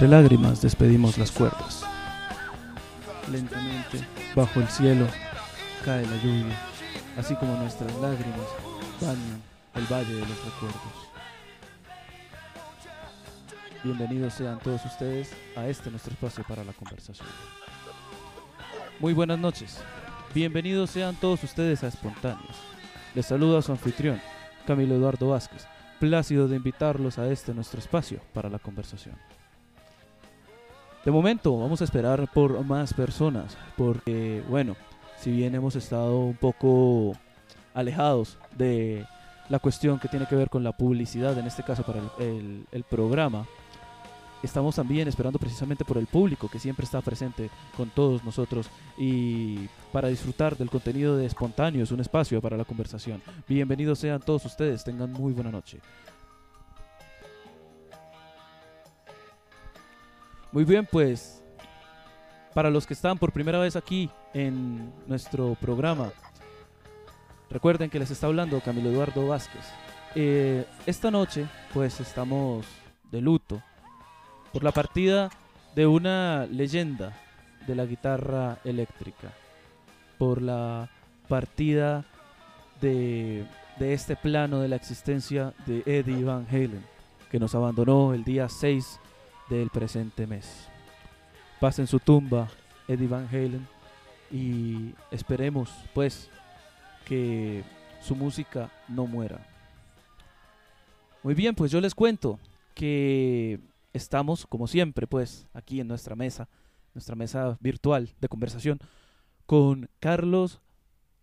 Entre lágrimas despedimos las cuerdas. Lentamente, bajo el cielo, cae la lluvia, así como nuestras lágrimas bañan el valle de los recuerdos. Bienvenidos sean todos ustedes a este nuestro espacio para la conversación. Muy buenas noches. Bienvenidos sean todos ustedes a Espontáneos. Les saluda su anfitrión, Camilo Eduardo Vázquez, plácido de invitarlos a este nuestro espacio para la conversación. De momento vamos a esperar por más personas, porque bueno, si bien hemos estado un poco alejados de la cuestión que tiene que ver con la publicidad, en este caso para el, programa, estamos también esperando precisamente por el público que siempre está presente con todos nosotros y para disfrutar del contenido de Espontáneos, un espacio para la conversación. Bienvenidos sean todos ustedes, tengan muy buena noche. Muy bien, pues para los que están por primera vez aquí en nuestro programa, recuerden que les está hablando Camilo Eduardo Vázquez. Eh, esta noche, pues estamos de luto por la partida de una leyenda de la guitarra eléctrica, por la partida de, de este plano de la existencia de Eddie Van Halen, que nos abandonó el día 6 del presente mes. Paz en su tumba Eddie Van Halen y esperemos pues que su música no muera. Muy bien, pues yo les cuento que estamos como siempre pues aquí en nuestra mesa, nuestra mesa virtual de conversación con Carlos,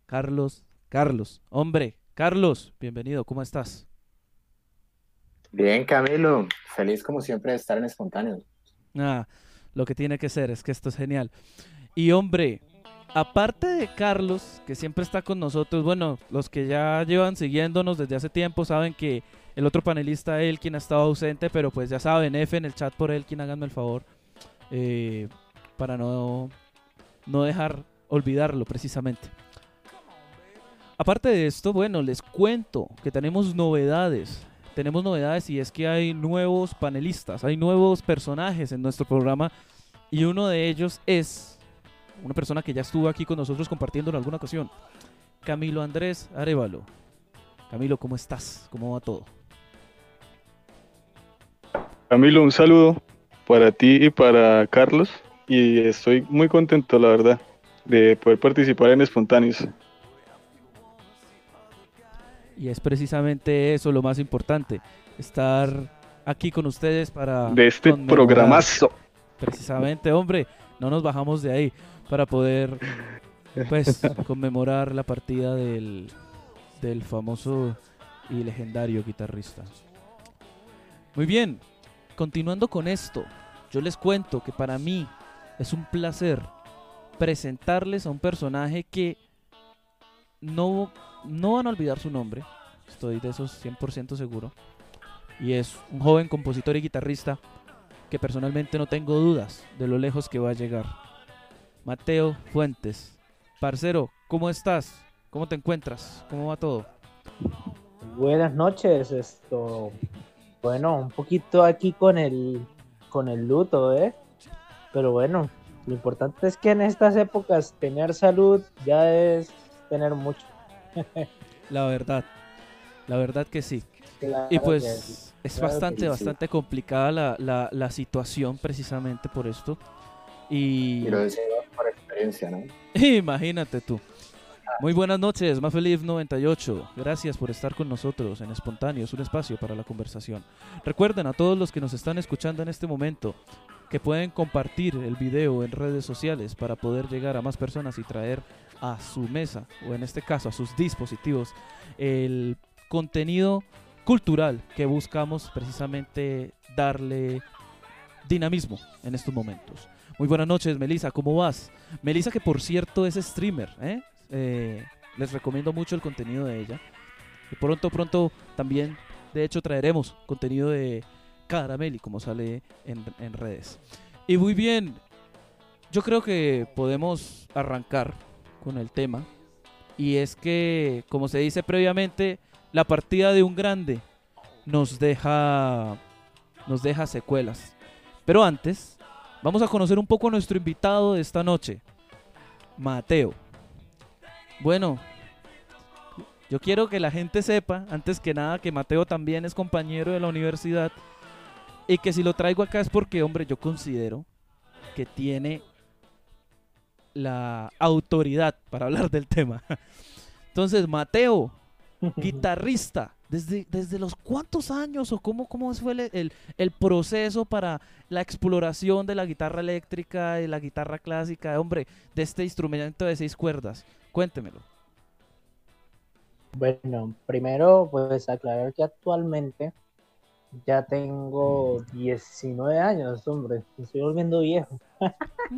Carlos, Carlos. Hombre, Carlos, bienvenido, ¿cómo estás? Bien, Camilo, feliz como siempre de estar en Espontáneo. Ah, lo que tiene que ser, es que esto es genial. Y hombre, aparte de Carlos, que siempre está con nosotros, bueno, los que ya llevan siguiéndonos desde hace tiempo saben que el otro panelista, quien ha estado ausente, pero pues ya saben, F en el chat por quien háganme el favor, eh, para no, no dejar olvidarlo precisamente. Aparte de esto, bueno, les cuento que tenemos novedades tenemos novedades y es que hay nuevos panelistas, hay nuevos personajes en nuestro programa y uno de ellos es una persona que ya estuvo aquí con nosotros compartiendo en alguna ocasión, Camilo Andrés Arevalo. Camilo, ¿cómo estás? ¿Cómo va todo? Camilo, un saludo para ti y para Carlos y estoy muy contento, la verdad, de poder participar en Espontáneos. Y es precisamente eso lo más importante, estar aquí con ustedes para... De este programazo. Precisamente, hombre, no nos bajamos de ahí para poder pues conmemorar la partida del, del famoso y legendario guitarrista. Muy bien, continuando con esto, yo les cuento que para mí es un placer presentarles a un personaje que no no van a olvidar su nombre, estoy de esos 100% seguro. Y es un joven compositor y guitarrista que personalmente no tengo dudas de lo lejos que va a llegar. Mateo Fuentes. Parcero, ¿cómo estás? ¿Cómo te encuentras? ¿Cómo va todo? Buenas noches, esto. Bueno, un poquito aquí con el con el luto, ¿eh? Pero bueno, lo importante es que en estas épocas tener salud ya es tener mucho. la verdad, la verdad que sí. y pues es bastante, bastante complicada la, la, situación precisamente por esto. Y... Pero por experiencia, ¿no? Imagínate tú. Muy buenas noches, más feliz 98. Gracias por estar con nosotros en Espontáneos, un espacio para la conversación. Recuerden a todos los que nos están escuchando en este momento que pueden compartir el video en redes sociales para poder llegar a más personas y traer a su mesa, o en este caso a sus dispositivos, el contenido cultural que buscamos precisamente darle dinamismo en estos momentos. Muy buenas noches, Melissa, ¿cómo vas? Melissa, que por cierto es streamer, ¿eh? Eh, les recomiendo mucho el contenido de ella. Y pronto, pronto también, de hecho, traeremos contenido de Carameli, como sale en redes. Y muy bien, yo creo que podemos arrancar con el tema. Y es que, como se dice previamente, la partida de un grande nos deja, nos deja secuelas. Pero antes, vamos a conocer un poco a nuestro invitado de esta noche, Mateo. Bueno, yo quiero que la gente sepa, antes que nada, que Mateo también es compañero de la universidad y que si lo traigo acá es porque, hombre, yo considero que tiene la autoridad para hablar del tema. Entonces, Mateo, guitarrista, ¿desde, desde los cuántos años o cómo, cómo fue el, el, el proceso para la exploración de la guitarra eléctrica y la guitarra clásica, hombre, de este instrumento de seis cuerdas? Cuéntemelo. Bueno, primero pues aclarar que actualmente ya tengo 19 años, hombre, me estoy volviendo viejo.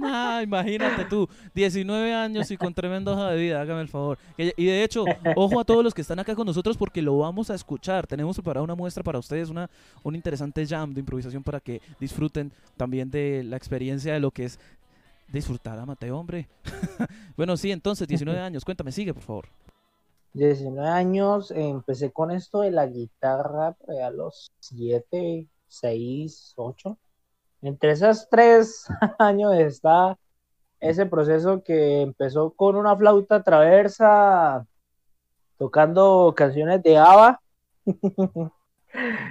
Ah, imagínate tú, 19 años y con tremenda hoja de vida, hágame el favor. Y de hecho, ojo a todos los que están acá con nosotros porque lo vamos a escuchar. Tenemos preparada una muestra para ustedes, una, un interesante jam de improvisación para que disfruten también de la experiencia de lo que es disfrutar a Mateo, hombre. bueno, sí, entonces, 19 años, cuéntame, sigue, por favor. 19 años, empecé con esto de la guitarra eh, a los 7, 6, 8. Entre esos tres años está ese proceso que empezó con una flauta traversa, tocando canciones de ABBA,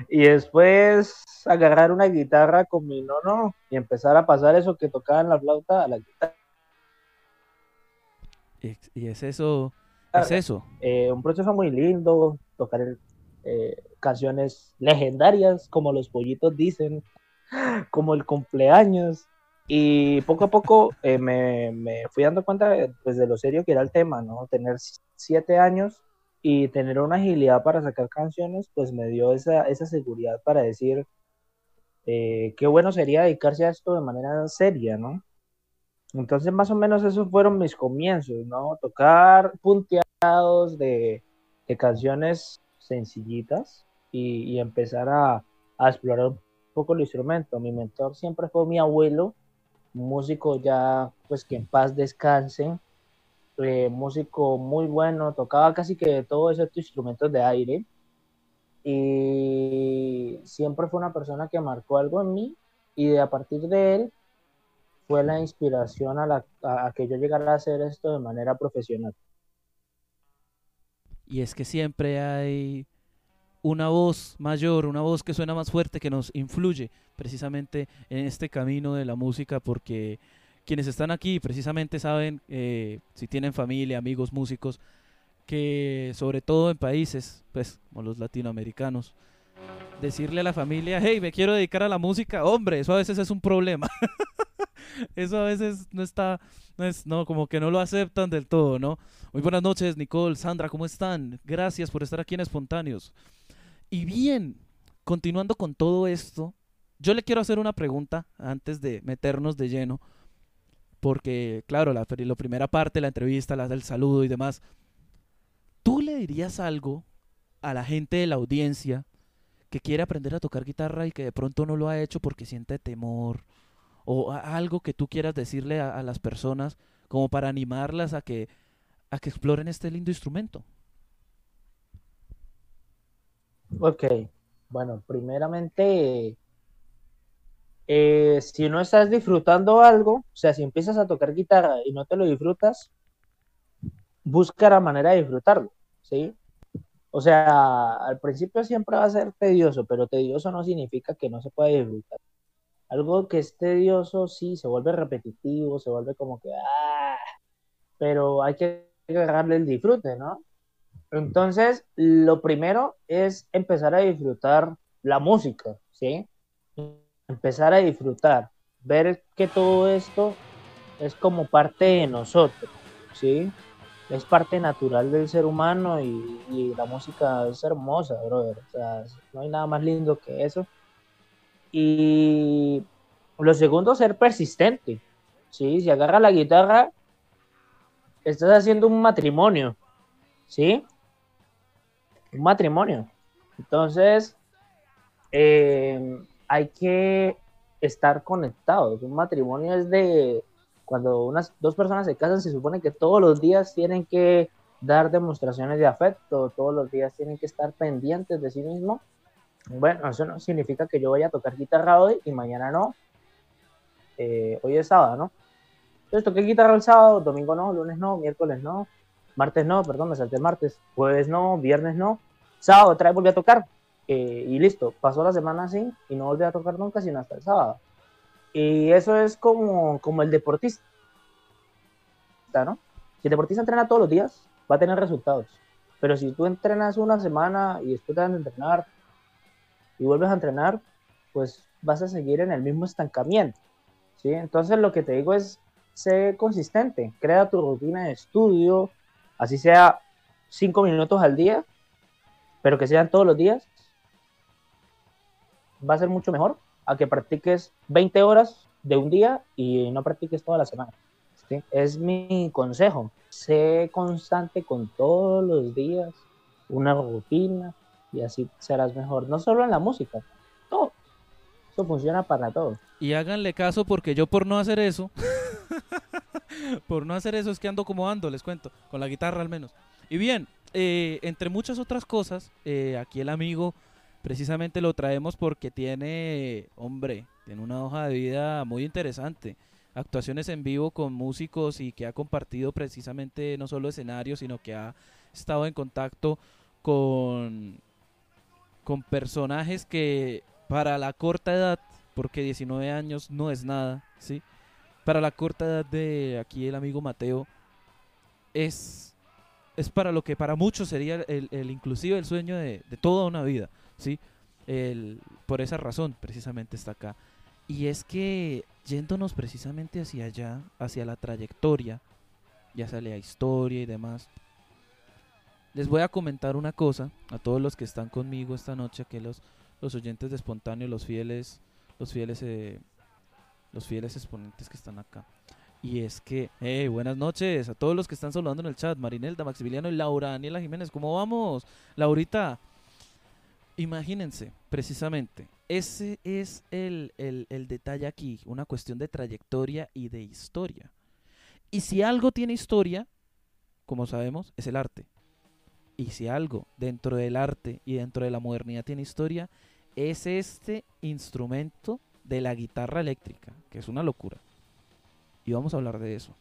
y después agarrar una guitarra con mi nono y empezar a pasar eso que tocaba en la flauta a la guitarra. Y es eso, es eso. Eh, un proceso muy lindo, tocar eh, canciones legendarias, como los pollitos dicen, como el cumpleaños. Y poco a poco eh, me, me fui dando cuenta de, pues, de lo serio que era el tema, ¿no? Tener siete años y tener una agilidad para sacar canciones, pues me dio esa, esa seguridad para decir qué bueno sería dedicarse a esto de manera seria, ¿no? Entonces, más o menos esos fueron mis comienzos, ¿no? Tocar punteados de, de canciones sencillitas y, y empezar a, a, explorar un poco el instrumento. Mi mentor siempre fue mi abuelo, músico ya, pues que en paz descanse, eh, músico muy bueno, tocaba casi que todos esos instrumentos de aire y siempre fue una persona que marcó algo en mí y de a partir de él fue la inspiración a, la, a, que yo llegara a hacer esto de manera profesional. Y es que siempre hay una voz mayor, una voz que suena más fuerte, que nos influye precisamente en este camino de la música, porque quienes están aquí precisamente saben, eh, si tienen familia, amigos, músicos, que sobre todo en países, pues, como los latinoamericanos, decirle a la familia, hey, me quiero dedicar a la música, hombre, eso a veces es un problema. eso a veces no está, no es, no, como que no lo aceptan del todo, ¿no? Muy buenas noches, Nicole, Sandra, ¿cómo están? Gracias por estar aquí en Espontáneos. Y bien, continuando con todo esto, yo le quiero hacer una pregunta antes de meternos de lleno, porque, claro, la, la primera parte la entrevista, la del saludo y demás, ¿tú le dirías algo a la gente de la audiencia que quiere aprender a tocar guitarra y que de pronto no lo ha hecho porque siente temor? O algo que tú quieras decirle a, a, las personas como para animarlas a que a que exploren este lindo instrumento. Ok, bueno, primeramente, eh, si no estás disfrutando algo, o sea, si empiezas a tocar guitarra y no te lo disfrutas, busca la manera de disfrutarlo, ¿sí? O sea, al principio siempre va a ser tedioso, pero tedioso no significa que no se pueda disfrutar algo que es tedioso, sí, se vuelve repetitivo, se vuelve como que, ah, pero hay que agarrarle el disfrute, ¿no? Entonces, lo primero es empezar a disfrutar la música, ¿sí? Empezar a disfrutar, ver que todo esto es como parte de nosotros, ¿sí? Es parte natural del ser humano y, y la música es hermosa, brother. O sea, no hay nada más lindo que eso. Y lo segundo, ser persistente. ¿sí? Si agarra la guitarra, estás haciendo un matrimonio. ¿Sí? Un matrimonio. Entonces, eh, hay que estar conectados. Un matrimonio es de cuando unas dos personas se casan, se supone que todos los días tienen que dar demostraciones de afecto, todos los días tienen que estar pendientes de sí mismo bueno, eso no significa que yo vaya a tocar guitarra hoy y mañana no, eh, hoy es sábado, ¿no? Entonces toqué guitarra el sábado, domingo no, lunes no, miércoles no, martes no, perdón, me salté martes, jueves no, viernes no, sábado otra vez volví a tocar eh, y listo, pasó la semana así y no volví a tocar nunca sino hasta el sábado. Y eso es como, como el deportista, ¿no? Si el deportista entrena todos los días, va a tener resultados. Pero si tú entrenas una semana y después te vas a entrenar y vuelves a entrenar, pues vas a seguir en el mismo estancamiento. ¿sí? Entonces lo que te digo es, sé consistente, crea tu rutina de estudio, así sea cinco minutos al día, pero que sean todos los días, va a ser mucho mejor a que practiques 20 horas de un día y no practiques toda la semana. Es mi consejo. Sé constante con todos los días, una rutina y así serás mejor. No solo en la música, todo. Eso funciona para todo. Y háganle caso porque yo por no hacer eso, por no hacer eso es que ando como ando, les cuento, con la guitarra al menos. Y bien, eh, entre muchas otras cosas, eh, aquí el amigo precisamente lo traemos porque tiene, hombre, tiene una hoja de vida muy interesante. Actuaciones en vivo con músicos y que ha compartido precisamente no solo escenarios, sino que ha estado en contacto con, con personajes que para la corta edad, porque 19 años no es nada, ¿sí? Para la corta edad de aquí el amigo Mateo, es, es para lo que para muchos sería el, el inclusive el sueño de, de toda una vida. ¿sí? El, por esa razón precisamente está acá. Y es que yéndonos precisamente hacia allá, hacia la trayectoria, ya sale a historia y demás, les voy a comentar una cosa a todos los que están conmigo esta noche, que los, los oyentes de espontáneo, los fieles, los fieles, eh, los fieles exponentes que están acá. Y es que, hey, buenas noches a todos los que están saludando en el chat, Marinelda, Maximiliano y Laura, Daniela Jiménez, ¿cómo vamos? Laurita, Imagínense, precisamente, ese es el, detalle aquí, una cuestión de trayectoria y de historia. Y si algo tiene historia, como sabemos, es el arte. Y si algo dentro del arte y dentro de la modernidad tiene historia, es este instrumento de la guitarra eléctrica, que es una locura. Y vamos a hablar de eso.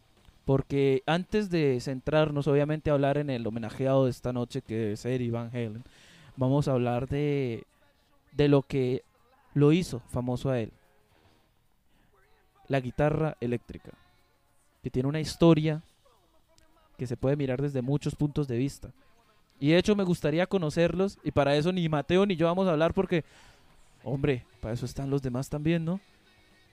Porque antes de centrarnos, obviamente, a hablar en el homenajeado de esta noche, que es Eddie Van Halen, vamos a hablar de, de lo que lo hizo famoso a él. La guitarra eléctrica, que tiene una historia que se puede mirar desde muchos puntos de vista. Y de hecho me gustaría conocerlos y para eso ni Mateo ni yo vamos a hablar porque, hombre, para eso están los demás también, ¿no?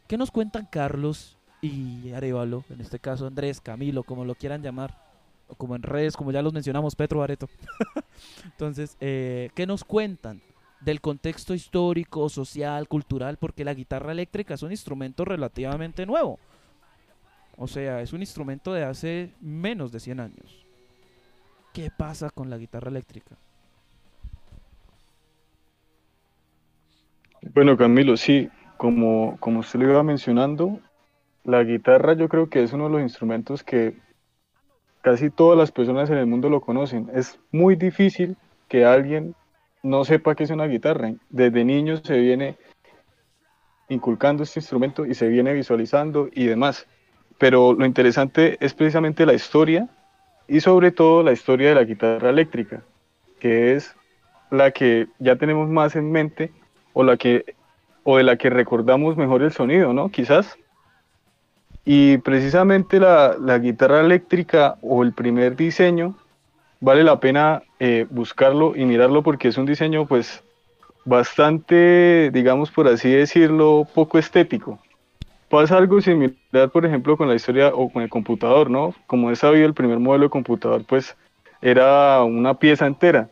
¿Qué nos cuentan Carlos y Arevalo, en este caso Andrés, Camilo, como lo quieran llamar? o como en redes, como ya los mencionamos, Petro Bareto. Entonces, eh, ¿qué nos cuentan del contexto histórico, social, cultural? Porque la guitarra eléctrica es un instrumento relativamente nuevo. O sea, es un instrumento de hace menos de 100 años. ¿Qué pasa con la guitarra eléctrica? Bueno, Camilo, sí, como, como usted lo iba mencionando, la guitarra yo creo que es uno de los instrumentos que casi todas las personas en el mundo lo conocen. Es muy difícil que alguien no sepa qué es una guitarra. Desde niños se viene inculcando este instrumento y se viene visualizando y demás. Pero lo interesante es precisamente la historia y sobre todo la historia de la guitarra eléctrica, que es la que ya tenemos más en mente o la que o de la que recordamos mejor el sonido, ¿no? Quizás y precisamente la, guitarra eléctrica o el primer diseño vale la pena eh, buscarlo y mirarlo porque es un diseño pues bastante, digamos por así decirlo, poco estético. Pasa algo similar, por ejemplo, con la historia o con el computador, ¿no? Como es sabido, el primer modelo de computador pues era una pieza entera.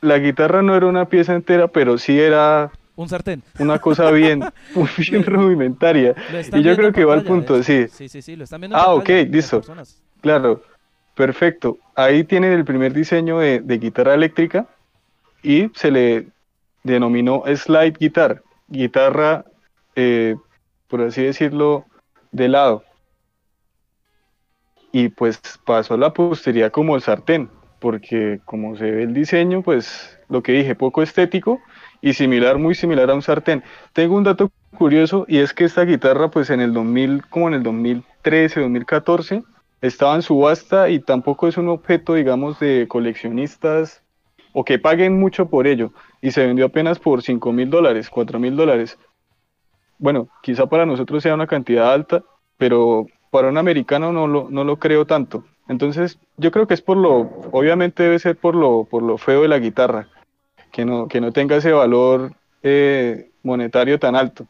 La guitarra no era una pieza entera, pero sí era un sartén. Una cosa bien, muy bien rudimentaria. Y yo creo que va al punto, sí. Sí, sí, sí, lo están viendo. ah, ok, listo. Claro, perfecto. Ahí tienen el primer diseño de, guitarra eléctrica y se le denominó slide guitar, guitarra, eh, por así decirlo, de lado. Y pues pasó a la postería como el sartén, porque como se ve el diseño, pues lo que dije, poco estético y similar, muy similar a un sartén. Tengo un dato curioso y es que esta guitarra pues en el 2000, como en el 2013, 2014, estaba en subasta y tampoco es un objeto, digamos, de coleccionistas o que paguen mucho por ello y se vendió apenas por 5 mil dólares, 4 mil dólares. Bueno, quizá para nosotros sea una cantidad alta, pero para un americano no lo, no lo creo tanto. Entonces, yo creo que es por lo, obviamente debe ser por lo, por lo feo de la guitarra que no, que no tenga ese valor eh, monetario tan alto.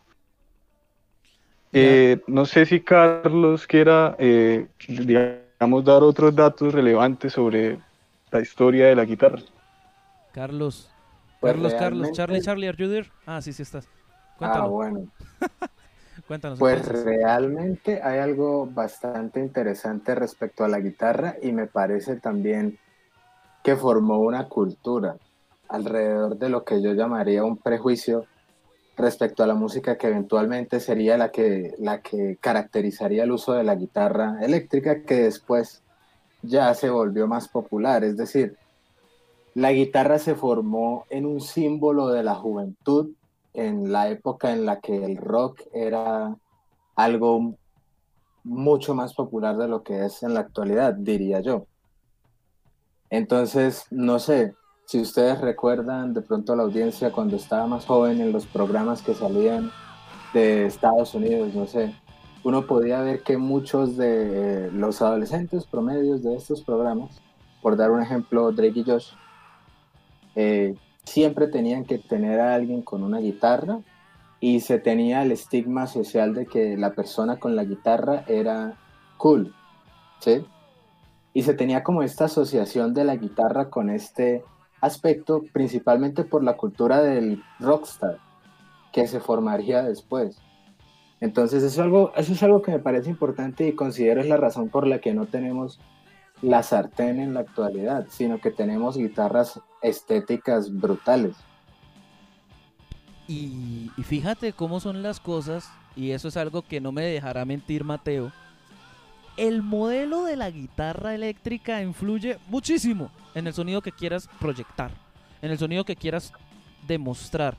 Eh, no sé si Carlos quiera, eh, digamos, dar otros datos relevantes sobre la historia de la guitarra. Carlos. Pues Carlos, Carlos, Charlie, Charlie, are you there? Ah, sí, sí estás. Ah, bueno. cuéntanos. Pues entonces. realmente hay algo bastante interesante respecto a la guitarra y me parece también que formó una cultura alrededor de lo que yo llamaría un prejuicio respecto a la música que eventualmente sería la que, la que caracterizaría el uso de la guitarra eléctrica que después ya se volvió más popular. Es decir, la guitarra se formó en un símbolo de la juventud en la época en la que el rock era algo mucho más popular de lo que es en la actualidad, diría yo. Entonces, no sé, si ustedes recuerdan de pronto la audiencia cuando estaba más joven en los programas que salían de Estados Unidos, no sé, uno podía ver que muchos de los adolescentes promedios de estos programas, por dar un ejemplo, Drake y Josh, eh, siempre tenían que tener a alguien con una guitarra y se tenía el estigma social de que la persona con la guitarra era cool, ¿sí? Y se tenía como esta asociación de la guitarra con este aspecto, principalmente por la cultura del rockstar que se formaría después. Entonces eso es algo, eso es algo que me parece importante y considero es la razón por la que no tenemos la sartén en la actualidad, sino que tenemos guitarras estéticas brutales. Y, fíjate cómo son las cosas, y eso es algo que no me dejará mentir Mateo. El modelo de la guitarra eléctrica influye muchísimo en el sonido que quieras proyectar, en el sonido que quieras demostrar.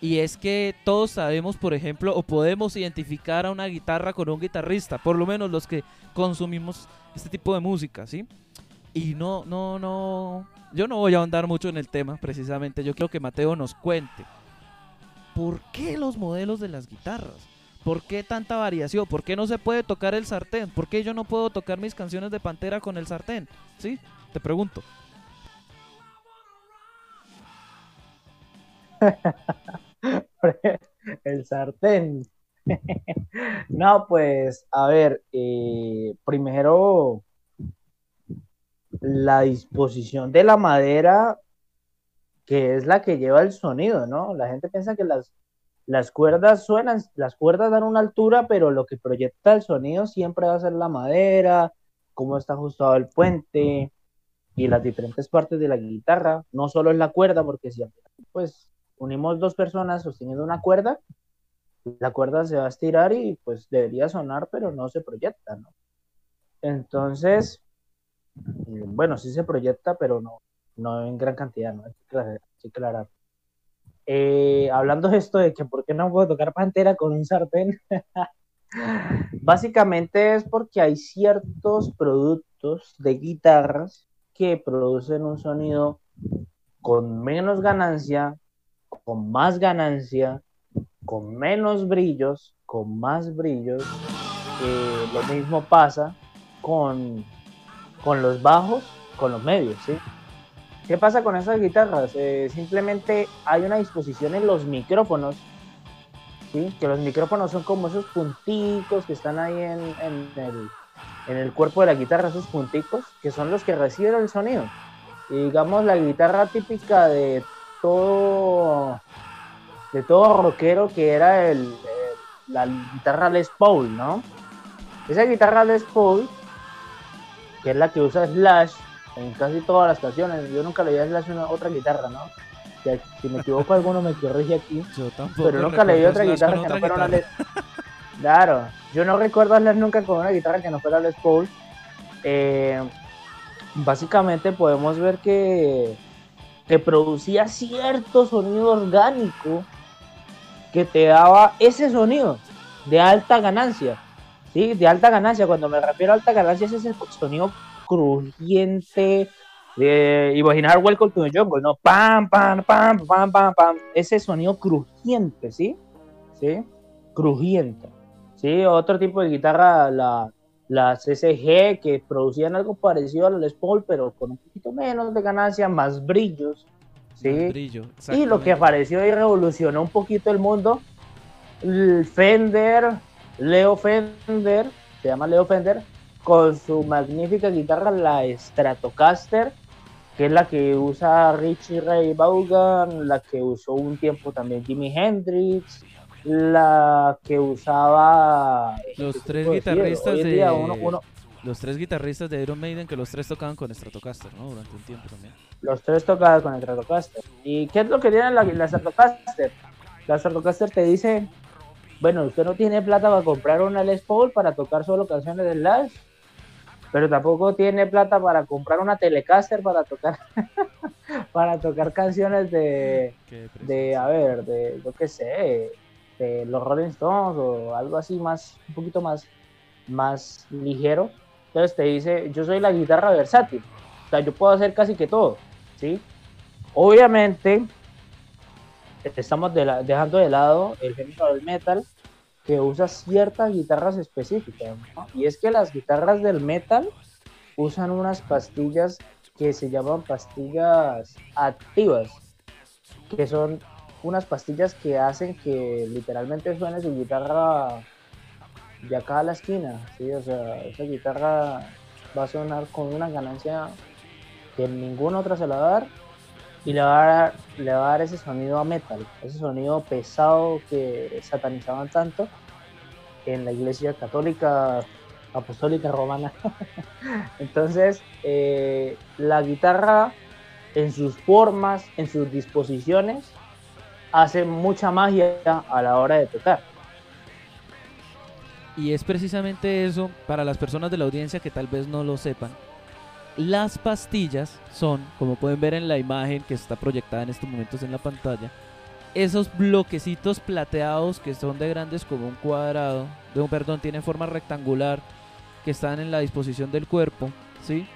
Y es que todos sabemos, por ejemplo, o podemos identificar a una guitarra con un guitarrista, por lo menos los que consumimos este tipo de música, ¿sí? Y no, no, no, yo no voy a ahondar mucho en el tema, precisamente. Yo quiero que Mateo nos cuente por qué los modelos de las guitarras, por qué tanta variación, por qué no se puede tocar el sartén, por qué yo no puedo tocar mis canciones de Pantera con el sartén, ¿sí? Te pregunto. el sartén. no, pues, a ver, eh, primero la disposición de la madera, que es la que lleva el sonido, ¿no? La gente piensa que las, las cuerdas suenan, las cuerdas dan una altura, pero lo que proyecta el sonido siempre va a ser la madera, cómo está ajustado el puente y las diferentes partes de la guitarra. No solo es la cuerda, porque si pues unimos dos personas sosteniendo una cuerda, la cuerda se va a estirar y pues debería sonar, pero no se proyecta, ¿no? Entonces, eh, bueno, sí se proyecta, pero no, no en gran cantidad, ¿no? Hay que aclarar. Eh, hablando de esto de que por qué no puedo tocar pantera con un sartén, básicamente es porque hay ciertos productos de guitarras que producen un sonido con menos ganancia, con más ganancia, con menos brillos, con más brillos. Lo mismo pasa con, con los bajos, con los medios, ¿sí? ¿Qué pasa con esas guitarras? Eh, simplemente hay una disposición en los micrófonos, ¿sí? Que los micrófonos son como esos punticos que están ahí en, el, en el cuerpo de la guitarra, esos punticos, que son los que reciben el sonido. Y digamos, la guitarra típica de todo de todo rockero que era el, el, la guitarra Les Paul, ¿no? Esa guitarra Les Paul, que es la que usa Slash en casi todas las canciones, yo nunca le a Slash una otra guitarra, ¿no? Si me equivoco alguno me corrige aquí, Yo tampoco. pero nunca le otra guitarra que no fuera una. Les Claro, yo no recuerdo a Slash nunca con una guitarra que no fuera Les Paul. Eh, básicamente podemos ver que, que producía cierto sonido orgánico que te daba ese sonido de alta ganancia. ¿sí? De alta ganancia. Cuando me refiero a alta ganancia es ese sonido crujiente. Eh, imaginar Welcome to the Jungle, ¿no? Pam, pam, pam, pam, pam, pam. Ese sonido crujiente, ¿sí? ¿Sí? Crujiente. ¿Sí? Otro tipo de guitarra, la, la CCG, que producían algo parecido a la Les Paul, pero con un poquito menos de ganancia, más brillos. ¿sí? y lo que apareció y revolucionó un poquito el mundo, el Fender, Leo Fender, se llama Leo Fender, con su magnífica guitarra, la Stratocaster, que es la que usa Richie Ray Vaughan, la que usó un tiempo también Jimi Hendrix, la que usaba los tres guitarristas de los tres guitarristas de Iron Maiden que los tres tocaban con Stratocaster, ¿no? Durante un tiempo también. Los tres tocaban con Stratocaster. ¿Y qué es lo que tiene la, la Stratocaster? La Stratocaster te dice, bueno, usted no tiene plata para comprar una Les Paul para tocar solo canciones de Slash, pero tampoco tiene plata para comprar una Telecaster para tocar para tocar canciones de, de a ver, de yo qué sé, de los Rolling Stones o algo así más, un poquito más, más ligero. Entonces te dice, yo soy la guitarra versátil, o sea, yo puedo hacer casi que todo, ¿sí? Obviamente, estamos dejando de lado el género del metal, que usa ciertas guitarras específicas, Y es que las guitarras del metal usan unas pastillas que se llaman pastillas activas, que son unas pastillas que hacen que literalmente suene su guitarra de acá a la esquina, ¿sí? O sea, esa guitarra va a sonar con una ganancia que ninguna otra se la va a dar y le va a dar, ese sonido a metal, ese sonido pesado que satanizaban tanto en la iglesia católica apostólica romana. Entonces, eh, la guitarra en sus formas, en sus disposiciones, hace mucha magia a la hora de tocar. Y es precisamente eso, para las personas de la audiencia que tal vez no lo sepan, las pastillas son, como pueden ver en la imagen que está proyectada en estos momentos en la pantalla, esos bloquecitos plateados que son de grandes como un cuadrado, de un perdón, tienen forma rectangular, que están en la disposición del cuerpo, ¿sí?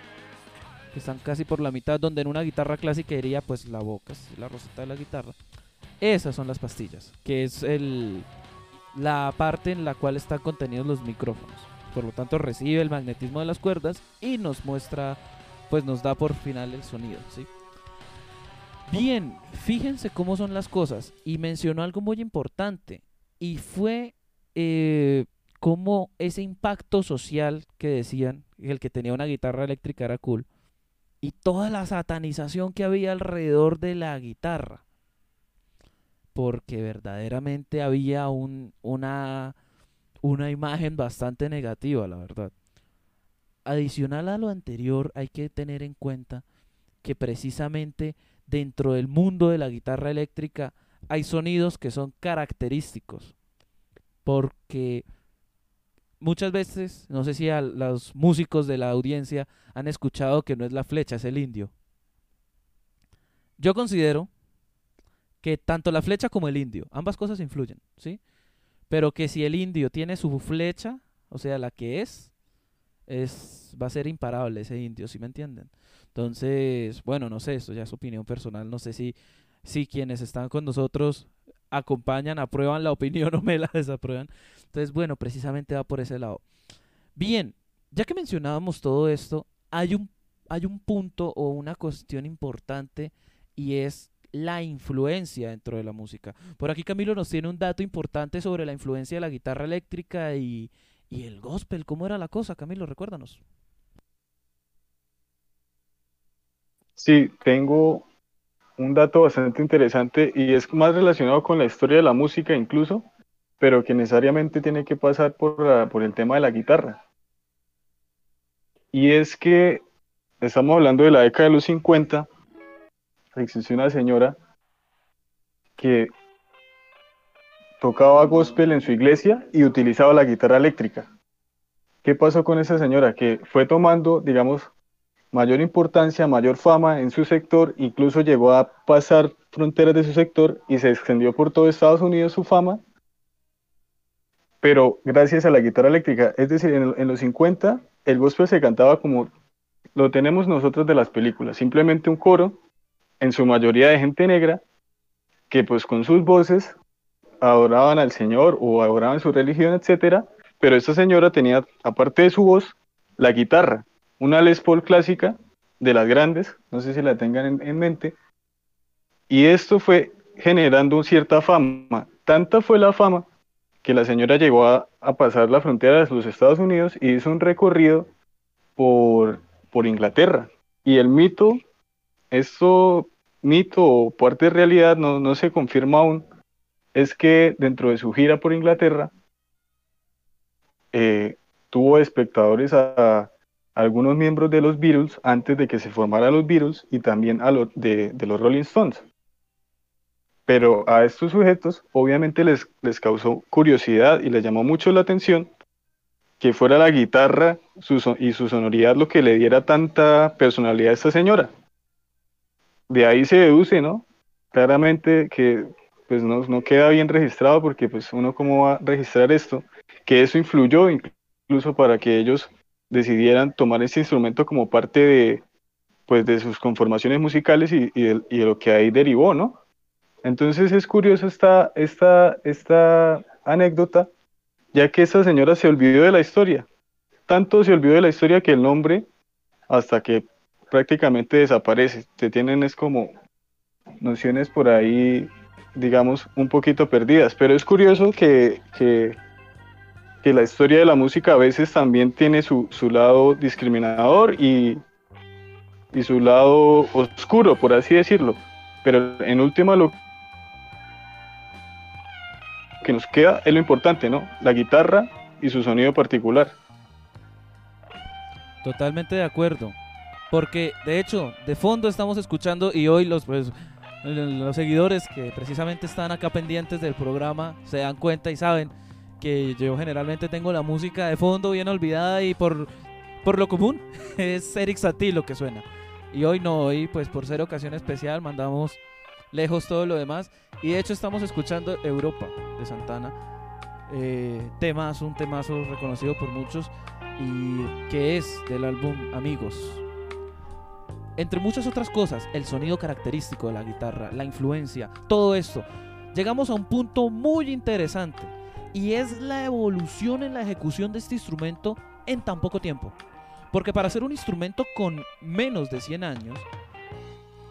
Que están casi por la mitad, donde en una guitarra clásica iría pues la boca, la roseta de la guitarra. Esas son las pastillas, que es el, la parte en la cual están contenidos los micrófonos. Por lo tanto, recibe el magnetismo de las cuerdas y nos muestra, pues nos da por final el sonido, ¿sí? Bien, fíjense cómo son las cosas. Y mencionó algo muy importante. Y fue eh, cómo ese impacto social que decían, el que tenía una guitarra eléctrica era cool. Y toda la satanización que había alrededor de la guitarra porque verdaderamente había un, una, una imagen bastante negativa, la verdad. Adicional a lo anterior, hay que tener en cuenta que precisamente dentro del mundo de la guitarra eléctrica hay sonidos que son característicos. Porque muchas veces, no sé si a los músicos de la audiencia han escuchado que no es la flecha, es el indio. Yo considero que tanto la flecha como el indio, ambas cosas influyen, ¿sí? Pero que si el indio tiene su flecha, o sea, la que es, es va a ser imparable ese indio, ¿sí me entienden? Entonces, bueno, no sé, esto ya es opinión personal, no sé si, si quienes están con nosotros acompañan, aprueban la opinión o me la desaprueban. Entonces, bueno, precisamente va por ese lado. Bien, ya que mencionábamos todo esto, hay un, hay un punto o una cuestión importante y es la influencia dentro de la música. Por aquí Camilo nos tiene un dato importante sobre la influencia de la guitarra eléctrica y, el gospel. ¿Cómo era la cosa, Camilo? Recuérdanos. Sí, tengo un dato bastante interesante y es más relacionado con la historia de la música incluso, pero que necesariamente tiene que pasar por, por el tema de la guitarra. Y es que estamos hablando de la década de los 50 existió una señora que tocaba gospel en su iglesia y utilizaba la guitarra eléctrica. ¿Qué pasó con esa señora? Que fue tomando, digamos, mayor importancia, mayor fama en su sector, incluso llegó a pasar fronteras de su sector y se extendió por todo Estados Unidos su fama, pero gracias a la guitarra eléctrica, es decir, en, en los 50 el gospel se cantaba como lo tenemos nosotros de las películas, simplemente un coro, en su mayoría de gente negra, que pues con sus voces adoraban al Señor o adoraban su religión, etcétera, pero esta señora tenía, aparte de su voz, la guitarra, una Les Paul clásica de las grandes, no sé si la tengan en, en mente, y esto fue generando cierta fama. Tanta fue la fama que la señora llegó a, a pasar la frontera de los Estados Unidos y hizo un recorrido por, por Inglaterra. Y el mito, esto mito o parte de realidad no, no se confirma aún, es que dentro de su gira por Inglaterra eh, tuvo espectadores a, algunos miembros de los Beatles antes de que se formaran los Beatles y también a lo, de, de, los Rolling Stones. Pero a estos sujetos obviamente les, les causó curiosidad y les llamó mucho la atención que fuera la guitarra su, y su sonoridad lo que le diera tanta personalidad a esta señora. De ahí se deduce, ¿no? Claramente que pues no, no, queda bien registrado porque pues uno cómo va a registrar esto, que eso influyó incluso para que ellos decidieran tomar este instrumento como parte de pues de sus conformaciones musicales y, y, de, y de lo que ahí derivó, ¿no? Entonces es curioso esta, esta, esta anécdota, ya que esa señora se olvidó de la historia. Tanto se olvidó de la historia que el nombre, hasta que prácticamente desaparece. Se tienen es como nociones por ahí digamos, un poquito perdidas. Pero es curioso que, que, que, la historia de la música a veces también tiene su, su lado discriminador y, y, su lado oscuro, por así decirlo. Pero en última lo que nos queda es lo importante, ¿no? La guitarra y su sonido particular. Totalmente de acuerdo. Porque de hecho, de fondo estamos escuchando y hoy los pues, los seguidores que precisamente están acá pendientes del programa se dan cuenta y saben que yo generalmente tengo la música de fondo bien olvidada y por, por lo común es Eric Satie lo que suena. Y hoy no, hoy pues por ser ocasión especial mandamos lejos todo lo demás. Y de hecho estamos escuchando Europa de Santana. Eh, temas, un temazo reconocido por muchos y que es del álbum Amigos, entre muchas otras cosas, el sonido característico de la guitarra, la influencia, todo esto, llegamos a un punto muy interesante y es la evolución en la ejecución de este instrumento en tan poco tiempo. Porque para ser un instrumento con menos de 100 años,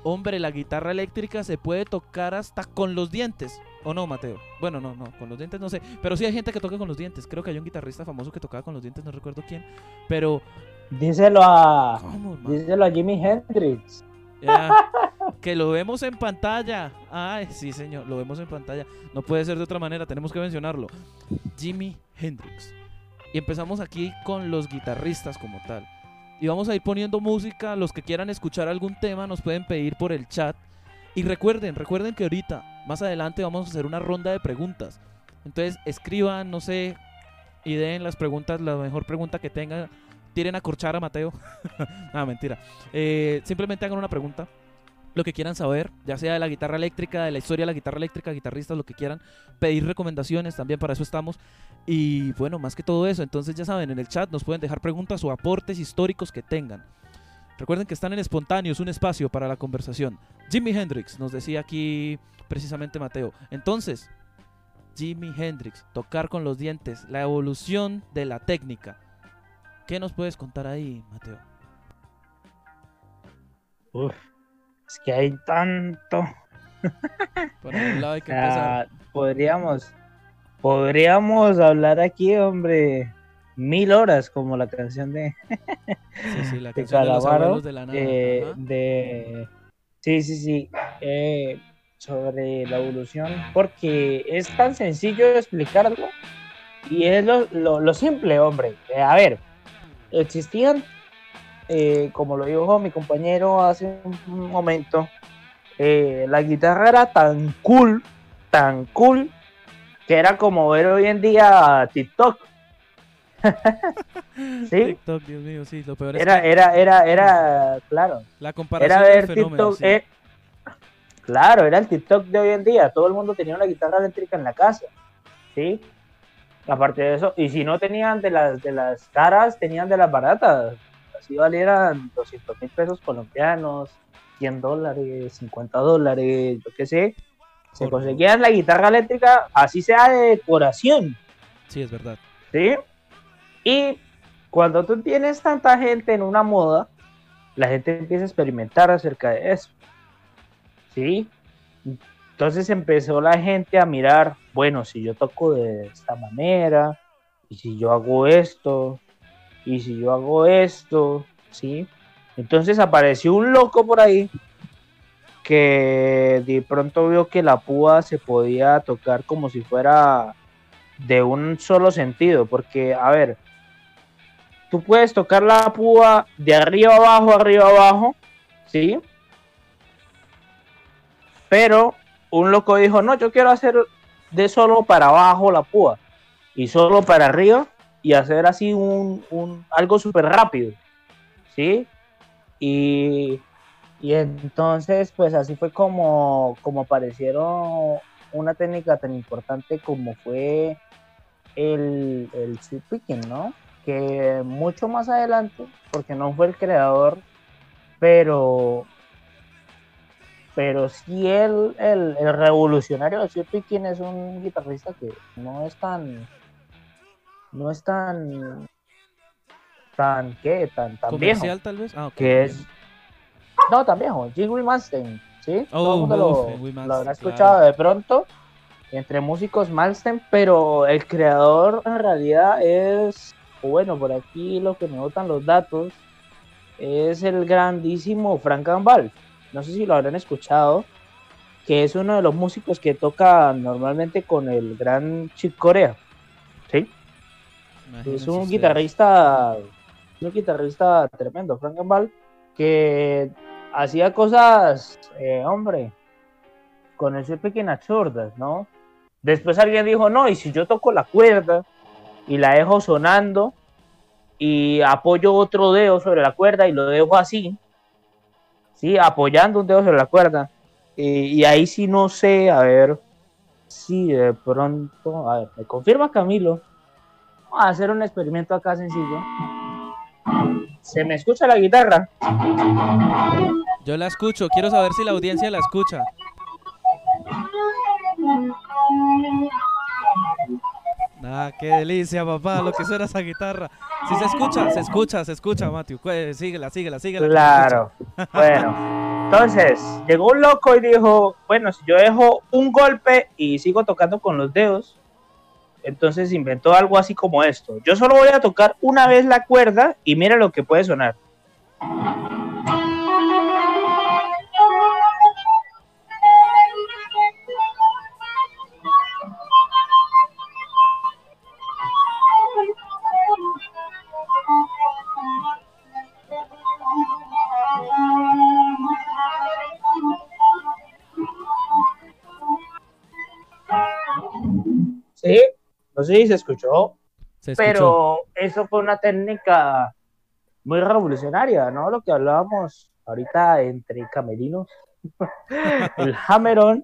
hombre, la guitarra eléctrica se puede tocar hasta con los dientes. ¿O no, Mateo? Bueno, no, no, con los dientes no sé. Pero sí hay gente que toca con los dientes. Creo que hay un guitarrista famoso que tocaba con los dientes, no recuerdo quién. Pero Díselo a. ¿Cómo, díselo a Jimi Hendrix. Yeah, que lo vemos en pantalla. Ay, sí, señor, lo vemos en pantalla. No puede ser de otra manera, tenemos que mencionarlo. Jimi Hendrix. Y empezamos aquí con los guitarristas como tal. Y vamos a ir poniendo música. Los que quieran escuchar algún tema nos pueden pedir por el chat. Y recuerden, recuerden que ahorita, más adelante, vamos a hacer una ronda de preguntas. Entonces, escriban, no sé, y den las preguntas, la mejor pregunta que tengan tiren a corchar a Mateo. ah, mentira. Eh, simplemente hagan una pregunta. Lo que quieran saber, ya sea de la guitarra eléctrica, de la historia de la guitarra eléctrica, guitarristas, lo que quieran. Pedir recomendaciones, también para eso estamos. Y bueno, más que todo eso, entonces ya saben, en el chat nos pueden dejar preguntas o aportes históricos que tengan. Recuerden que están en espontáneos, un espacio para la conversación. Jimi Hendrix, nos decía aquí precisamente Mateo. Entonces, Jimi Hendrix, tocar con los dientes, la evolución de la técnica. ¿Qué nos puedes contar ahí, Mateo? Uf, es que hay tanto. Por un lado hay que empezar. Ah, podríamos, podríamos hablar aquí, hombre, mil horas, como la canción de. sí, sí, la canción de, Calavaro, de, la nada. De, de, sí, sí, sí. Eh, sobre la evolución, porque es tan sencillo explicarlo y es lo, lo, lo simple, hombre. Eh, a ver, existían, eh, como lo dijo mi compañero hace un momento, eh, la guitarra era tan cool, tan cool, que era como ver hoy en día TikTok. sí. TikTok, Dios mío, sí, lo peor es Era, que era, era, era, claro. la comparación Era ver fenómeno, TikTok. sí. eh, claro, era el TikTok de hoy en día. Todo el mundo tenía una guitarra eléctrica en la casa. ¿Sí? Aparte de eso, y si no tenían de las, de las caras, tenían de las baratas. Así valieran 200 mil pesos colombianos, 100 dólares, 50 dólares, yo qué sé. Se conseguían la guitarra eléctrica, así sea de decoración. Sí, es verdad. ¿sí? Y cuando tú tienes tanta gente en una moda, la gente empieza a experimentar acerca de eso, ¿sí? Entonces empezó la gente a mirar, bueno, si yo toco de esta manera, y si yo hago esto, y si yo hago esto, ¿sí? Entonces apareció un loco por ahí que de pronto vio que la púa se podía tocar como si fuera de un solo sentido, porque, a ver, tú puedes tocar la púa de arriba abajo, arriba abajo, ¿sí? Pero un loco dijo, no, yo quiero hacer de solo para abajo la púa y solo para arriba y hacer así un, un algo súper rápido, ¿sí? Y, y entonces, pues así fue como, como aparecieron una técnica tan importante como fue el, el sweep picking, ¿no? Que mucho más adelante, porque no fue el creador, pero pero sí el, el, el revolucionario del sweep picking es un guitarrista que no es tan no es tan tan qué tan tan viejo ¿Comercial tal vez? Ah, ok. que es no tan viejo Jingui Malmsteen sí Oh, todo el mundo lo, habrá escuchado claro. de pronto entre músicos Malmsteen pero el creador en realidad es bueno por aquí lo que me notan los datos es el grandísimo Frank Gambal no sé si lo habrán escuchado que es uno de los músicos que toca normalmente con el gran Chick Corea sí Imagínense es un ustedes. guitarrista, un guitarrista tremendo, Frank Gambal, que hacía cosas, eh, hombre, con ese pequeño absurdas, ¿no? Después alguien dijo, no, y si yo toco la cuerda y la dejo sonando y apoyo otro dedo sobre la cuerda y lo dejo así, sí, apoyando un dedo sobre la cuerda, y, ahí sí no sé, a ver si de pronto, a ver, me confirma Camilo, a hacer un experimento acá sencillo. ¿Se me escucha la guitarra? Yo la escucho, quiero saber si la audiencia la escucha. Ah, qué delicia, papá, lo que suena esa guitarra. Si se escucha, se escucha, se escucha, Matthew. Cu- Síguela, síguela, síguela. Claro. Bueno, entonces llegó un loco y dijo, bueno, si yo dejo un golpe y sigo tocando con los dedos, entonces inventó algo así como esto. Yo solo voy a tocar una vez la cuerda y mira lo que puede sonar. Sé si se escuchó, Se escuchó. pero eso fue una técnica muy revolucionaria, ¿no? Lo que hablábamos ahorita entre camerinos, el hammer-on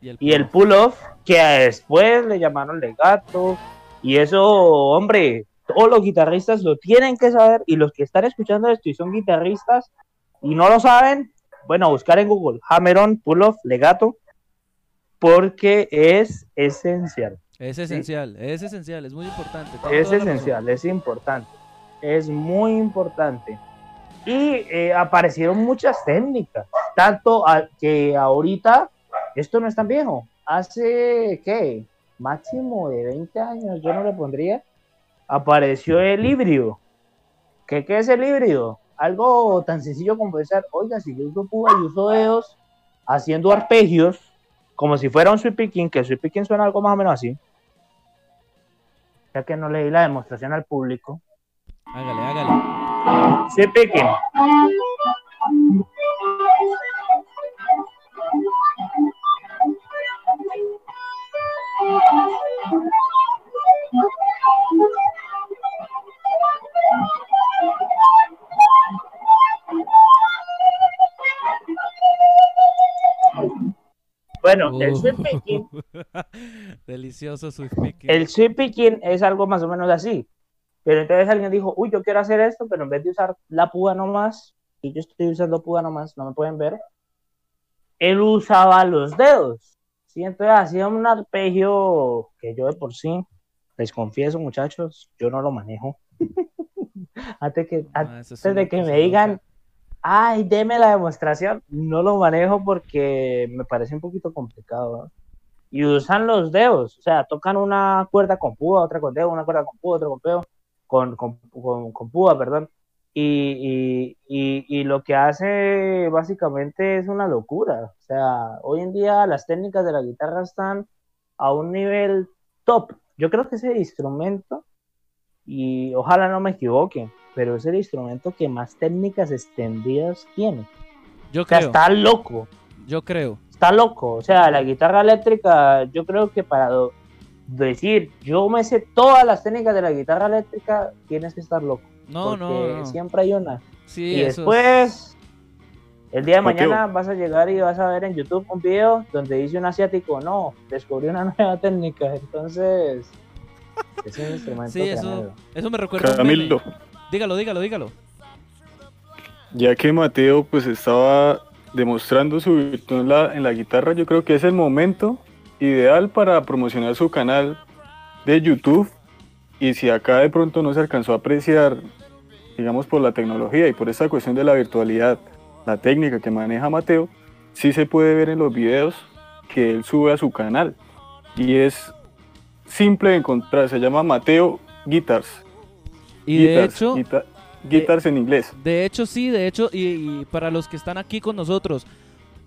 Y el, pull-off, que después le llamaron legato, y eso, hombre, todos los guitarristas lo tienen que saber, y los que están escuchando esto y son guitarristas y no lo saben, bueno, buscar en Google hammer-on, pull-off, legato, porque es esencial. Es esencial, es esencial, es muy importante. Es esencial, es importante. Es muy importante. Y eh, aparecieron muchas técnicas, tanto a- que ahorita esto no es tan viejo. Hace, ¿qué? Máximo de 20 años, yo no le pondría. Apareció el híbrido. ¿Qué, qué es el híbrido? Algo tan sencillo como pensar, oiga, si yo uso púa y uso dedos haciendo arpegios, como si fuera un sweep picking, que el sweep picking suena algo más o menos así ya que no le di la demostración al público. Hágale, hágale. Sweep picking. Bueno, el sweep picking. Delicioso sweep picking. El sweep picking es algo más o menos así. Pero entonces alguien dijo, uy, yo quiero hacer esto, pero en vez de usar la púa nomás, y yo estoy usando púa nomás, no me pueden ver, él usaba los dedos. ¿sí? Entonces hacía un arpegio que yo de por sí, les confieso muchachos, yo no lo manejo. antes que, Ah, antes de que me digan. Ay, deme la demostración, no lo manejo porque me parece un poquito complicado. ¿no? Y usan los dedos, o sea, tocan una cuerda con púa, otra con dedo, una cuerda con púa, otra con dedo, con, con, con, con púa, perdón. Y, y, y, y lo que hace básicamente es una locura. O sea, hoy en día las técnicas de la guitarra están a un nivel top. Yo creo que es el instrumento, y ojalá no me equivoque, pero es el instrumento que más técnicas extendidas tiene. Yo O sea, creo, está loco, yo creo. está loco. O sea, la guitarra eléctrica, yo creo que para decir, yo me sé todas las técnicas de la guitarra eléctrica, tienes que estar loco. No, porque no, no. siempre hay una. Sí, y eso es- después, el día de mañana vas a llegar y vas a ver en YouTube un video donde dice un asiático, no, descubrí una nueva técnica. Entonces, es un instrumento Sí, eso, eso me recuerda a un meme. Dígalo, dígalo, dígalo. ya que Mateo pues estaba demostrando su virtud en la, en la guitarra, yo creo que es el momento ideal para promocionar su canal de YouTube. Y si acá de pronto no se alcanzó a apreciar, digamos por la tecnología y por esta cuestión de la virtualidad, la técnica que maneja Mateo, sí se puede ver en los videos que él sube a su canal. Y es simple de encontrar, se llama Mateo Guitars. Y de hecho, guita- guitars en inglés. De hecho, sí, de hecho, y, y para los que están aquí con nosotros,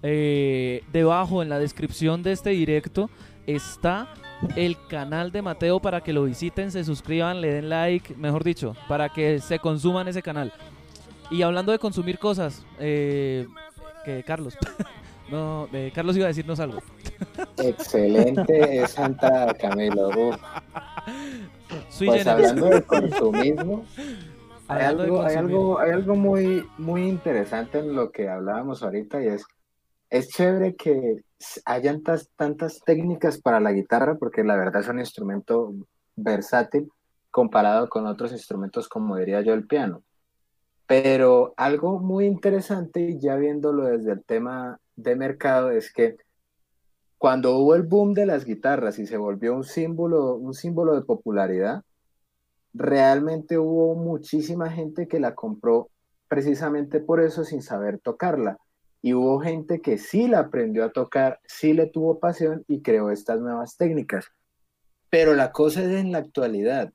eh, debajo en la descripción de este directo está el canal de Mateo para que lo visiten, se suscriban, le den like, mejor dicho, para que se consuman ese canal. Y hablando de consumir cosas, eh, que Carlos, no, eh, Carlos iba a decirnos algo. Excelente esa entrada, Camilo. Pues hablando de consumismo, hay algo, hay algo, hay algo muy, muy interesante en lo que hablábamos ahorita y es, es chévere que hayan tas- tantas técnicas para la guitarra porque la verdad es un instrumento versátil comparado con otros instrumentos como diría yo el piano. Pero algo muy interesante, y ya viéndolo desde el tema de mercado, es que cuando hubo el boom de las guitarras y se volvió un símbolo, un símbolo de popularidad, realmente hubo muchísima gente que la compró precisamente por eso sin saber tocarla. Y hubo gente que sí la aprendió a tocar, sí le tuvo pasión y creó estas nuevas técnicas. Pero la cosa es en la actualidad.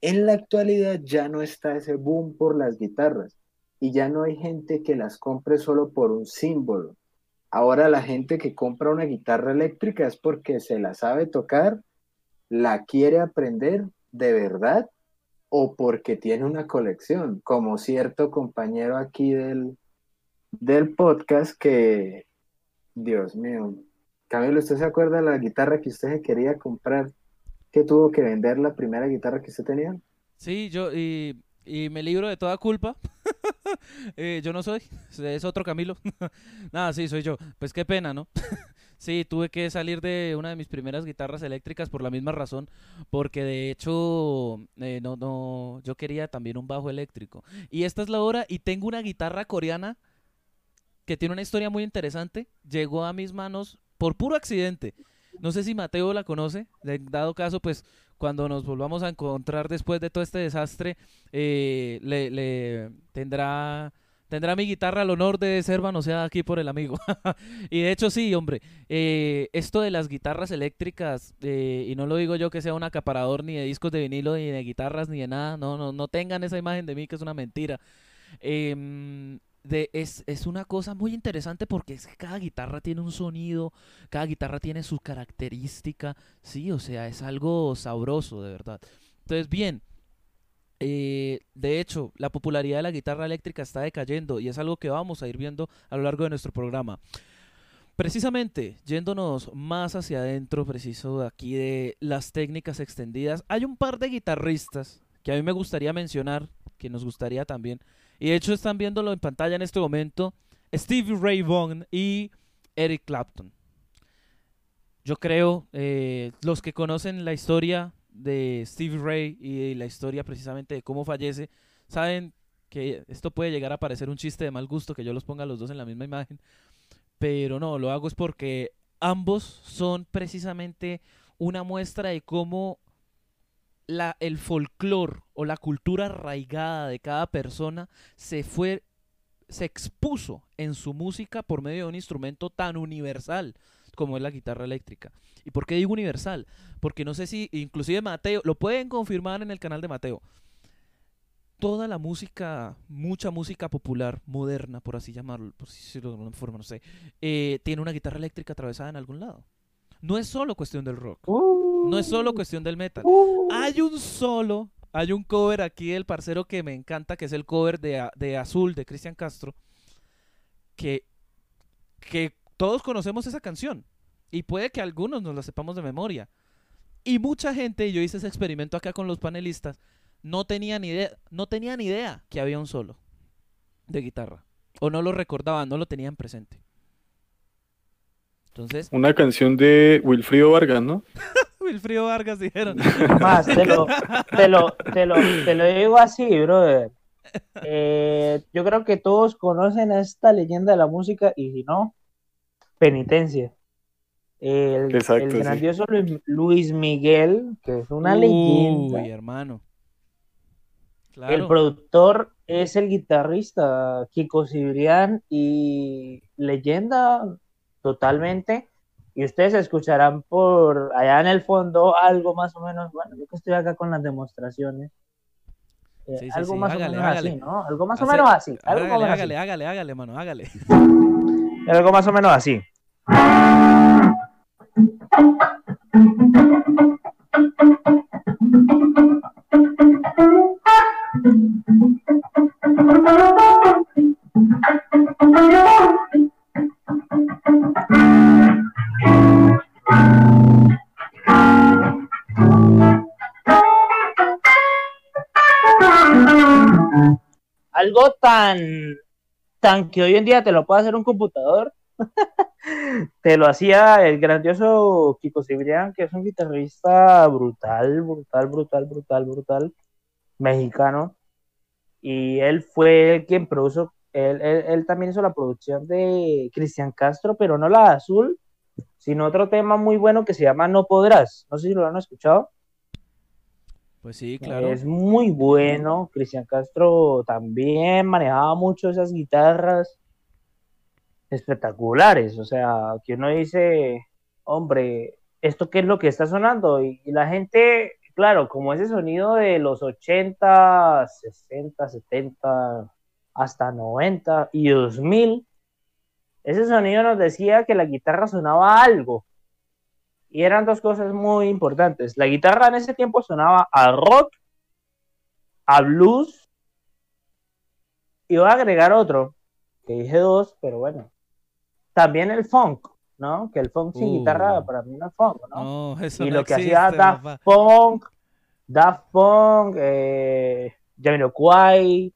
En la actualidad ya no está ese boom por las guitarras y ya no hay gente que las compre solo por un símbolo. Ahora la gente que compra una guitarra eléctrica es porque se la sabe tocar, la quiere aprender de verdad o porque tiene una colección, como cierto compañero aquí del, del podcast que, Dios mío, Camilo, ¿usted se acuerda de la guitarra que usted quería comprar, que tuvo que vender la primera guitarra que usted tenía? Sí, yo y, y me libro de toda culpa. Eh, yo no soy, es otro Camilo. Nada, sí, soy yo. Pues qué pena, ¿no? sí, tuve que salir de una de mis primeras guitarras eléctricas por la misma razón, porque de hecho, eh, no, no, yo quería también un bajo eléctrico. Y esta es la hora y tengo una guitarra coreana que tiene una historia muy interesante. Llegó a mis manos por puro accidente. No sé si Mateo la conoce. Dado caso, pues cuando nos volvamos a encontrar después de todo este desastre, eh, le, le tendrá tendrá mi guitarra el honor de ser manoseada aquí por el amigo. y de hecho sí, hombre, eh, esto de las guitarras eléctricas, eh, y no lo digo yo que sea un acaparador ni de discos de vinilo, ni de guitarras, ni de nada, no, no, no tengan esa imagen de mí que es una mentira. Em, de, es, es una cosa muy interesante porque es que cada guitarra tiene un sonido, cada guitarra tiene su característica, sí, o sea, es algo sabroso, de verdad. Entonces, bien, eh, de hecho, la popularidad de la guitarra eléctrica está decayendo y es algo que vamos a ir viendo a lo largo de nuestro programa. Precisamente, yéndonos más hacia adentro, preciso aquí de las técnicas extendidas, hay un par de guitarristas que a mí me gustaría mencionar, que nos gustaría también, y de hecho están viéndolo en pantalla en este momento, Stevie Ray Vaughan y Eric Clapton. Yo creo, eh, los que conocen la historia de Steve Ray y la historia precisamente de cómo fallece, saben que esto puede llegar a parecer un chiste de mal gusto que yo los ponga los dos en la misma imagen, pero no, lo hago es porque ambos son precisamente una muestra de cómo la, el folclore o la cultura arraigada de cada persona se fue se expuso en su música por medio de un instrumento tan universal como es la guitarra eléctrica. ¿Y por qué digo universal? Porque no sé si, inclusive Mateo, lo pueden confirmar en el canal de Mateo. Toda la música, mucha música popular, moderna, por así llamarlo, por decirlo de alguna forma, no sé, eh, tiene una guitarra eléctrica atravesada en algún lado. No es solo cuestión del rock, no es solo cuestión del metal. Hay un solo, hay un cover aquí del parcero que me encanta, que es el cover de, de Azul de Cristian Castro, que, que todos conocemos esa canción y puede que algunos nos la sepamos de memoria. Y mucha gente, y yo hice ese experimento acá con los panelistas, no tenían idea, no tenían idea que había un solo de guitarra. O no lo recordaban, no lo tenían presente. Entonces. Una canción de Wilfrido Vargas, ¿no? Wilfrido Vargas dijeron. Más, te lo, te lo, te lo, te lo digo así, brother. Eh, yo creo que todos conocen esta leyenda de la música y si no, penitencia. El, el grandioso Luis Miguel, que es una leyenda. Uy, hermano. El productor es el guitarrista Kiko Cibrián y leyenda totalmente. Y ustedes escucharán por allá en el fondo algo más o menos, bueno, yo que estoy acá con las demostraciones. Eh, algo más o menos así, ¿no? Algo más o menos así. hágale, hágale, hágale, hágale, mano, hágale. Algo más o menos así. Algo tan, tan que hoy en día te lo puede hacer un computador, te lo hacía el grandioso Kiko Cibrián, que es un guitarrista brutal, brutal, brutal, brutal, brutal, mexicano. Y él fue quien produjo, él, él, también hizo la producción de Cristian Castro, pero no la de Azul, sino otro tema muy bueno que se llama No Podrás. No sé si lo han escuchado. Pues sí, claro. Es muy bueno. Cristian Castro también manejaba mucho esas guitarras espectaculares. O sea, que uno dice, hombre, ¿esto qué es lo que está sonando? Y, la gente, claro, como ese sonido de los 80, 60, 70, hasta 90 y 2000, ese sonido nos decía que la guitarra sonaba algo. Y eran dos cosas muy importantes. La guitarra en ese tiempo sonaba a rock, a blues, y voy a agregar otro, que dije dos, pero bueno, también el funk, ¿no? Que el funk sin guitarra uh. para mí no es funk, ¿no? y lo que hacía Daft Punk, Daft Punk, eh, Jamiroquai,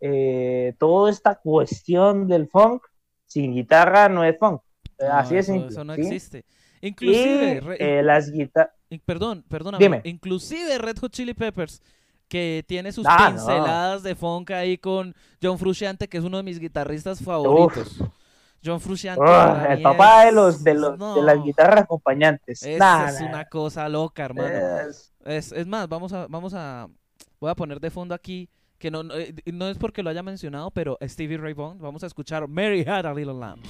eh, toda esta cuestión del funk sin guitarra no es funk. Así es simple. Eso no existe. Inclusive, eh, las guitarras. Perdón, perdóname. Inclusive Red Hot Chili Peppers que tiene sus ah, pinceladas de funk ahí con John Frusciante, que es uno de mis guitarristas favoritos. John Frusciante. el papá de los de, los, de las guitarras acompañantes. Es, es una cosa loca, hermano. Es... es, más, vamos a, vamos a, voy a poner de fondo aquí que no, no, eh, es porque lo haya mencionado, pero Stevie Ray Vaughan, vamos a escuchar Mary Had a Little Lamb.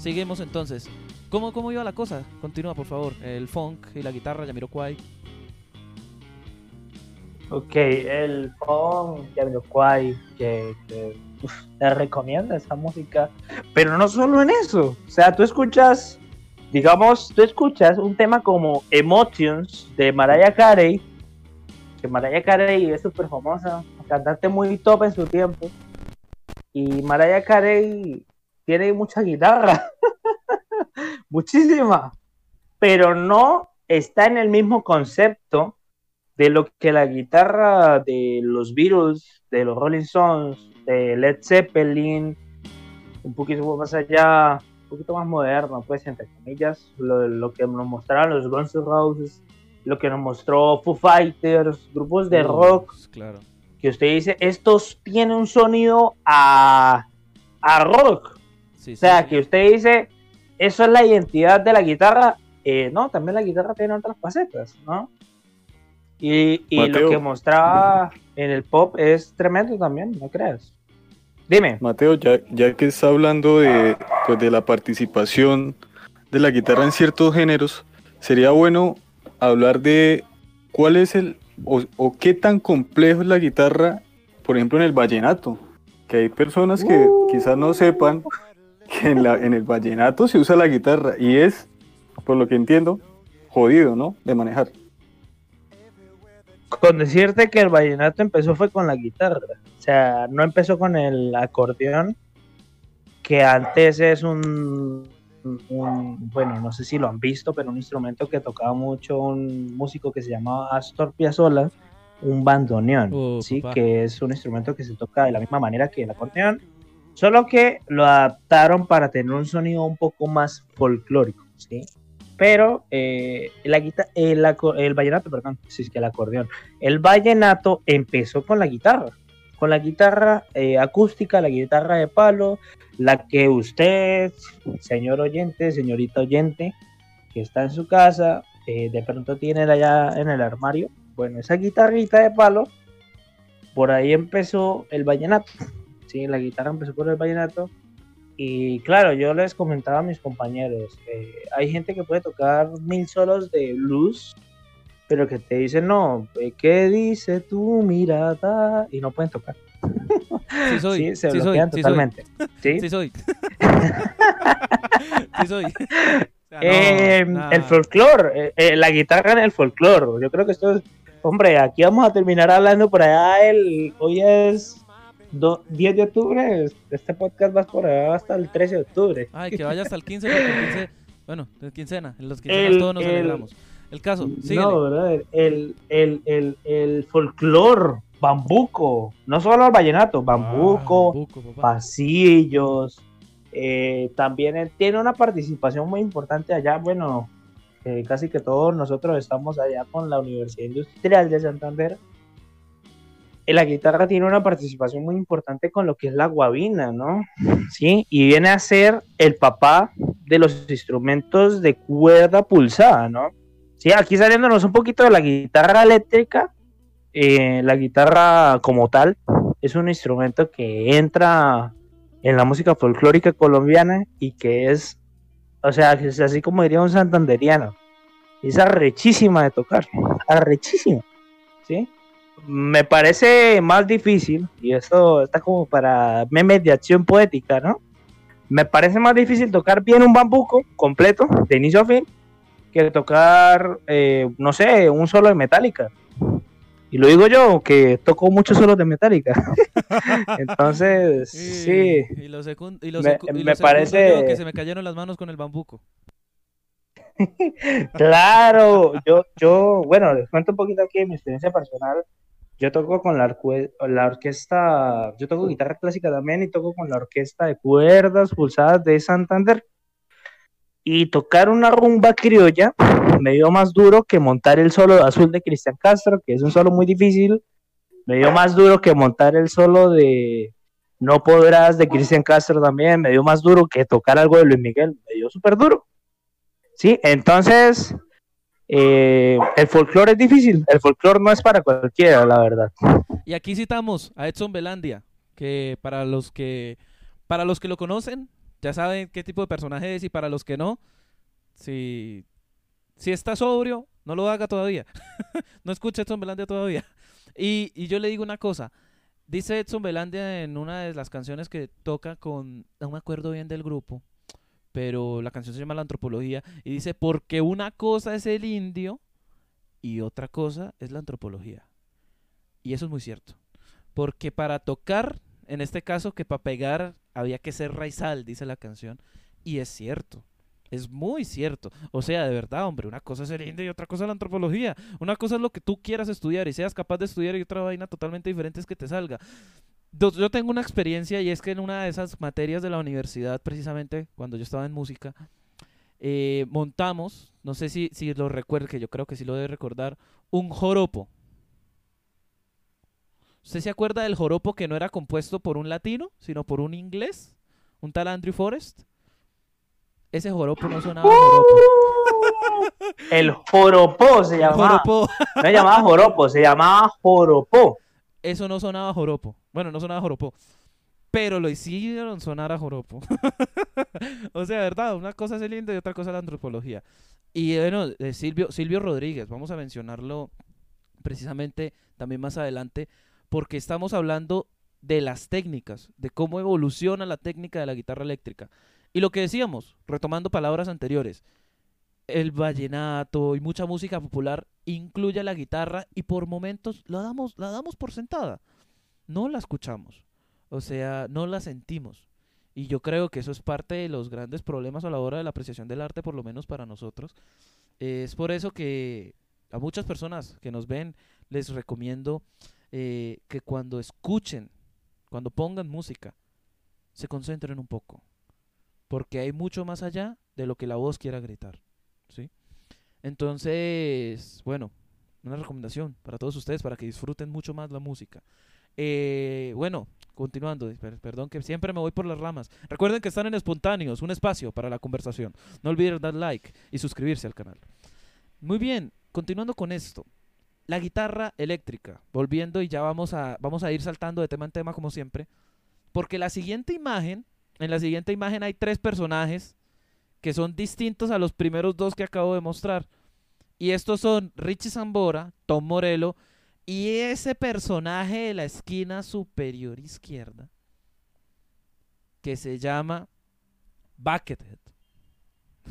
Seguimos entonces. ¿Cómo, ¿Cómo iba la cosa? Continúa, por favor. El funk y la guitarra, Yamiroquai. Ok, el funk, Yamiroquai, que, que te recomienda esa música. Pero no solo en eso. O sea, tú escuchas, digamos, tú escuchas un tema como Emotions de Mariah Carey, que Mariah Carey es súper famosa, cantante muy top en su tiempo. Y Mariah Carey tiene mucha guitarra, muchísima, pero no está en el mismo concepto de lo que la guitarra de los Beatles, de los Rolling Stones, de Led Zeppelin, un poquito más allá, poquito más moderno, pues, entre comillas, lo, lo que nos mostraron los Guns N' Roses, lo que nos mostró Foo Fighters, grupos de rock, Claro. que usted dice, estos tienen un sonido a, a rock. Sí, O sea, sí. que usted dice, eso es la identidad de la guitarra. Eh, no, también la guitarra tiene otras facetas, ¿no? Y, y lo que mostraba en el pop es tremendo también, ¿no creas? Dime. Mateo, ya, ya que está hablando de, pues, de la participación de la guitarra en ciertos géneros, sería bueno hablar de cuál es el o, o qué tan complejo es la guitarra, por ejemplo, en el vallenato. Que hay personas que quizás no sepan que en, la, en el vallenato se usa la guitarra y es, por lo que entiendo, jodido, ¿no? De manejar. Con decirte que el vallenato empezó fue con la guitarra. O sea, no empezó con el acordeón, que antes es un, un- bueno, no sé si lo han visto, pero un instrumento que tocaba mucho un músico que se llamaba Astor Piazzolla, un bandoneón, Oh, ¿sí? papá. Que es un instrumento que se toca de la misma manera que el acordeón, solo que lo adaptaron para tener un sonido un poco más folclórico, ¿sí? Pero eh, la guita- el, el vallenato, perdón, si es que el acordeón. El vallenato empezó con la guitarra, con la guitarra eh, acústica, la guitarra de palo, la que usted, señor oyente, señorita oyente, que está en su casa, eh, de pronto tiene allá en el armario. Bueno, esa guitarrita de palo, por ahí empezó el vallenato. Sí, la guitarra empezó por el vallenato. Y claro, yo les comentaba a mis compañeros, eh, hay gente que puede tocar mil solos de blues, pero que te dicen, no, eh, ¿qué dice tu mirada? Y no pueden tocar. Sí soy, sí, se sí soy, bloquean sí soy. totalmente. ¿sí? Sí soy. sí soy. O sea, no, Eh, nada. el folclore, eh, eh, la guitarra en el folclore. Yo creo que esto es, hombre, aquí vamos a terminar hablando por allá. El, hoy es do- 10 de octubre. Este podcast va por allá hasta el 13 de octubre. Ay, que vaya hasta el 15 porque el 15, bueno, de quincena, en los quincenas El- todos nos el- alegramos. El caso, síguele. No, brother, el, el, el, el folclore, bambuco, no solo el vallenato, bambuco, Ah, bambuco, pasillos. eh, también tiene una participación muy importante allá. Bueno, eh, casi que todos nosotros estamos allá con la Universidad Industrial de Santander. Y la guitarra tiene una participación muy importante con lo que es la guabina, ¿no? Sí, y viene a ser el papá de los instrumentos de cuerda pulsada, ¿no? Sí, aquí saliéndonos un poquito de la guitarra eléctrica, eh, la guitarra como tal es un instrumento que entra en la música folclórica colombiana y que es, o sea, es así como diría un santanderiano, es arrechísima de tocar, arrechísima, ¿sí? Me parece más difícil, y esto está como para memes de acción poética, ¿no? Me parece más difícil tocar bien un bambuco completo, de inicio a fin, que tocar, eh, no sé, un solo de Metallica. Y lo digo yo, que toco muchos solos de Metallica. Entonces, Y- sí. Y lo, secun- y lo Me- y me lo segundo parece- yo, que se me cayeron las manos con el bambuco. Claro, yo, yo, bueno, les cuento un poquito aquí de mi experiencia personal. Yo toco con la, la orquesta, yo toco guitarra clásica también y toco con la orquesta de cuerdas pulsadas de Santander. Y tocar una rumba criolla me dio más duro que montar el solo azul de Cristian Castro, que es un solo muy difícil. Me dio más duro que montar el solo de No Podrás de Cristian Castro también. Me dio más duro que tocar algo de Luis Miguel. Me dio súper duro. Sí, entonces eh, el folclore es difícil. El folclore no es para cualquiera, la verdad. Y aquí citamos a Edson Belandia, que para los que para los que lo conocen, ya saben qué tipo de personaje es y para los que no, si si está sobrio, no lo haga todavía. no escuche Edson Belandia todavía. Y, y yo le digo una cosa, dice Edson Belandia en una de las canciones que toca con, no me acuerdo bien del grupo, pero la canción se llama La Antropología, y dice, porque una cosa es el indio y otra cosa es la antropología. Y eso es muy cierto. Porque para tocar, en este caso, que para pegar había que ser raizal, dice la canción. Y es cierto. Es muy cierto. O sea, de verdad, hombre, una cosa es el indio y otra cosa es la antropología. Una cosa es lo que tú quieras estudiar y seas capaz de estudiar y otra vaina totalmente diferente es que te salga. Yo tengo una experiencia y es que en una de esas materias de la universidad, precisamente cuando yo estaba en música, eh, montamos, no sé si, si lo recuerda, que yo creo que sí lo debe recordar, un joropo. ¿Usted se acuerda del joropo que no era compuesto por un latino, sino por un inglés? Un tal Andrew Forrest. Ese joropo no sonaba joropo. El joropó se llamaba. Joropo. No se llamaba joropo, se llamaba joropó. Eso no sonaba joropo. Bueno, no sonaba joropo. Pero lo hicieron sonar a joropo. o sea, verdad, una cosa es el lindo y otra cosa es la antropología. Y bueno, de Silvio, Silvio Rodríguez, vamos a mencionarlo precisamente también más adelante, porque estamos hablando de las técnicas, de cómo evoluciona la técnica de la guitarra eléctrica. Y lo que decíamos, retomando palabras anteriores, el vallenato y mucha música popular incluye la guitarra y por momentos la damos, la damos por sentada. No la escuchamos. O sea, no la sentimos. Y yo creo que eso es parte de los grandes problemas a la hora de la apreciación del arte, por lo menos para nosotros. Es por eso que a muchas personas que nos ven les recomiendo eh, que cuando escuchen, cuando pongan música, se concentren un poco. Porque hay mucho más allá de lo que la voz quiera gritar. ¿Sí? Entonces, bueno, una recomendación para todos ustedes para que disfruten mucho más la música. Eh, bueno, continuando, per- perdón que siempre me voy por las ramas. Recuerden que están en espontáneos, un espacio para la conversación. No olviden dar like y suscribirse al canal. Muy bien, continuando con esto. La guitarra eléctrica, volviendo y ya vamos a, vamos a ir saltando de tema en tema como siempre. Porque la siguiente imagen, en la siguiente imagen hay tres personajes que son distintos a los primeros dos que acabo de mostrar. Y estos son Richie Zambora, Tom Morello y ese personaje de la esquina superior izquierda que se llama Buckethead.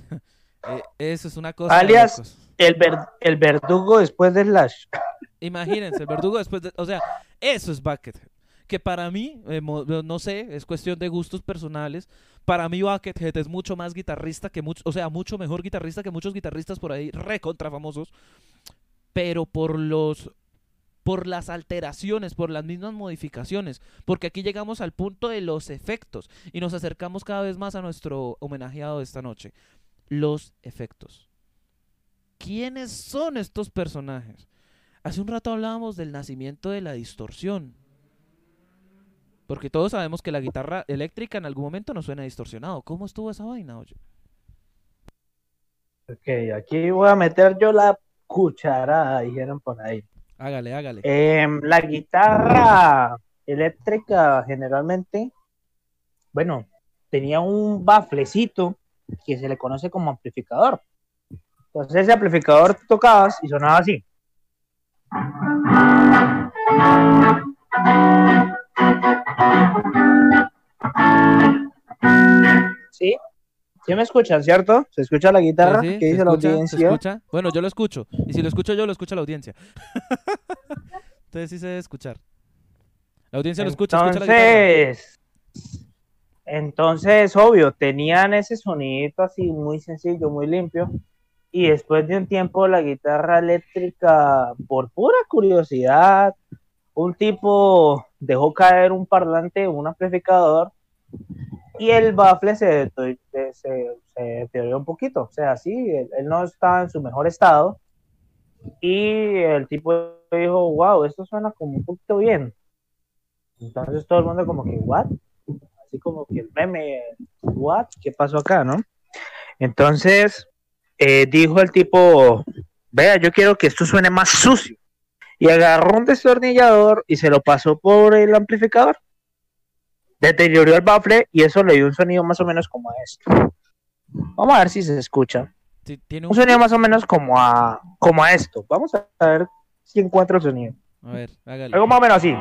Eh, Eso es una cosa. de Alias-. El, ver- el verdugo después del Slash. Imagínense, el verdugo después de... O sea, eso es Buckethead. Que para mí, eh, no sé, es cuestión de gustos personales. Para mí Buckethead es mucho más guitarrista que muchos... O sea, mucho mejor guitarrista que muchos guitarristas por ahí recontra famosos. Pero por los... Por las alteraciones, por las mismas modificaciones. Porque aquí llegamos al punto de los efectos. Y nos acercamos cada vez más a nuestro homenajeado de esta noche. Los efectos. ¿Quiénes son estos personajes? Hace un rato hablábamos del nacimiento de la distorsión. Porque todos sabemos que la guitarra eléctrica en algún momento no suena distorsionado. ¿Cómo estuvo esa vaina, oye? Ok, aquí voy a meter yo la cucharada, dijeron por ahí. Hágale, hágale. Em, la guitarra eléctrica generalmente, bueno, tenía un baflecito que se le conoce como amplificador. Entonces ese amplificador tocabas y sonaba así. ¿Sí? ¿Sí me escuchan, cierto? ¿Se escucha la guitarra? Sí, sí, ¿Qué ¿se dice la escucha? ¿Se audiencia? escucha? Bueno, yo lo escucho. Y si lo escucho yo, lo escucha la audiencia. Entonces sí se debe escuchar. La audiencia lo escucha, escucha la. Entonces, entonces, obvio, tenían ese sonidito así muy sencillo, muy limpio. Y después de un tiempo, la guitarra eléctrica, por pura curiosidad, un tipo dejó caer un parlante, un amplificador, y el bafle se, se, deterioró un poquito. O sea, sí, él, él no estaba en su mejor estado. Y el tipo dijo, wow, esto suena como un poquito bien. Entonces todo el mundo como que, ¿what? Así como que el meme, ¿what? ¿Qué pasó acá, no? Entonces eh, dijo el tipo, vea, yo quiero que esto suene más sucio. Y agarró un destornillador y se lo pasó por el amplificador. Deterioró el bafle y eso le dio un sonido más o menos como a esto. Vamos a ver si se escucha. Sí, tiene Un un... sonido más o menos como a, como a esto. Vamos a ver si encuentro el sonido. A ver, hágale. Algo más o menos así.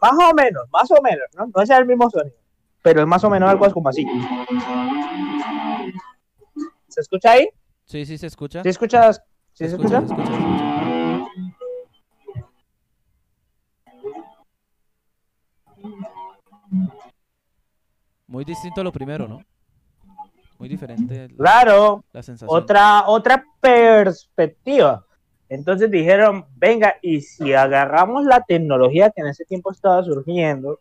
Más o menos, más o menos, ¿no? No es el mismo sonido, pero es más o menos algo como así. ¿Se escucha ahí? Sí, sí se escucha. ¿Sí escuchas? ¿Sí Se se escucha, escucha? se escucha, se escucha. Muy distinto a lo primero, ¿no? Muy diferente la, Claro, la sensación. otra, otra perspectiva. Entonces dijeron, venga, y si agarramos la tecnología que en ese tiempo estaba surgiendo,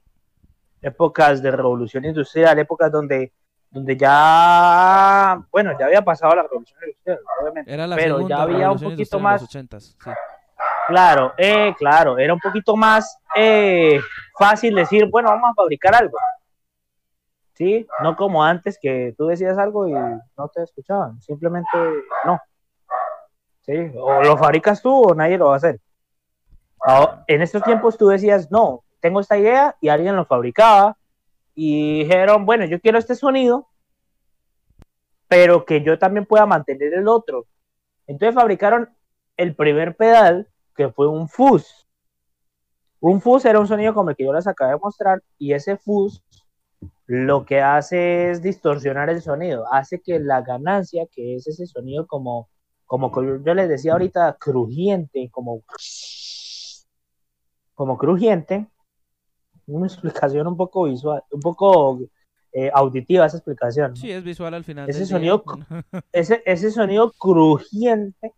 épocas de revolución industrial, épocas donde, donde ya, bueno, ya había pasado la revolución industrial, obviamente, Era la pero segunda ya había un poquito más, los 80s, sí. claro, eh, claro, era un poquito más eh, fácil decir, bueno, vamos a fabricar algo. ¿Sí? No como antes que tú decías algo y no te escuchaban, simplemente no. ¿Sí? O lo fabricas tú o nadie lo va a hacer. Ahora, en estos tiempos tú decías, no, tengo esta idea y alguien lo fabricaba y dijeron, bueno, yo quiero este sonido, pero que yo también pueda mantener el otro. Entonces fabricaron el primer pedal, que fue un fuzz. Un fuzz era un sonido como el que yo les acabé de mostrar y ese fuzz lo que hace es distorsionar el sonido, hace que la ganancia, que es ese sonido como, como yo les decía ahorita, crujiente, como, como crujiente, una explicación un poco visual, un poco eh, auditiva esa explicación. ¿no? Sí, es visual al final. Ese sonido ese, ese sonido crujiente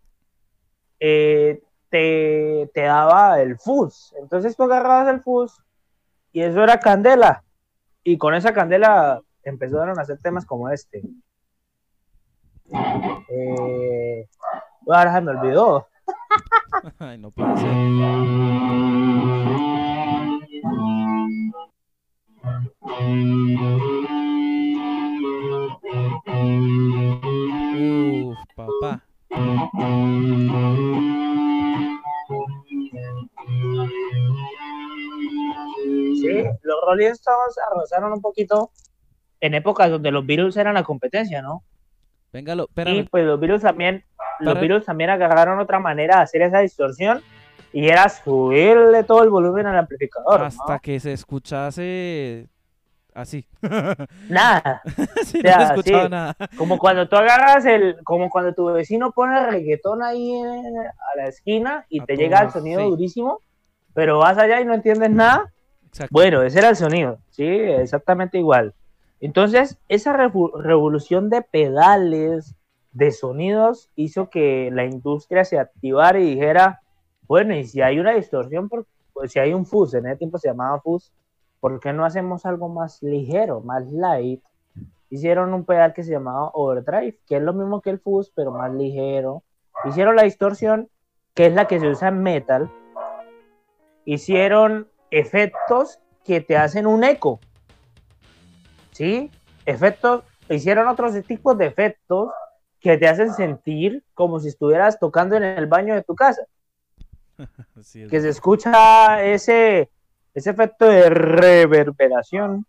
eh, te, te daba el fuzz. Entonces tú agarrabas el fuzz y eso era candela. Y con esa candela empezaron a hacer temas como este. Eh, ahora se me olvidó. Ay, no puede ser. Uf, papá. Sí, los Rolling Stones arrasaron un poquito en épocas donde los Beatles eran la competencia, ¿no? Véngalo, Y espérame. pues los Beatles también, los Para- Beatles también agarraron otra manera de hacer esa distorsión y era subirle todo el volumen al amplificador. ¿no? Hasta que se escuchase así. Nada, sí, O sea, no se escuchaba sí. nada. como cuando tú agarras el, como cuando tu vecino pone reggaetón ahí en- a la esquina y A te llega el sonido sí. durísimo, pero vas allá y no entiendes nada. Exacto. Bueno, ese era el sonido, sí, exactamente igual. Entonces, esa revolución de pedales, de sonidos, hizo que la industria se activara y dijera, bueno, y si hay una distorsión, por- pues si hay un fuzz, en ese tiempo se llamaba fuzz, ¿por qué no hacemos algo más ligero, más light? Hicieron un pedal que se llamaba overdrive, que es lo mismo que el fuzz, pero más ligero. Hicieron la distorsión, que es la que se usa en metal. Hicieron efectos que te hacen un eco. ¿Sí? Efectos, hicieron otros tipos de efectos que te hacen sentir como si estuvieras tocando en el baño de tu casa. Sí, es Que se escucha ese, ese efecto de reverberación,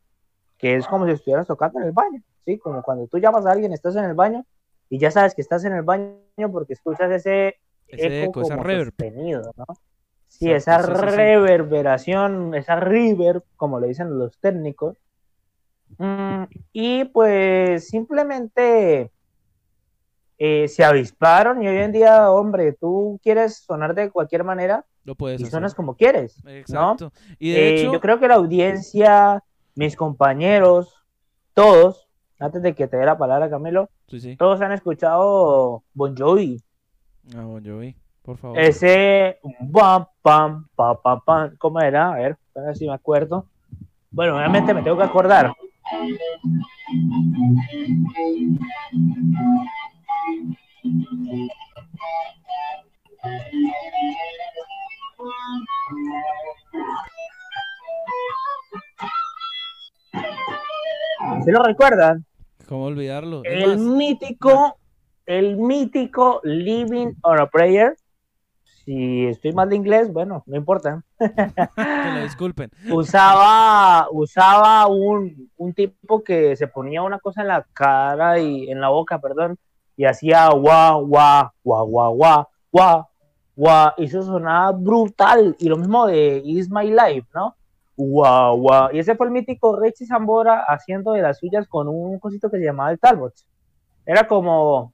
que es como si estuvieras tocando en el baño. ¿Sí? Como cuando tú llamas a alguien, estás en el baño y ya sabes que estás en el baño porque escuchas ese Ese eco, como reverb. sostenido, ¿no? Sí, esa sí, sí, sí. reverberación, esa reverb, como le dicen los técnicos. Mm, y pues simplemente eh, se avisparon y hoy en día, hombre, tú quieres sonar de cualquier manera Lo puedes y hacer. como quieres. Exacto. Y de Eh, hecho, yo creo que la audiencia, mis compañeros, todos, antes de que te dé la palabra, Camilo, sí, sí. todos han escuchado Bon Jovi. Ah, Bon Jovi, por favor. Ese pam, pam, pam, pam, pam, ¿cómo era? A ver, a ver si me acuerdo. Bueno, obviamente me tengo que acordar. ¿Se lo recuerdan? ¿Cómo olvidarlo? El mítico, el mítico Living on a Prayer. Si estoy mal de inglés, bueno, no importa. que lo disculpen. Usaba, usaba un, un tipo que se ponía una cosa en la cara y en la boca, perdón, y hacía guau, guau, guau, guau, guau, guau, guau, y eso sonaba brutal. Y lo mismo de Is My Life, ¿no? Guau, guau. Y ese fue el mítico Richie Zambora haciendo de las suyas con un cosito que se llamaba el Talbot. Era como,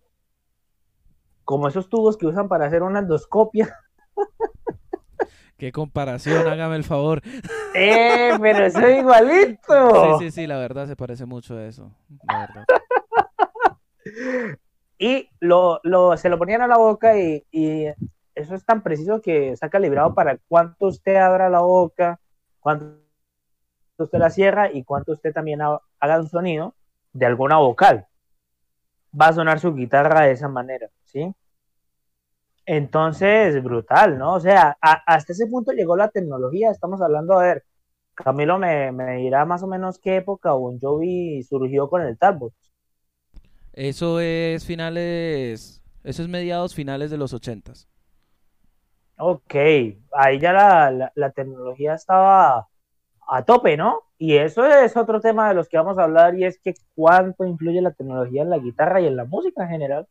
como esos tubos que usan para hacer una endoscopia. Qué comparación, hágame el favor. ¡Eh! Pero eso es igualito. Sí, sí, sí, la verdad se parece mucho a eso. La verdad. Y lo, lo- se lo ponían a la boca y, y eso es tan preciso que está calibrado para cuánto usted abra la boca, cuánto usted la cierra y cuánto usted también haga un sonido de alguna vocal. Va a sonar su guitarra de esa manera, ¿sí? Entonces, brutal, ¿no? O sea, hasta ese punto llegó la tecnología. Estamos hablando, a ver, Camilo me, dirá más o menos qué época Bon Jovi surgió con el Talbot. Eso es finales, eso es mediados finales de los ochentas. Ok, ahí ya la, la, tecnología estaba a tope, ¿no? Y eso es otro tema de los que vamos a hablar y es que cuánto influye la tecnología en la guitarra y en la música en general.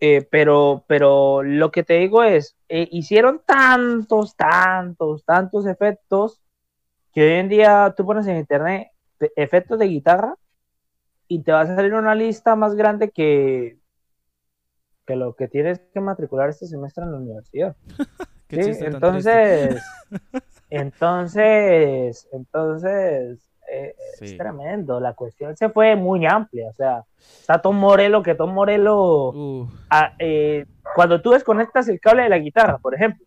Eh, pero, pero lo que te digo es, eh, hicieron tantos, tantos, tantos efectos que hoy en día tú pones en internet efectos de guitarra y te va a salir una lista más grande que, que lo que tienes que matricular este semestre en la universidad. ¿Sí? Entonces, entonces, entonces, eh, es tremendo. La cuestión se fue muy amplia. O sea, está Tom Morello, que Tom Morello, ah, eh, cuando tú desconectas el cable de la guitarra, por ejemplo,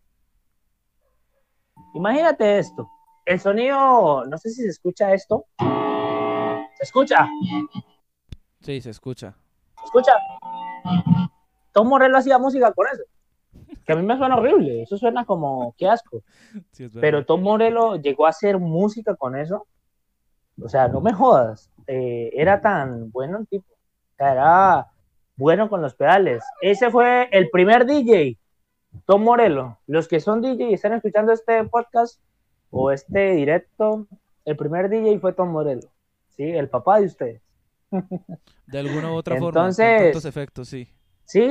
imagínate esto el sonido, no sé si se escucha esto. ¿Se escucha? Sí, se escucha. ¿Se escucha? Tom Morello hacía música con eso. Que a mí me suena horrible. Eso suena como, qué asco. Pero Tom Morello llegó a hacer música con eso. O sea, no me jodas. Eh, era tan bueno el tipo. era bueno con los pedales. Ese fue el primer DJ, Tom Morello. Los que son DJ y están escuchando este podcast, o este directo, el primer DJ fue Tom Morello, ¿sí? El papá de ustedes. De alguna u otra forma, con tantos efectos, sí. Sí,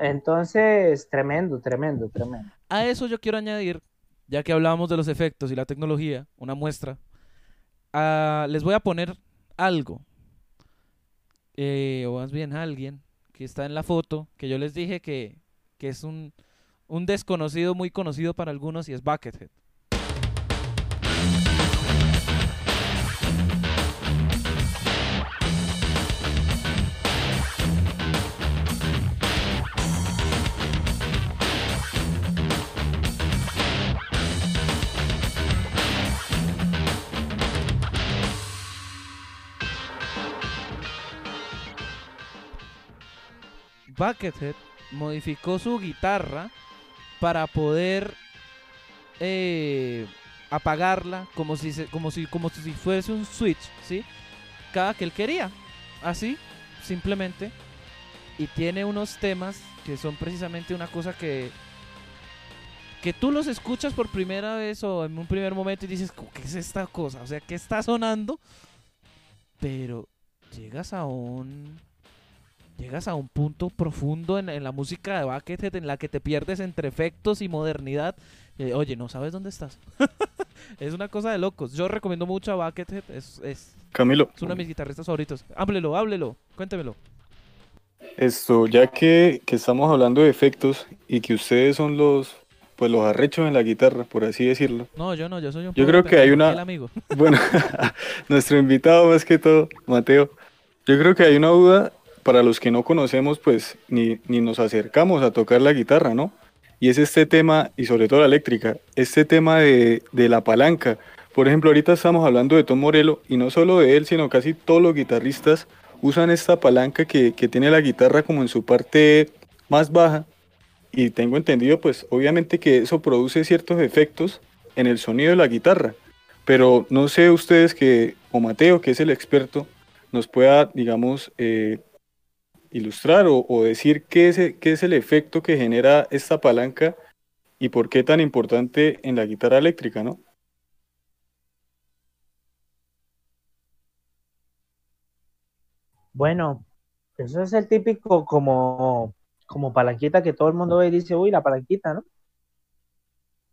entonces, tremendo, tremendo, tremendo. A eso yo quiero añadir, ya que hablábamos de los efectos y la tecnología, una muestra. Ah, les voy a poner algo, eh, o más bien alguien, que está en la foto, que yo les dije que, que es un, un desconocido muy conocido para algunos y es Buckethead. Buckethead modificó su guitarra para poder eh, apagarla como si, como, si, como si fuese un switch, ¿sí? Cada que él quería, así, simplemente. Y tiene unos temas que son precisamente una cosa que que tú los escuchas por primera vez o en un primer momento y dices, ¿qué es esta cosa? O sea, ¿qué está sonando? Pero llegas a un llegas a un punto profundo en, la música de Buckethead en la que te pierdes entre efectos y modernidad. oye, no sabes dónde estás. es una cosa de locos. Yo recomiendo mucho a Buckethead. Es, es, Camilo. Es uno de mis guitarristas favoritos. Háblelo, háblelo. Cuéntemelo. Esto, ya que, que, estamos hablando de efectos y que ustedes son los pues los arrechos en la guitarra, por así decirlo. No, yo no, yo soy un Yo creo que hay una amigo. Bueno, nuestro invitado más que todo, Mateo. Yo creo que hay una duda para los que no conocemos, pues ni, ni nos acercamos a tocar la guitarra, ¿no? Y es este tema, y sobre todo la eléctrica, este tema de, de la palanca. Por ejemplo, ahorita estamos hablando de Tom Morello, y no solo de él, sino casi todos los guitarristas usan esta palanca que, que tiene la guitarra como en su parte más baja. Y tengo entendido, pues obviamente que eso produce ciertos efectos en el sonido de la guitarra. Pero no sé ustedes que, o Mateo, que es el experto, nos pueda, digamos, eh, ilustrar o, decir qué es, qué es el efecto que genera esta palanca y por qué tan importante en la guitarra eléctrica, ¿no? Bueno, eso es el típico como, como palanquita que todo el mundo ve y dice, uy, la palanquita, ¿no?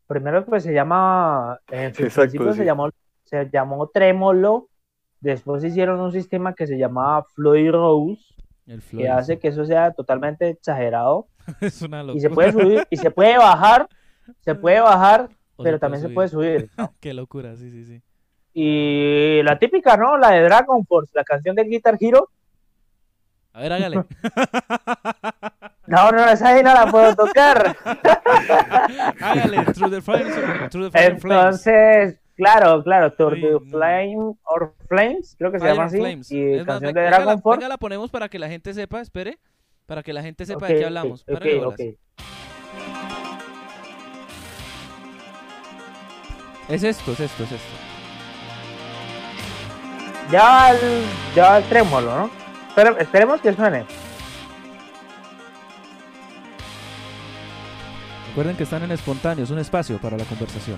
Primero pues se llama, en principio se, llamó, se llamó trémolo, después hicieron un sistema que se llamaba Floyd Rose, que hace que eso sea totalmente exagerado. es una locura. Y se puede subir, y se puede bajar, se puede bajar, pero también se puede subir. Qué locura, sí, sí, sí. Y la típica, ¿no? La de Dragon Force, la canción de Guitar Hero. A ver, hágale. No, no, esa ahí no la puedo tocar. Hágale, Through the Flames. Through the. Entonces, claro, claro, no. Flame or Flames, creo que se Fire llama and así. Flames. Y Es más, canción venga, de Dragon Force. venga, la ponemos para que la gente sepa, espere. Para que la gente sepa Ok, de qué hablamos. ok, Párale ok, bolas. ok. Es esto, es esto, es esto. Ya va el, ya va el trémolo, ¿no? Espere- esperemos que suene. Recuerden que están en espontáneos, un espacio para la conversación.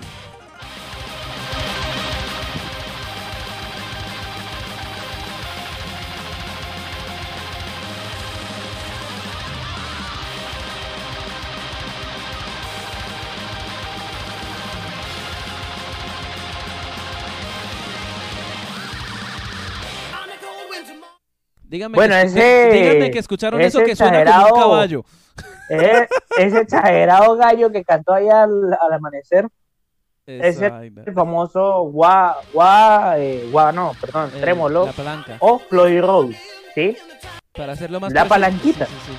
Díganme, Bueno, que, ese- díganme que escucharon eso que suena como un caballo. Ese exagerado gallo que cantó ahí al, al amanecer, ese- el famoso gua, gua, eh, gua, no, perdón, Eh, trémolo, La palanca. o Floyd Rose, ¿sí? Para hacerlo más La palanquita. Sí, sí, sí.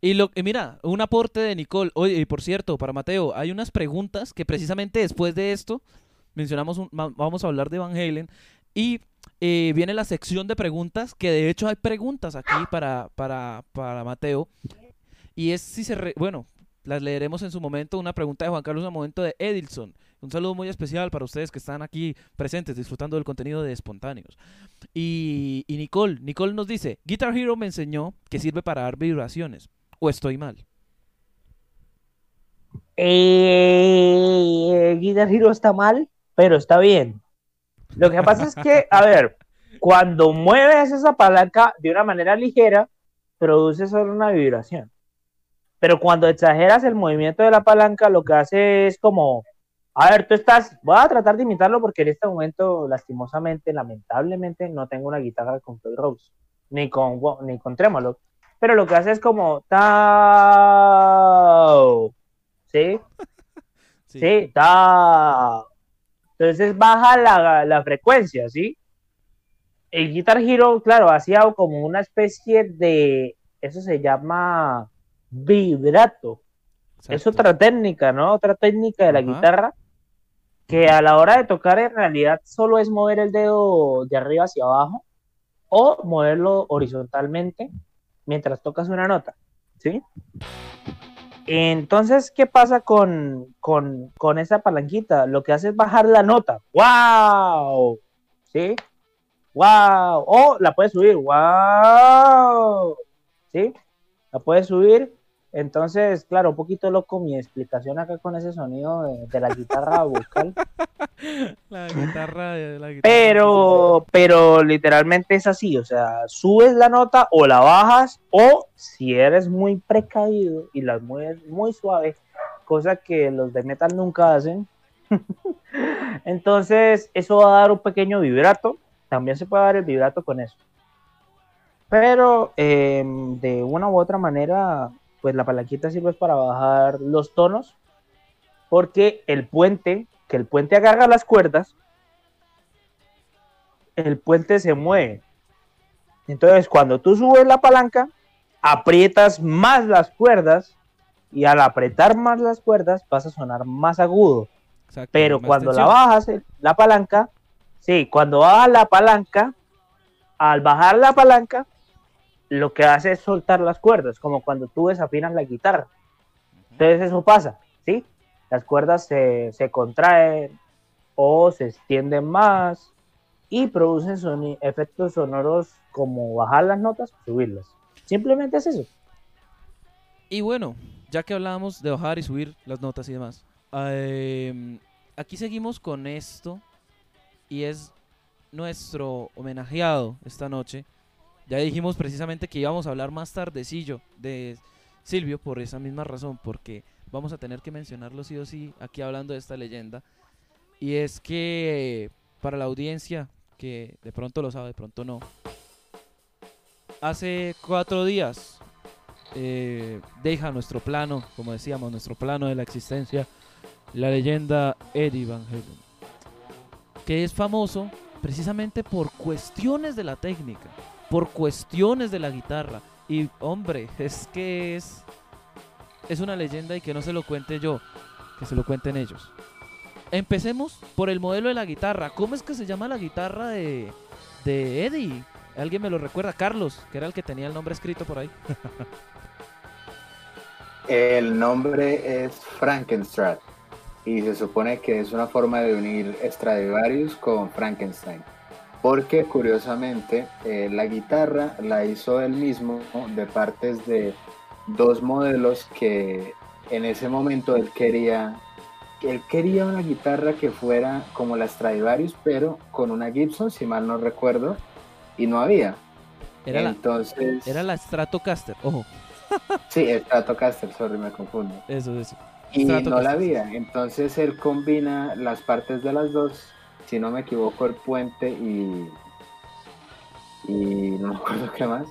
Y, lo, y mira, un aporte de Nicole. Oye, y por cierto, para Mateo, hay unas preguntas que precisamente después de esto mencionamos, un- vamos a hablar de Van Halen. Y eh, viene la sección de preguntas, que de hecho hay preguntas aquí para, para, para Mateo. Y es si se... re- bueno, las leeremos en su momento. Una pregunta de Juan Carlos, un momento de Edilson. Un saludo muy especial para ustedes que están aquí presentes disfrutando del contenido de Espontáneos. Y, y Nicole, Nicole nos dice, Guitar Hero me enseñó que sirve para dar vibraciones. ¿O estoy mal? Eh, Guitar Hero está mal, pero está bien. Lo que pasa es que, a ver, cuando mueves esa palanca de una manera ligera, produce solo una vibración. Pero cuando exageras el movimiento de la palanca, lo que hace es como, a ver, tú estás, voy a tratar de imitarlo porque en este momento, lastimosamente, lamentablemente, no tengo una guitarra con Floyd Rose, ni con, ni con trémolo. Pero lo que hace es como, tao, ¿sí? Sí, ta. Entonces baja la, la frecuencia, ¿sí? El Guitar Hero, claro, hacía como una especie de, eso se llama vibrato. Es Exacto. otra técnica, ¿no? Otra técnica de la Ajá. guitarra que a la hora de tocar en realidad solo es mover el dedo de arriba hacia abajo o moverlo horizontalmente mientras tocas una nota, ¿sí? Entonces, ¿qué pasa con, con, con esa palanquita? Lo que hace es bajar la nota. ¡Wow! ¿Sí? ¡Wow! O la puedes subir. ¡Wow! ¿Sí? La puedes subir. Entonces, claro, un poquito loco mi explicación acá con ese sonido de, de la guitarra vocal. La guitarra, de- la guitarra. Pero, pero literalmente es así, o sea, subes la nota o la bajas, o si eres muy precavido y la mueves muy suave, cosa que los de metal nunca hacen. Entonces, eso va a dar un pequeño vibrato. También se puede dar el vibrato con eso. Pero eh, de una u otra manera, pues la palanquita sirve para bajar los tonos, porque el puente, que el puente agarra las cuerdas, el puente se mueve. Entonces, cuando tú subes la palanca, aprietas más las cuerdas y al apretar más las cuerdas vas a sonar más agudo. Exacto, Pero más cuando la bajas, eh, la palanca, sí, cuando bajas la palanca, al bajar la palanca, lo que hace es soltar las cuerdas, como cuando tú desafinas la guitarra. Entonces eso pasa, ¿sí? Las cuerdas se, se contraen o se extienden más y producen soni- efectos sonoros como bajar las notas subirlas. Simplemente es eso. Y bueno, ya que hablábamos de bajar y subir las notas y demás, eh, aquí seguimos con esto y es nuestro homenajeado esta noche. Ya dijimos precisamente que íbamos a hablar más tardecillo de Silvio por esa misma razón, porque vamos a tener que mencionarlo sí o sí aquí hablando de esta leyenda. Y es que para la audiencia, que de pronto lo sabe, de pronto no, hace cuatro días eh, deja nuestro plano, como decíamos, nuestro plano de la existencia, la leyenda Eddie Van Halen, que es famoso precisamente por cuestiones de la técnica, por cuestiones de la guitarra, Y hombre, es que es, es una leyenda y que no se lo cuente yo, que se lo cuenten ellos. Empecemos por el modelo de la guitarra. ¿Cómo es que se llama la guitarra de, de Eddie? ¿Alguien me lo recuerda? Carlos, que era el que tenía el nombre escrito por ahí. El nombre es Frankenstrat y se supone que es una forma de unir Stradivarius con Frankenstein. Porque curiosamente eh, la guitarra la hizo él mismo de partes de dos modelos que en ese momento él quería él quería una guitarra que fuera como la Stradivarius, pero con una Gibson, si mal no recuerdo, y no había. Era Entonces, la, era la Stratocaster, ojo. Sí, Stratocaster, sorry, me confundo. Eso, eso. Y no la había. Entonces él combina las partes de las dos, si no me equivoco, el puente y. Y no me acuerdo qué más.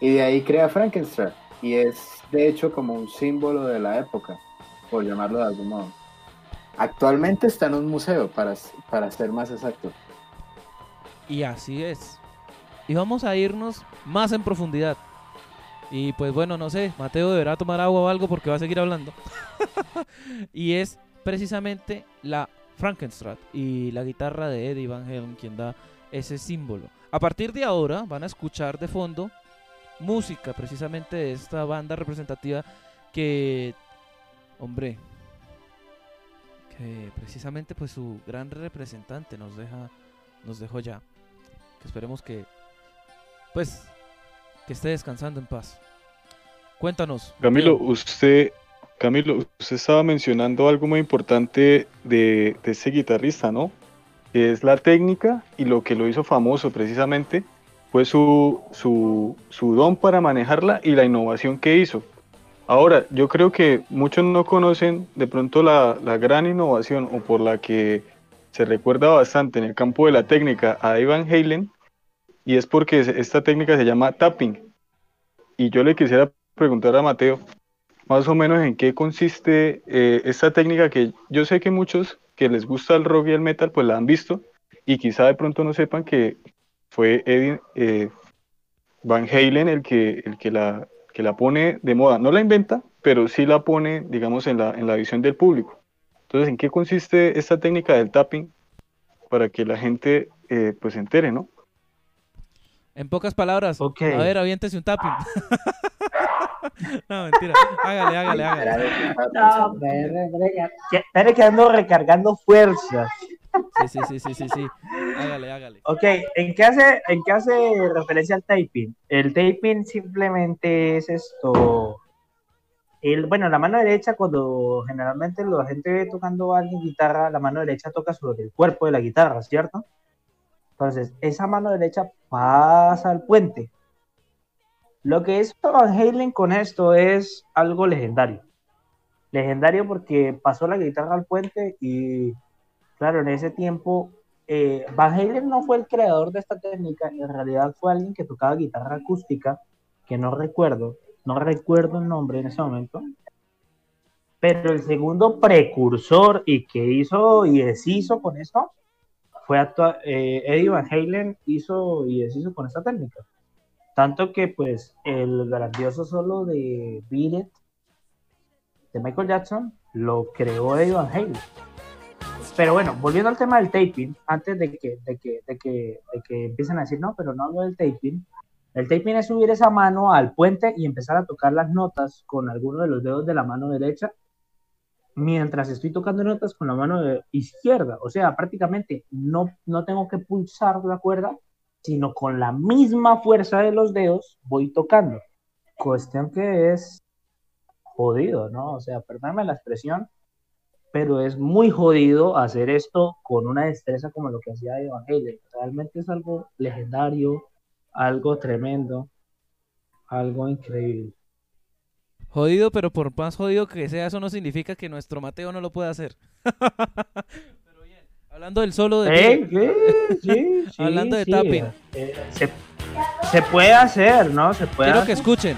Y de ahí crea Frankenstein. Y es de hecho como un símbolo de la época, por llamarlo de algún modo. Actualmente está en un museo, para, para ser más exacto. Y así es. Y vamos a irnos más en profundidad. Y pues bueno, no sé, Mateo deberá tomar agua o algo porque va a seguir hablando. y es precisamente la Frankenstrat y la guitarra de Eddie Van Halen quien da ese símbolo. A partir de ahora van a escuchar de fondo música precisamente de esta banda representativa que, hombre, que precisamente pues su gran representante nos deja, nos dejó ya. Que esperemos que, pues, que esté descansando en paz. Cuéntanos. Camilo, usted, Camilo, usted estaba mencionando algo muy importante de, de ese guitarrista, ¿no? Es la técnica y lo que lo hizo famoso precisamente fue su, su, su don para manejarla y la innovación que hizo. Ahora, yo creo que muchos no conocen de pronto la, la, gran innovación o por la que se recuerda bastante en el campo de la técnica a Ivan Halen, y es porque esta técnica se llama tapping. Y yo le quisiera preguntar a Mateo más o menos en qué consiste eh, esta técnica que yo sé que muchos que les gusta el rock y el metal pues la han visto y quizá de pronto no sepan que fue Eddie eh, Van Halen el que, el que la, que la pone de moda. No la inventa, pero sí la pone, digamos, en la, en la visión del público. Entonces, ¿en qué consiste esta técnica del tapping? Para que la gente eh, pues se entere, ¿no? En pocas palabras, a ver, aviéntese un tapping. no, mentira. Hágale, hágale, hágale. No, espere, que- ando recargando fuerzas. Sí, sí, sí, sí, sí, sí. Hágale, hágale. Ok, ¿en qué, hace, ¿en qué hace referencia al taping? El taping simplemente es esto. El, bueno, la mano derecha, cuando generalmente la gente ve tocando a alguien guitarra, la mano derecha toca sobre el cuerpo de la guitarra, ¿cierto? Entonces, esa mano derecha pasa al puente. Lo que hizo Van Halen con esto es algo legendario. Legendario porque pasó la guitarra al puente y, claro, en ese tiempo eh, Van Halen no fue el creador de esta técnica, en realidad fue alguien que tocaba guitarra acústica, que no recuerdo, no recuerdo el nombre en ese momento, pero el segundo precursor y que hizo y deshizo con esto fue eh, Eddie Van Halen hizo y deshizo con esta técnica. Tanto que pues el grandioso solo de It de Michael Jackson lo creó Eddie Van Halen. Pero bueno, volviendo al tema del taping, antes de que, de que, de que, de que empiecen a decir, no, pero no hablo del taping. El taping es subir esa mano al puente y empezar a tocar las notas con alguno de los dedos de la mano derecha mientras estoy tocando notas con la mano izquierda. O sea, prácticamente no, no tengo que pulsar la cuerda, sino con la misma fuerza de los dedos voy tocando. Cuestión que es jodido, ¿no? O sea, perdóname la expresión, pero es muy jodido hacer esto con una destreza como lo que hacía Evan Halen. Realmente es algo legendario, algo tremendo, algo increíble. Jodido, pero por más jodido que sea, eso no significa que nuestro Mateo no lo pueda hacer. hablando del solo de... Eh, sí, sí, sí, Hablando de tapping. Eh, se, se puede hacer, ¿no? Se puede Quiero que escuchen.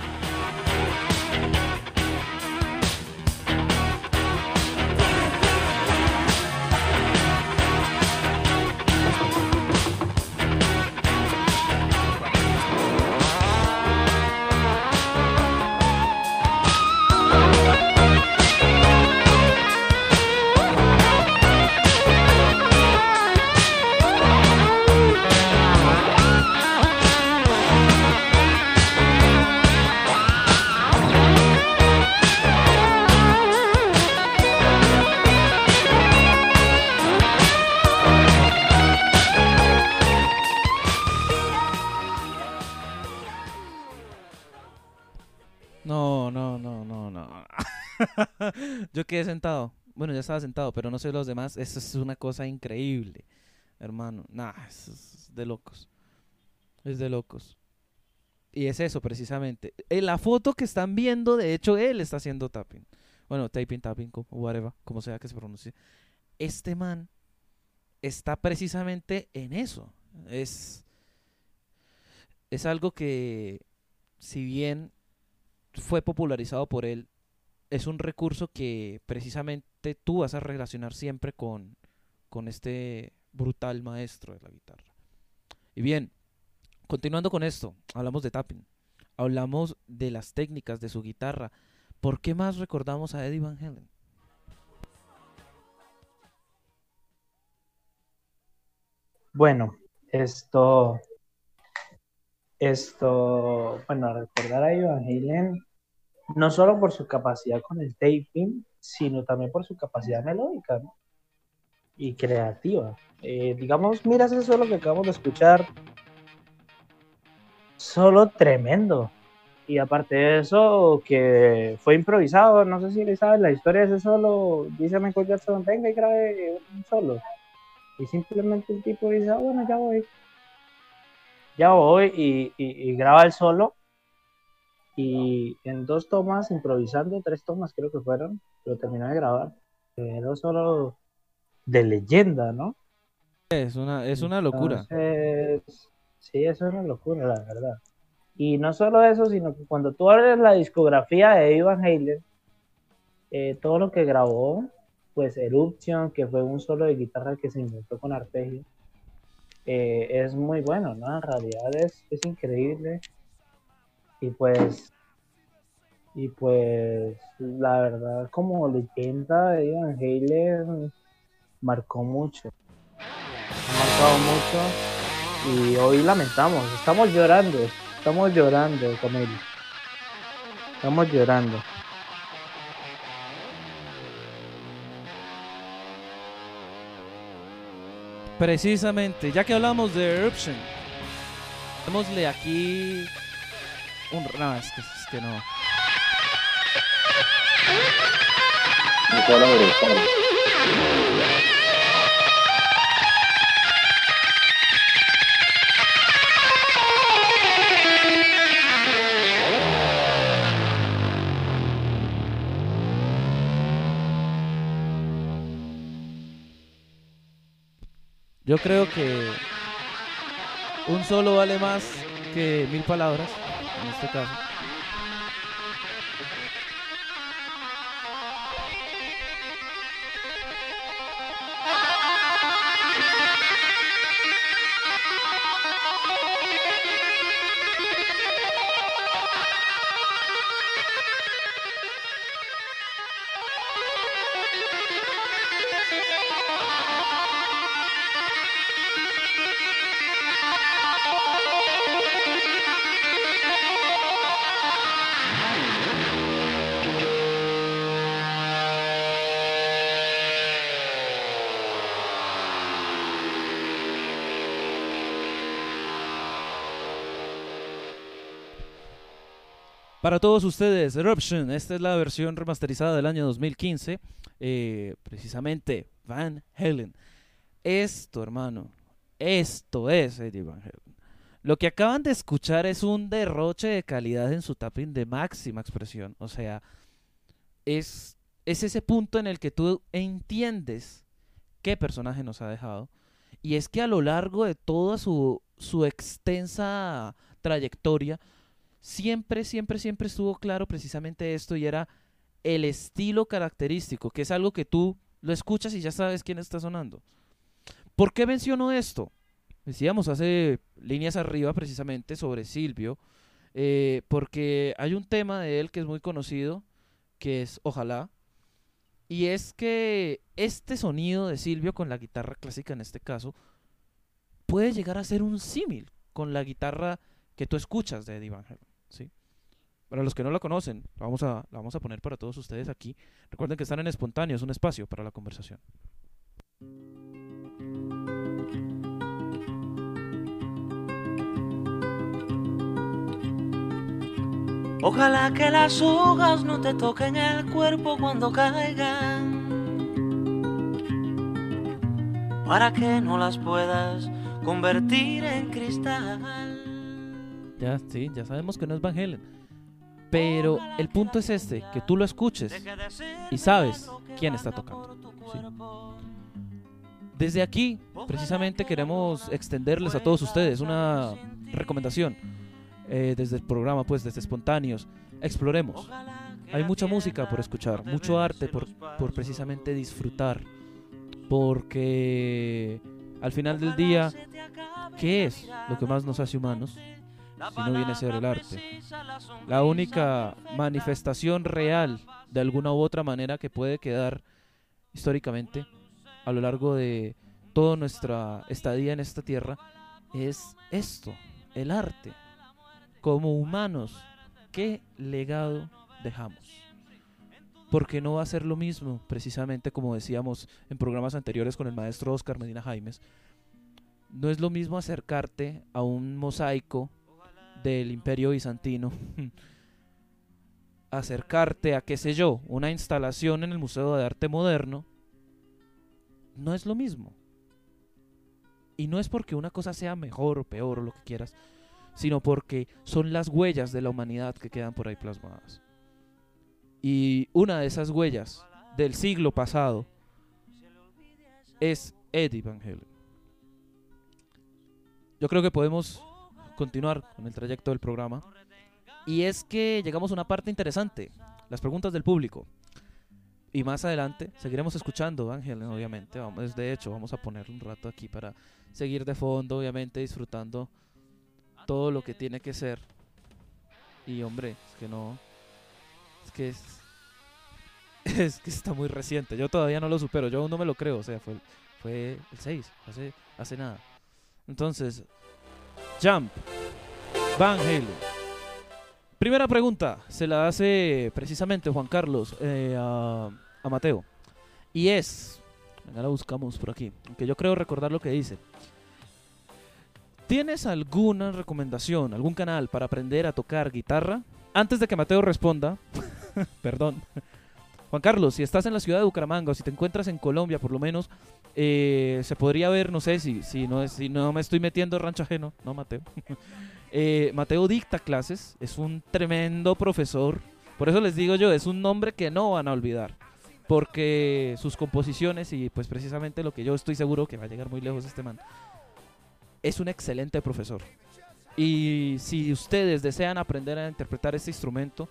Yo quedé sentado. Bueno, ya estaba sentado, pero no sé los demás. Eso es una cosa increíble, hermano. Nah, es de locos. Es de locos. Y es eso, precisamente. En la foto que están viendo, de hecho, él está haciendo tapping. Bueno, taping, tapping, whatever, como sea que se pronuncie. Este man está precisamente en eso. Es, es algo que, si bien fue popularizado por él, es un recurso que precisamente tú vas a relacionar siempre con, con este brutal maestro de la guitarra. Y bien, continuando con esto, hablamos de tapping, hablamos de las técnicas de su guitarra. ¿Por qué más recordamos a Eddie Van Halen? Bueno, esto, esto, bueno, recordar a Ivan Halen, no solo por su capacidad con el taping, sino también por su capacidad melódica. Y creativa. Eh, digamos, mira ese solo que acabamos de escuchar, solo tremendo. Y aparte de eso, que fue improvisado, no sé si le saben la historia de ese solo, dice Michael Jackson, venga y grabe un solo. Y simplemente el tipo dice, ah, bueno, ya voy. Ya voy y, y- y graba el solo. Y en dos tomas, improvisando, tres tomas creo que fueron, lo terminó de grabar. Pero solo de leyenda, ¿no? Es una, es una locura. Entonces, sí, es una locura, la verdad. Y no solo eso, sino que cuando tú abres la discografía de Ivan Halen, eh, todo lo que grabó, pues Eruption, que fue un solo de guitarra que se inventó con arpegio, eh, es muy bueno, ¿no? En realidad es, es increíble. Y pues, y pues, la verdad, como leyenda de Ivan marcó mucho. Ha marcado mucho y hoy lamentamos, estamos llorando, estamos llorando con él. Estamos llorando. Precisamente, ya que hablamos de Eruption, démosle aquí un... No, es que, es que no. Yo creo que un solo vale más que mil palabras, en este caso. Para todos ustedes, Eruption, esta es la versión remasterizada del año 2015, eh, precisamente Van Halen. Esto, hermano, esto es Eddie Van Halen. Lo que acaban de escuchar es un derroche de calidad en su tapping de máxima expresión. O sea, es, es ese punto en el que tú entiendes qué personaje nos ha dejado. Y es que a lo largo de toda su, su extensa trayectoria, siempre, siempre, siempre estuvo claro precisamente esto y era el estilo característico, que es algo que tú lo escuchas y ya sabes quién está sonando. ¿Por qué menciono esto? Decíamos hace líneas arriba precisamente sobre Silvio, eh, porque hay un tema de él que es muy conocido, que es Ojalá, y es que este sonido de Silvio con la guitarra clásica en este caso puede llegar a ser un símil con la guitarra que tú escuchas de Eddie Van. Para los que no la conocen, la vamos, a, la vamos a poner para todos ustedes aquí. Recuerden que están en espontáneo, es un espacio para la conversación. Ojalá que las hojas no te toquen el cuerpo cuando caigan. Para que no las puedas convertir en cristal. Ya, sí, ya sabemos que no es Van. Pero el punto es este, que tú lo escuches y sabes quién está tocando. Desde aquí, precisamente queremos extenderles a todos ustedes una recomendación. eh, desde el programa, pues desde Espontáneos. Exploremos. Hay mucha música por escuchar, mucho arte por, por precisamente disfrutar. Porque al final del día, ¿qué es lo que más nos hace humanos? Si no viene a ser el arte. La única manifestación real, de alguna u otra manera, que puede quedar históricamente a lo largo de toda nuestra estadía en esta tierra, es esto, el arte. Como humanos, ¿qué legado dejamos? Porque no va a ser lo mismo, precisamente como decíamos en programas anteriores con el maestro Oscar Medina Jaimes. No es lo mismo acercarte a un mosaico del Imperio Bizantino, acercarte a, qué sé yo, una instalación en el Museo de Arte Moderno, no es lo mismo. Y no es porque una cosa sea mejor o peor o lo que quieras, sino porque son las huellas de la humanidad que quedan por ahí plasmadas. Y una de esas huellas del siglo pasado es Eddie Van Halen. Yo creo que podemos continuar con el trayecto del programa. Y es que llegamos a una parte interesante, las preguntas del público. Y más adelante seguiremos escuchando Halen, obviamente. Vamos, de hecho, vamos a poner un rato aquí para seguir de fondo, obviamente, disfrutando todo lo que tiene que ser. Y hombre, es que no. Es que es. Es que está muy reciente. Yo todavía no lo supero. Yo aún no me lo creo. O sea, fue, fue el 6. Hace, hace nada. Entonces, Jump. Van Halen. Primera pregunta. Se la hace precisamente Juan Carlos eh, a, Mateo. Y es. Venga, la buscamos por aquí. Aunque yo creo recordar lo que dice. ¿Tienes alguna recomendación, algún canal para aprender a tocar guitarra? Antes de que Mateo responda, perdón. Juan Carlos, si estás en la ciudad de Bucaramanga o si te encuentras en Colombia, por lo menos, eh, se podría ver, no sé si, si, no, si no me estoy metiendo en rancho ajeno, no Mateo. Eh, Mateo dicta clases, es un tremendo profesor. Por eso les digo yo, es un nombre que no van a olvidar. Porque sus composiciones y pues precisamente lo que yo estoy seguro que va a llegar muy lejos este man, es un excelente profesor. Y si ustedes desean aprender a interpretar este instrumento,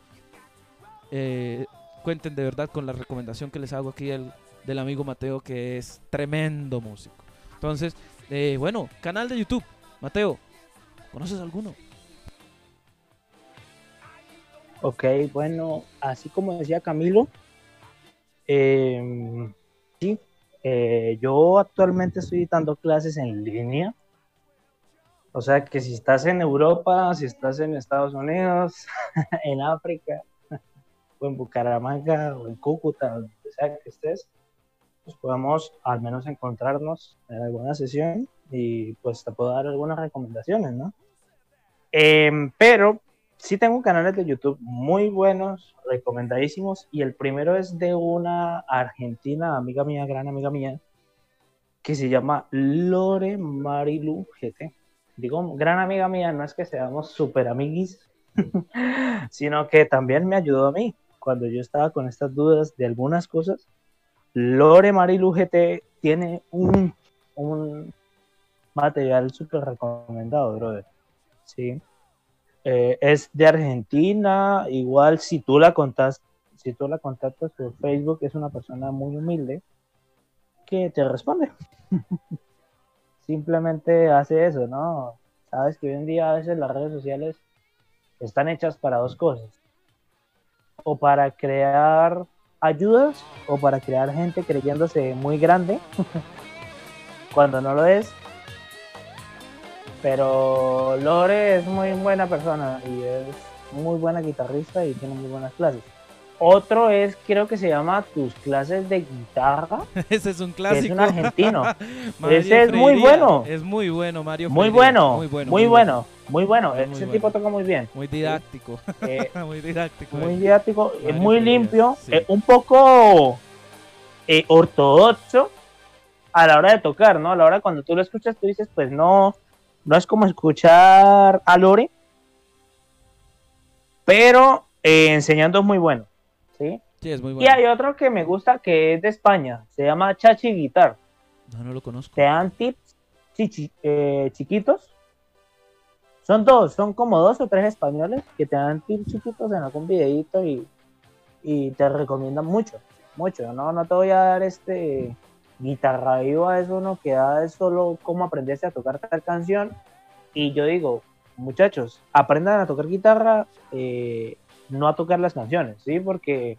eh, cuenten de verdad con la recomendación que les hago aquí del, del amigo Mateo, que es tremendo músico. Entonces, eh, bueno, canal de YouTube, Mateo, ¿conoces alguno? Ok, bueno, así como decía Camilo, eh, sí, eh, yo actualmente estoy dando clases en línea. O sea que si estás en Europa, si estás en Estados Unidos, en África, o en Bucaramanga, o en Cúcuta, donde sea que estés, pues podemos al menos encontrarnos en alguna sesión y pues te puedo dar algunas recomendaciones, ¿no? Eh, pero sí tengo canales de YouTube muy buenos, recomendadísimos, y el primero es de una argentina, amiga mía, gran amiga mía, que se llama Lore Marilu GT. Digo, gran amiga mía, no es que seamos súper amiguis, sino que también me ayudó a mí cuando yo estaba con estas dudas de algunas cosas. Lore Marilu GT tiene un, un material súper recomendado, brother. Sí. Eh, es de Argentina, igual si tú la contas, si tú la contactas por Facebook, es una persona muy humilde que te responde. Simplemente hace eso, ¿no? Sabes que hoy en día a veces las redes sociales están hechas para dos cosas. O para crear ayudas o para crear gente creyéndose muy grande cuando no lo es. Pero Lore es muy buena persona y es muy buena guitarrista y tiene muy buenas clases. Otro es, creo que se llama Tus clases de guitarra. Ese es un clásico. es un argentino. Ese es muy bueno. Es muy bueno, Mario. Muy bueno, Muy bueno. muy bueno, Muy bueno, Muy, ese muy tipo bueno. toca muy bien. Muy didáctico. Eh, muy didáctico. muy eh. didáctico, eh, Mario muy limpio, sí. eh, un poco eh, ortodoxo a la hora de tocar, ¿no? A la hora cuando tú lo escuchas, tú dices, pues no, no es como escuchar a Lore, pero enseñando es muy bueno, ¿sí? Sí, es muy Y hay otro que me gusta que es de España, se llama Chachi Guitar. No, no lo conozco. Te dan tips chichi- eh, chiquitos. Son dos, son como dos o tres españoles que te dan tips chiquitos en algún videito y, y te recomiendan mucho, mucho. No, no te voy a dar este guitarra viva, eso no que da es solo cómo aprenderse a tocar tal canción. Y yo digo, muchachos, aprendan a tocar guitarra, eh, no a tocar las canciones, ¿sí? Porque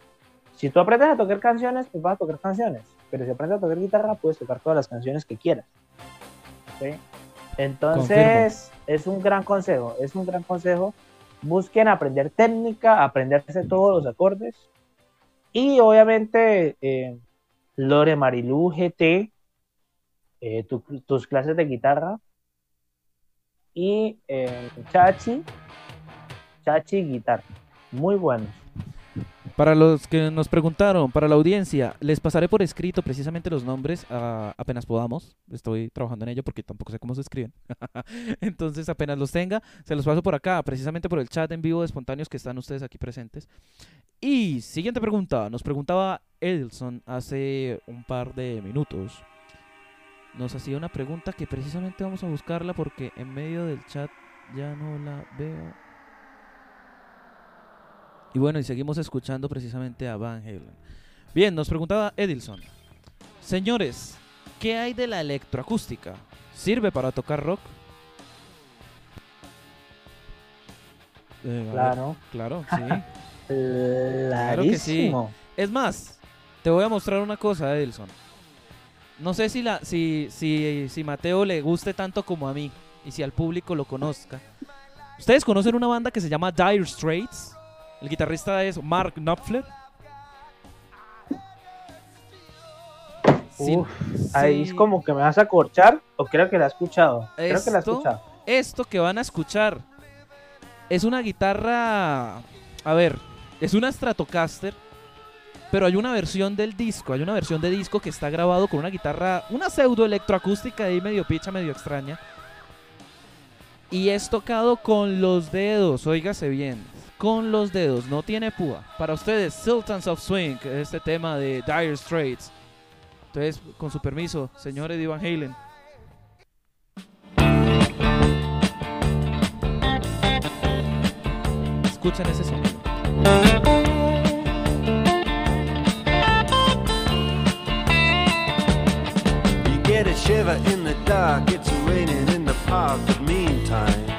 si tú aprendes a tocar canciones, pues vas a tocar canciones. Pero si aprendes a tocar guitarra, puedes tocar todas las canciones que quieras. ¿sí? Entonces, es un gran consejo, es un gran consejo. Busquen aprender técnica, aprenderse todos los acordes. Y obviamente, eh, Lore Marilú GT, eh, tu- tus clases de guitarra. Y eh, Chachi, Chachi Guitar. Muy buenos. Para los que nos preguntaron, para la audiencia, les pasaré por escrito precisamente los nombres ah, apenas podamos. Estoy trabajando en ello porque tampoco sé cómo se escriben. Entonces, apenas los tenga, se los paso por acá, precisamente por el chat en vivo de espontáneos que están ustedes aquí presentes. Y siguiente pregunta, nos preguntaba Edelson hace un par de minutos. Nos hacía una pregunta que precisamente vamos a buscarla porque en medio del chat ya no la veo. Y bueno, y seguimos escuchando precisamente a Van Halen. Bien, nos preguntaba Edilson. Señores, ¿qué hay de la electroacústica? ¿Sirve para tocar rock? Eh, Claro. claro, sí. Clarísimo. Es más, te voy a mostrar una cosa, Edilson. No sé si, la, si, si, si Mateo le guste tanto como a mí y si al público lo conozca. ¿Ustedes conocen una banda que se llama Dire Straits? El guitarrista es Mark Knopfler. Sí, Uf, Ahí es como que me vas a corchar, o creo que la he escuchado. Creo que la he escuchado. Esto que van a escuchar es una guitarra. A ver, es una Stratocaster. Pero hay una versión del disco, hay una versión de disco que está grabado con una guitarra, una pseudo electroacústica ahí medio picha, medio extraña. Y es tocado con los dedos, óigase bien, con los dedos, no tiene púa. Para ustedes, Sultans of Swing, este tema de Dire Straits. Entonces, con su permiso, señor Eddie Van Halen. Escuchen ese sonido. Shiver in the dark, it's raining in the park, but meantime.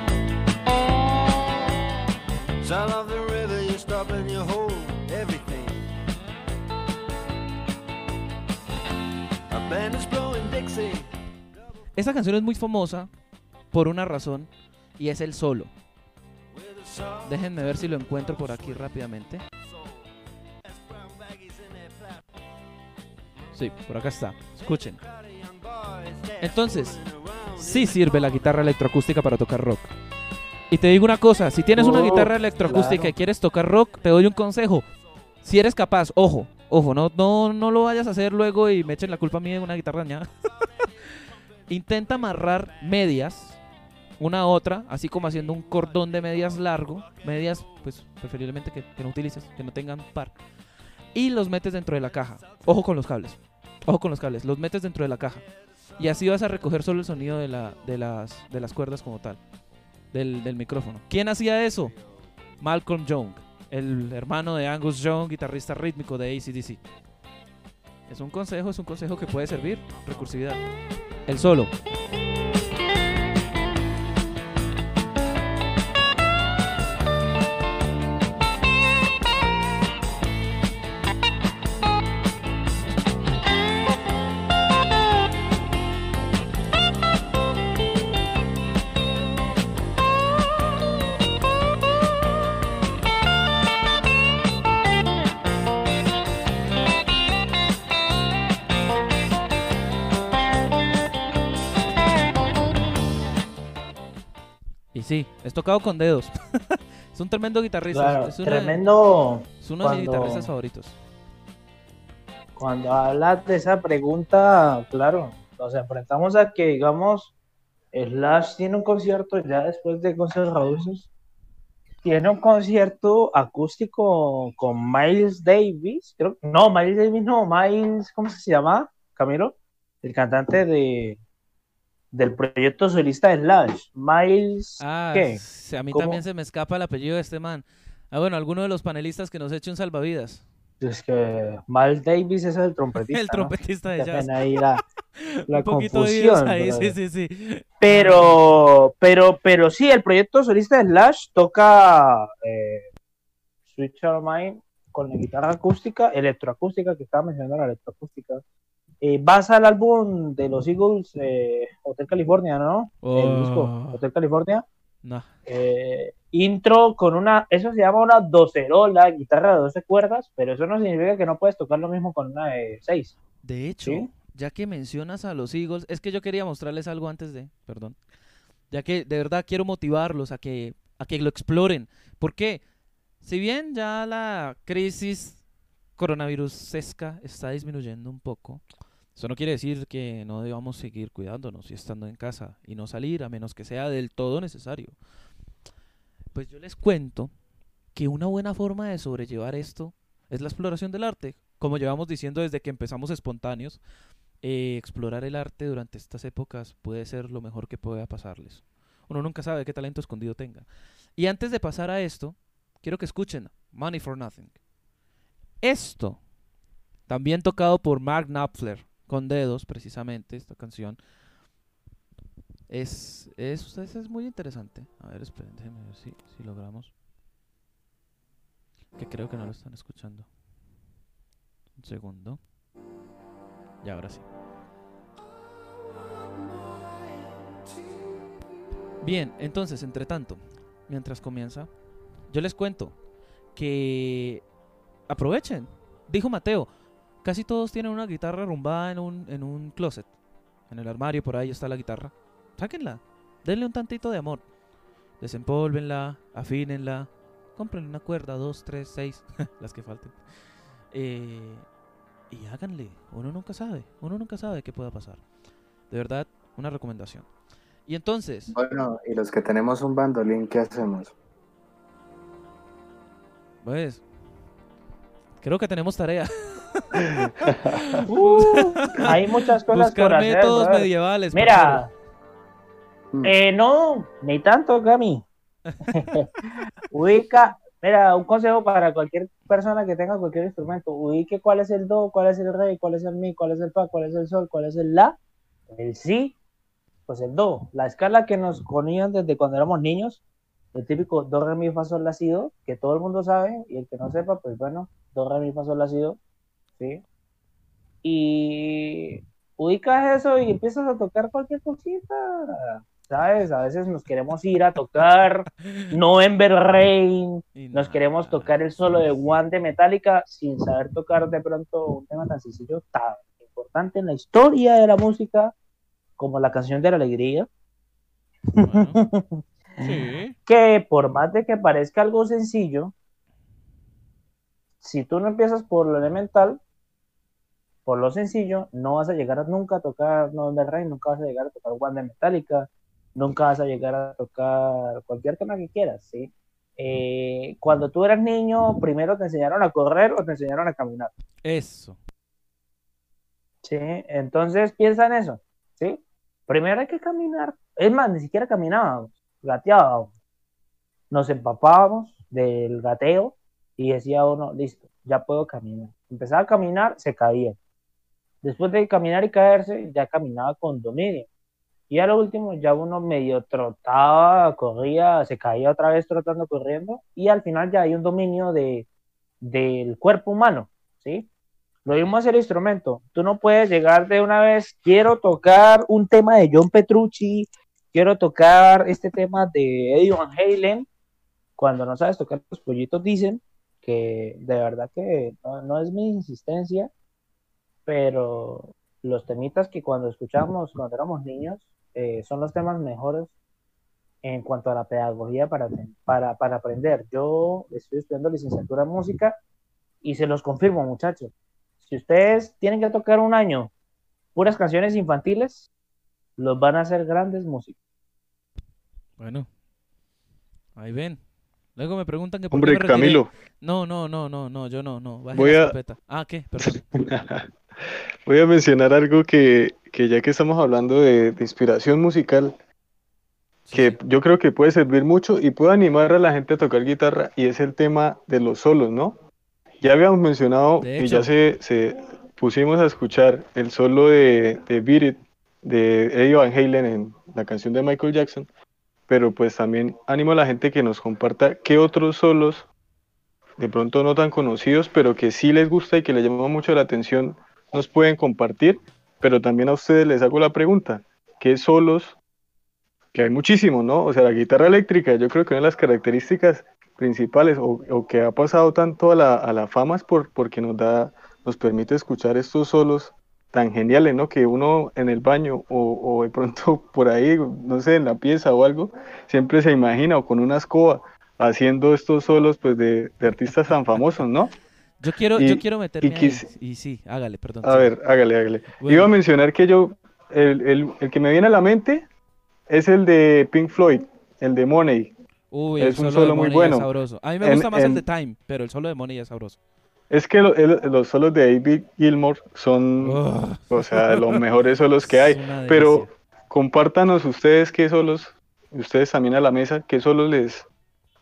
Esta canción es muy famosa por una razón y es el solo. Déjenme ver si lo encuentro por aquí rápidamente. Sí, por acá está. Escuchen. Entonces, Sí sirve la guitarra electroacústica para tocar rock. Y te digo una cosa, si tienes una Oh, guitarra electroacústica claro. y quieres tocar rock, te doy un consejo. Si eres capaz, ojo, ojo, no, no, no lo vayas a hacer luego y me echen la culpa a mí de una guitarra dañada. Intenta amarrar medias, una a otra, así como haciendo un cordón de medias largo. Medias, pues preferiblemente que, que no utilices, que no tengan par. Y los metes dentro de la caja. Ojo con los cables. Ojo con los cables. Los metes dentro de la caja. Y así vas a recoger solo el sonido de, la, de, las, de las cuerdas como tal. Del, del micrófono. ¿Quién hacía eso? Malcolm Young. El hermano de Angus Young, guitarrista rítmico de ACDC. Es un consejo, es un consejo que puede servir. Recursividad. El solo. Sí, es tocado con dedos. es un tremendo guitarrista. Claro, es, una- tremendo. es uno de mis guitarristas favoritos. Cuando hablas de esa pregunta, claro, nos enfrentamos a que, digamos, Slash tiene un concierto ya después de Guns Roses. Tiene un concierto acústico con Miles Davis, creo. No, Miles Davis no, Miles, ¿cómo se llama? Camilo, el cantante de del proyecto solista de Slash. Miles, Ah, ¿qué? sí, a mí ¿Cómo? también se me escapa el apellido de este man. Ah, bueno, alguno de los panelistas que nos eche un salvavidas. Es que Miles Davis es el trompetista. el ¿no? trompetista de jazz. ahí la, la un poquito de confusión. ahí, sí, sí, sí. Pero, pero, pero sí, el proyecto solista de Slash toca eh, Switch Your Mind con la guitarra acústica, electroacústica, que estaba mencionando la electroacústica. Eh, basa el álbum de los Eagles, eh, Hotel California, ¿no? El disco Oh. Hotel California. No. Eh, intro con una, eso se llama una docerola, guitarra de 12 cuerdas, pero eso no significa que no puedes tocar lo mismo con una de 6. De hecho, ¿Sí? ya que mencionas a los Eagles, es que yo quería mostrarles algo antes de, perdón. Ya que de verdad quiero motivarlos a que a que lo exploren. Porque si bien ya la crisis coronavirusesca está disminuyendo un poco, eso no quiere decir que no debamos seguir cuidándonos y estando en casa y no salir a menos que sea del todo necesario. Pues yo les cuento que una buena forma de sobrellevar esto es la exploración del arte. Como llevamos diciendo desde que empezamos espontáneos, eh, explorar el arte durante estas épocas puede ser lo mejor que pueda pasarles. Uno nunca sabe qué talento escondido tenga. Y antes de pasar a esto, quiero que escuchen Money for Nothing. Esto, también tocado por Mark Knopfler, con dedos precisamente, esta canción, es, es, es, muy interesante. A ver, esperen, déjenme ver si, si logramos. Que creo que no lo están escuchando. Un segundo. Y ahora sí. Bien, entonces, entre tanto, mientras comienza, yo les cuento que aprovechen. Dijo Mateo, casi todos tienen una guitarra arrumbada en un, en un closet. En el armario, por ahí está la guitarra. Sáquenla, denle un tantito de amor. Desempólvenla, afínenla, compren una cuerda, dos, tres, seis, las que falten. Eh, y háganle, uno nunca sabe, uno nunca sabe qué pueda pasar. De verdad, una recomendación. Y entonces, Bueno, y los que tenemos un bandolín, ¿qué hacemos? pues, creo que tenemos tarea. Uh, hay muchas cosas por Buscar hacer. métodos medievales. Mira, Mm. eh, no, ni tanto, Gami. Ubica, mira, un consejo para cualquier persona que tenga cualquier instrumento. Ubique cuál es el do, cuál es el re, cuál es el mi, cuál es el fa, cuál es el sol, cuál es el la, el si, pues el do. La escala que nos ponían desde cuando éramos niños, el típico do, re, mi, fa, sol, la, si, do, que todo el mundo sabe, y el que no sepa, pues bueno, do, re, mi, fa, sol, la, si, do, ¿sí? Y ubicas eso y empiezas a tocar cualquier cosita. ¿Sabes? A veces nos queremos ir a tocar November Rain, nos queremos tocar el solo de One de Metallica sin saber tocar de pronto un tema tan sencillo, tan importante en la historia de la música como la canción de la alegría. Bueno, sí. que por más de que parezca algo sencillo, si tú no empiezas por lo elemental, por lo sencillo, no vas a llegar nunca a tocar November Rain, nunca vas a llegar a tocar One de Metallica, nunca vas a llegar a tocar cualquier tema que quieras, ¿sí? Eh, cuando tú eras niño, primero te enseñaron a correr o te enseñaron a caminar, Eso. ¿sí? Entonces piensa en eso, ¿sí? Primero hay que caminar, es más, ni siquiera caminábamos, gateábamos, nos empapábamos del gateo y decía uno, listo, ya puedo caminar. Empezaba a caminar, se caía. Después de caminar y caerse, ya caminaba con dominio. Y a lo último, ya uno medio trotaba, corría, se caía otra vez trotando, corriendo, y al final ya hay un dominio de, del cuerpo humano, ¿sí? Lo mismo es el instrumento. Tú no puedes llegar de una vez, quiero tocar un tema de John Petrucci, quiero tocar este tema de Eddie Van Halen, cuando no sabes tocar, los pollitos dicen que de verdad que no es mi insistencia, pero los temitas que cuando escuchamos cuando éramos niños eh, son los temas mejores en cuanto a la pedagogía para, para, para aprender. Yo estoy estudiando licenciatura en música y se los confirmo, muchachos. Si ustedes tienen que tocar un año puras canciones infantiles, los van a hacer grandes músicos. Bueno, ahí ven. Luego me preguntan que por Hombre, qué me. Camilo, No, no, no, no, no, yo no, no. Baje Voy la a- escopeta. Ah, ¿qué? Perdón. voy a mencionar algo que, que ya que estamos hablando de, de inspiración musical, Sí, que yo creo que puede servir mucho y puede animar a la gente a tocar guitarra y es el tema de los solos, ¿no? Ya habíamos mencionado y ya se, se pusimos a escuchar el solo de, de Beat It de Eddie Van Halen en la canción de Michael Jackson, pero pues también animo a la gente que nos comparta qué otros solos, de pronto no tan conocidos, pero que sí les gusta y que les llama mucho la atención, nos pueden compartir, pero también a ustedes les hago la pregunta, ¿qué solos que hay muchísimos, ¿no? O sea, la guitarra eléctrica, yo creo que una de las características principales o, o que ha pasado tanto a la, a la fama es por, porque nos da, nos permite escuchar estos solos tan geniales, ¿no? Que uno en el baño o, de pronto por ahí, no sé, en la pieza o algo, siempre se imagina o con una escoba haciendo estos solos pues de, de artistas tan famosos, ¿no? Yo quiero, y- yo quiero meterme y ahí. quis- Y sí, hágale, perdón. A sí. ver, hágale, hágale. Bueno. Iba a mencionar que yo, el, el- el que me viene a la mente es el de Pink Floyd, el de Money. Uy, es el un solo, de muy bueno. es sabroso. A mí me En- gusta más el de Time, pero el solo de Money es sabroso. Es que lo- el- los solos de David Gilmour son, o sea, los mejores solos que hay. Pero compártanos ustedes qué solos, ustedes también a la mesa, qué solos les,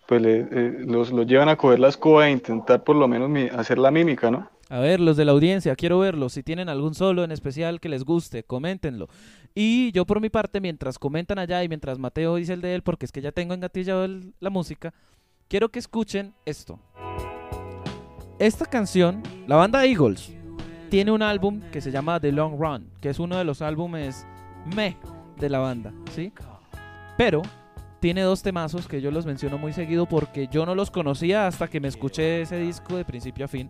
pues le- eh, los, los llevan a coger la escoba e intentar por lo menos mi- hacer la mímica, ¿no? A ver, los de la audiencia, quiero verlos. Si tienen algún solo en especial que les guste, coméntenlo. Y yo por mi parte, mientras comentan allá y mientras Mateo dice el de él, porque es que ya tengo engatillado el- la música, quiero que escuchen esto. Esta canción, la banda Eagles, tiene un álbum que se llama The Long Run, que es uno de los álbumes meh de la banda, ¿sí? Pero tiene dos temazos que yo los menciono muy seguido porque yo no los conocía hasta que me escuché ese disco de principio a fin.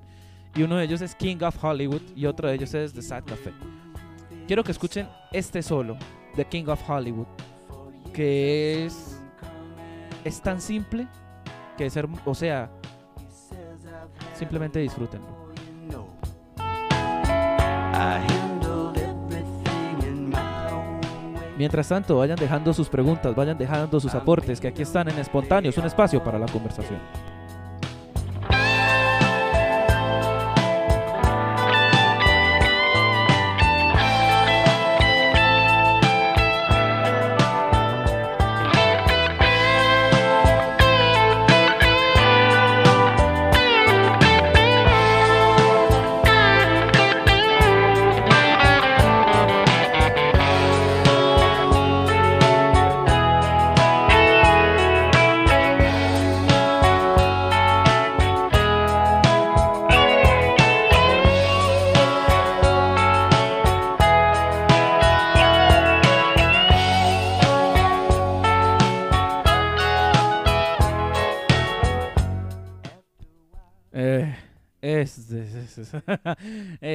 Y uno de ellos es King of Hollywood y otro de ellos es The Sad Café. Quiero que escuchen este solo de King of Hollywood, que es es tan simple que es o sea, simplemente disfrútenlo. Mientras tanto, vayan dejando sus preguntas, vayan dejando sus aportes, que aquí están en Espontáneos, un espacio para la conversación.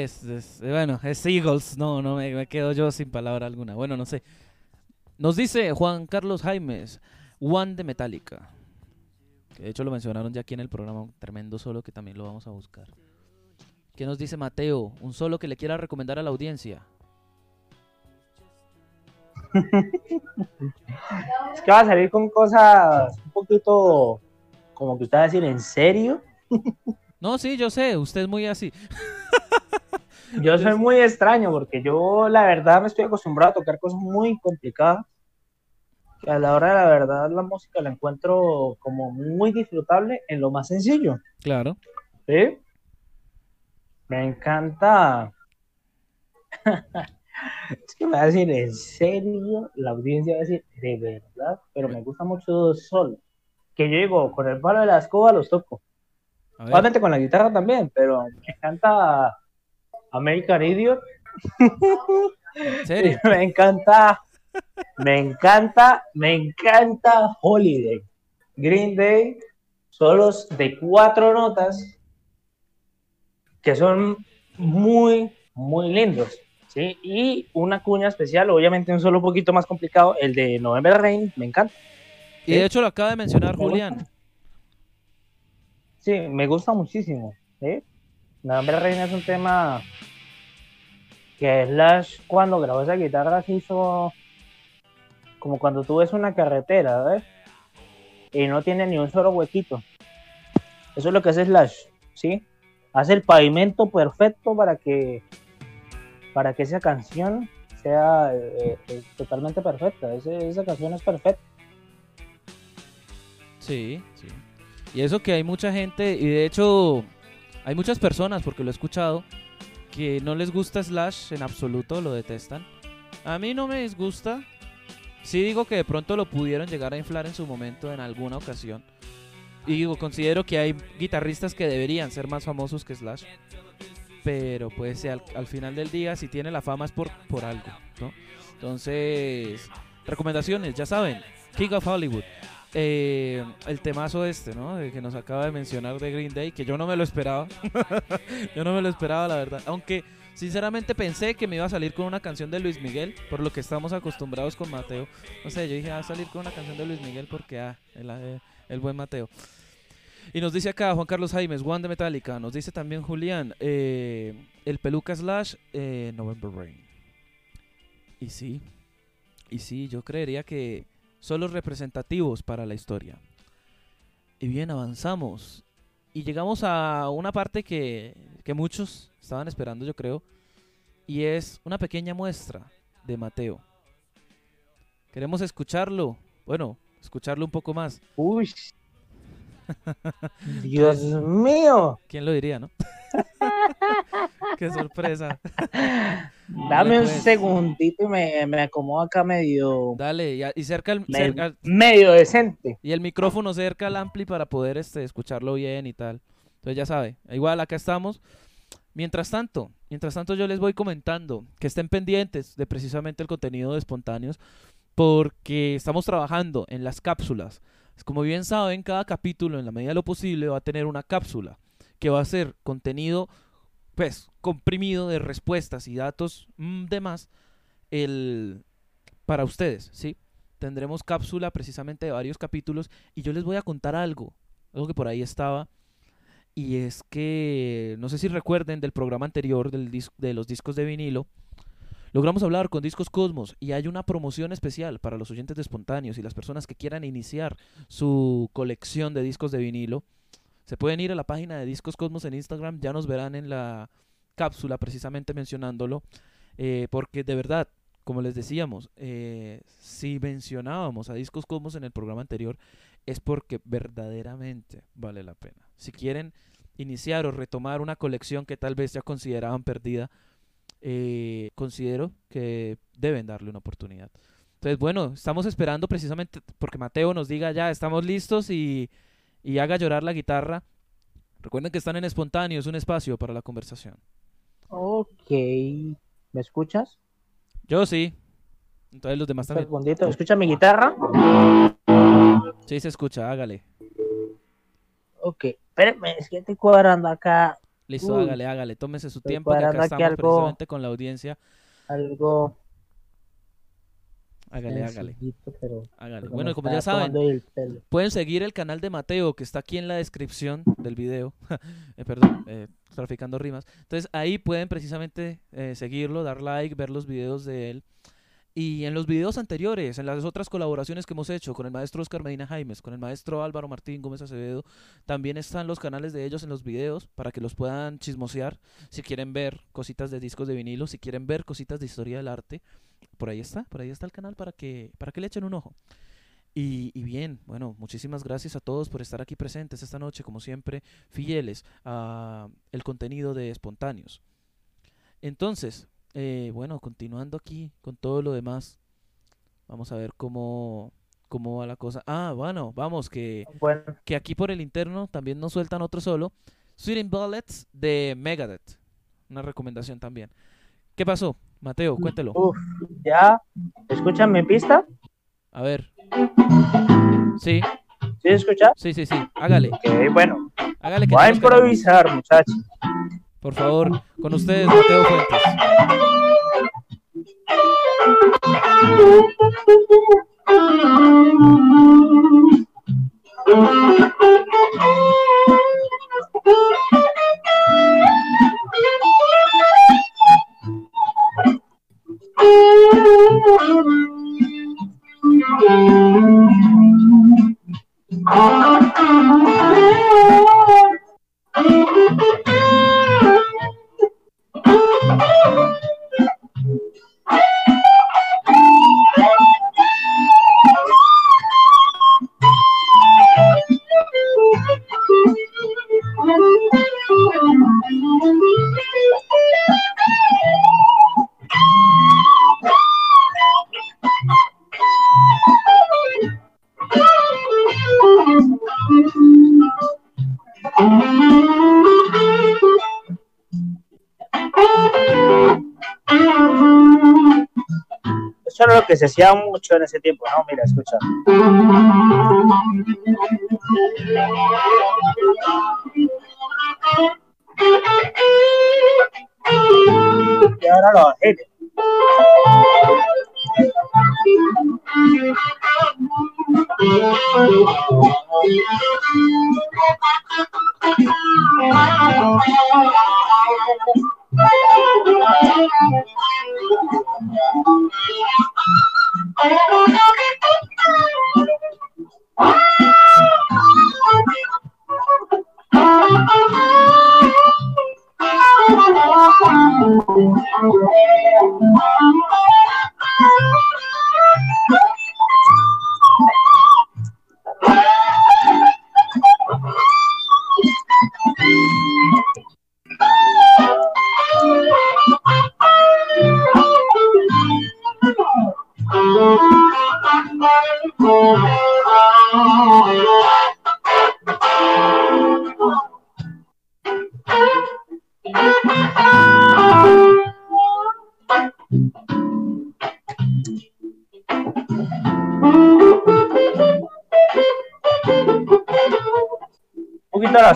Es- es- bueno, es Eagles, no, no me, me quedo yo sin palabra alguna. Bueno, no sé. Nos dice Juan Carlos Jaimes, One de Metallica. Que de hecho lo mencionaron ya aquí en el programa, un tremendo solo que también lo vamos a buscar. ¿Qué nos dice Mateo? Un solo que le quiera recomendar a la audiencia. Es que va a salir con cosas un poquito, como que usted va a decir, ¿en serio? No, sí, yo sé, usted es muy así. Yo soy muy extraño porque yo la verdad me estoy acostumbrado a tocar cosas muy complicadas. Que a la hora de la verdad la música la encuentro como muy disfrutable en lo más sencillo. Claro. ¿sí? Me encanta. es que me va a decir, ¿en serio? La audiencia va a decir, de verdad, pero me gusta mucho sol. Que yo digo, con el palo de la escoba los toco. Obviamente con la guitarra también, pero me encanta American Idiot. ¿en serio? me encanta, me encanta, me encanta Holiday. Green Day, solos de cuatro notas que son muy, muy lindos. ¿sí? Y una cuña especial, obviamente un solo un poquito más complicado, el de November Rain, me encanta. Y de hecho lo acaba de mencionar Julián. Sí, me gusta muchísimo. ¿sí? La Hambre Reina es un tema que Slash cuando grabó esa guitarra se hizo como cuando tú ves una carretera, ¿ves? Y no tiene ni un solo huequito. Eso es lo que hace Slash, ¿sí? Hace el pavimento perfecto para que para que esa canción sea eh, eh, totalmente perfecta. Esa canción es perfecta. Sí, sí. Y eso que hay mucha gente, y de hecho hay muchas personas, porque lo he escuchado, que no les gusta Slash en absoluto, lo detestan. A mí no me disgusta. Sí digo que de pronto lo pudieron llegar a inflar en su momento en alguna ocasión. Y digo, considero que hay guitarristas que deberían ser más famosos que Slash. Pero pues al, al final del día, si tiene la fama es por, por algo, ¿no? Entonces, recomendaciones, ya saben, King of Hollywood. Eh, el temazo este, ¿no? De que nos acaba de mencionar de Green Day, que yo no me lo esperaba. yo no me lo esperaba, la verdad. Aunque, sinceramente, pensé que me iba a salir con una canción de Luis Miguel, por lo que estamos acostumbrados con Mateo. No sé, yo dije, va a salir con una canción de Luis Miguel porque, ah, el, eh, buen Mateo. Y nos dice acá Juan Carlos Jaimes, One de Metallica. Nos dice también Julián, eh, el peluca slash November Rain. Y sí, y sí, yo creería que son los representativos para la historia. Y bien, avanzamos. Y llegamos a una parte que, que muchos estaban esperando, yo creo. Y es una pequeña muestra de Mateo. Queremos escucharlo. Bueno, escucharlo un poco más. Uy. Dios mío. ¿Quién lo diría, no? Qué sorpresa. Dame un pues. segundito y me, me acomodo acá medio, Dale, y, cerca el, me- cerca- medio decente. y el micrófono cerca al ampli para poder este, escucharlo bien y tal. Entonces ya sabe, igual acá estamos. Mientras tanto, mientras tanto yo les voy comentando que estén pendientes de precisamente el contenido de espontáneos porque estamos trabajando en las cápsulas. Como bien saben, cada capítulo en la medida de lo posible va a tener una cápsula que va a ser contenido pues comprimido de respuestas y datos mm, demás el para ustedes, ¿sí? Tendremos cápsula precisamente de varios capítulos y yo les voy a contar algo, algo que por ahí estaba y es que no sé si recuerden del programa anterior del de los discos de vinilo. Logramos hablar con Discos Cosmos y hay una promoción especial para los oyentes de espontáneos y las personas que quieran iniciar su colección de discos de vinilo. Se pueden ir a la página de Discos Cosmos en Instagram, ya nos verán en la cápsula precisamente mencionándolo, eh, porque de verdad, como les decíamos, eh, si mencionábamos a Discos Cosmos en el programa anterior, es porque verdaderamente vale la pena. Si quieren iniciar o retomar una colección que tal vez ya consideraban perdida, eh, considero que deben darle una oportunidad. Entonces, bueno, estamos esperando precisamente porque Mateo nos diga ya, estamos listos y, y haga llorar la guitarra. Recuerden que están en espontáneo, es un espacio para la conversación. Ok. ¿Me escuchas? Yo sí. Entonces los demás también. segundito. ¿Escucha mi guitarra? Sí, se escucha, hágale. Ok. Espérame, es que estoy cuadrando acá Listo, Uy. hágale, hágale. Tómese su tiempo, que acá estamos algo- precisamente con la audiencia. algo. Hágale, hágale, sencillito, pero hágale. porque Bueno, como ya saben, pueden seguir el canal de Mateo, que está aquí en la descripción del video. Eh, perdón, eh, traficando rimas. Entonces ahí pueden precisamente eh, seguirlo, dar like, ver los videos de él. Y en los videos anteriores, en las otras colaboraciones que hemos hecho con el maestro Oscar Medina Jaimes, con el maestro Álvaro Martín Gómez Acevedo, también están los canales de ellos en los videos para que los puedan chismosear si quieren ver cositas de discos de vinilo, si quieren ver cositas de historia del arte. Por ahí está, por ahí está el canal para que, para que le echen un ojo. Y, y bien, bueno, muchísimas gracias a todos por estar aquí presentes esta noche, como siempre, fieles a el contenido de Espontáneos. Entonces, eh, bueno, continuando aquí con todo lo demás, vamos a ver cómo, cómo va la cosa. Ah, bueno, vamos, que, Bueno, que aquí por el interno también nos sueltan otro solo, Sweeting Bullets de Megadeth. Una recomendación también. ¿Qué pasó? Mateo, cuéntelo. uf, ya. ¿Escuchan mi pista? A ver. Sí, ¿Sí escuchas? sí, sí, sí. Hágale. Ok, bueno. Hágale que Voy a improvisar, muchachos. Por favor, con ustedes, Mateo Fuentes. hacía mucho en ese tiempo, ¿no? Mira, escucha.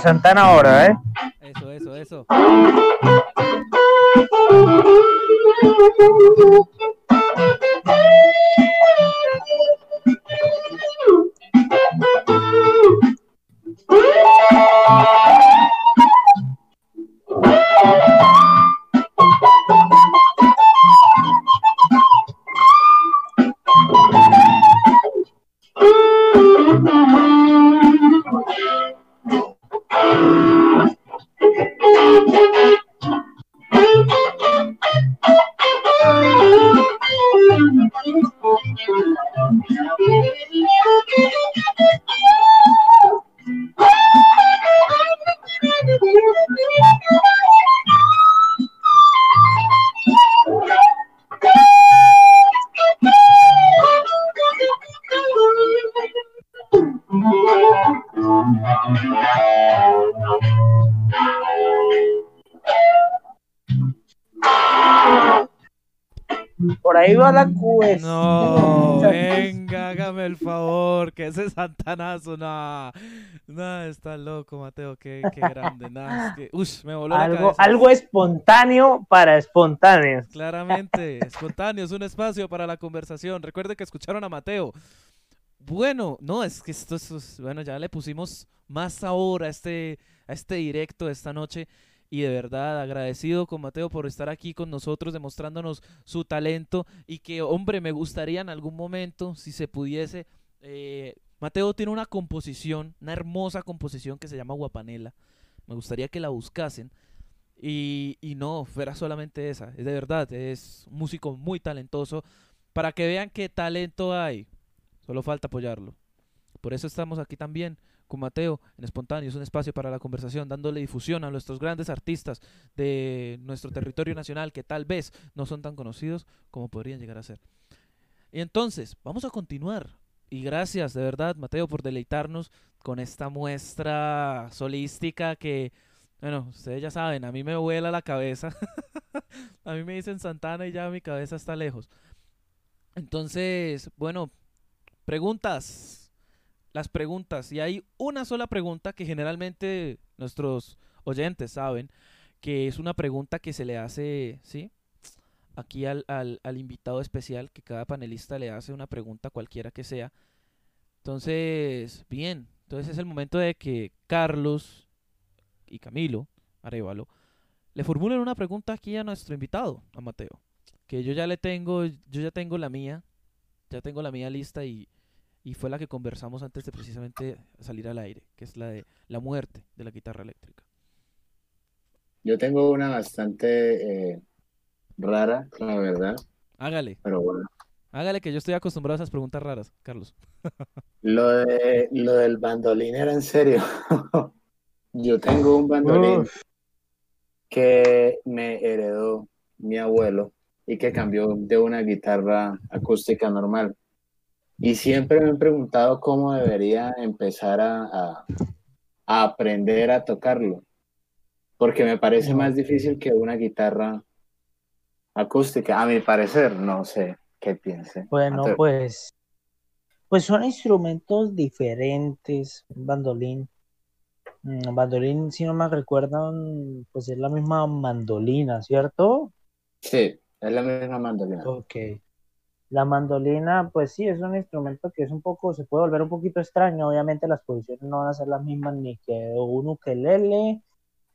Santana ahora, grande, nada, es que, me voló la Algo, cabeza. algo espontáneo para espontáneos. Claramente, espontáneo, es un espacio para la conversación. Recuerde que escucharon a Mateo. Bueno, no, es que esto es, bueno, ya le pusimos más sabor a este, a este directo de esta noche. Y de verdad, agradecido con Mateo por estar aquí con nosotros, demostrándonos su talento. Y que, hombre, me gustaría en algún momento, si se pudiese. eh, Mateo tiene una composición, una hermosa composición que se llama Guapanela. Me gustaría que la buscasen. Y, y no, fuera solamente esa. Es de verdad, es un músico muy talentoso. Para que vean qué talento hay. Solo falta apoyarlo. Por eso estamos aquí también con Mateo en Espontáneo. Es un espacio para la conversación, dándole difusión a nuestros grandes artistas de nuestro territorio nacional que tal vez no son tan conocidos como podrían llegar a ser. Y entonces, vamos a continuar. Y gracias, de verdad, Mateo, por deleitarnos con esta muestra solística que, bueno, ustedes ya saben, a mí me vuela la cabeza. a mí me dicen Santana y ya mi cabeza está lejos. Entonces, bueno, preguntas. Las preguntas. Y hay una sola pregunta que generalmente nuestros oyentes saben que es una pregunta que se le hace, ¿sí? Aquí al, al, al invitado especial, que cada panelista le hace una pregunta cualquiera que sea. Entonces, bien, entonces es el momento de que Carlos y Camilo Arevalo le formulen una pregunta aquí a nuestro invitado, a Mateo. Que yo ya le tengo, yo ya tengo la mía, ya tengo la mía lista y, y fue la que conversamos antes de precisamente salir al aire, que es la de la muerte de la guitarra eléctrica. Yo tengo una bastante eh, rara, la verdad, Hágale, pero bueno. hágale que yo estoy acostumbrado a esas preguntas raras, Carlos. Lo de lo del bandolín era en serio. Yo tengo un bandolín Uf, que me heredó mi abuelo y que cambió de una guitarra acústica normal. Y siempre me han preguntado cómo debería empezar a, a- a aprender a tocarlo, porque me parece más difícil que una guitarra acústica, a mi parecer, no sé qué piense. Bueno, pues, pues son instrumentos diferentes. Un bandolín. Mm, Un bandolín, si no me recuerdan, pues es la misma mandolina, ¿cierto? Sí, es la misma mandolina. Ok. La mandolina, pues sí, es un instrumento que es un poco, se puede volver un poquito extraño. Obviamente las posiciones no van a ser las mismas ni que un ukelele,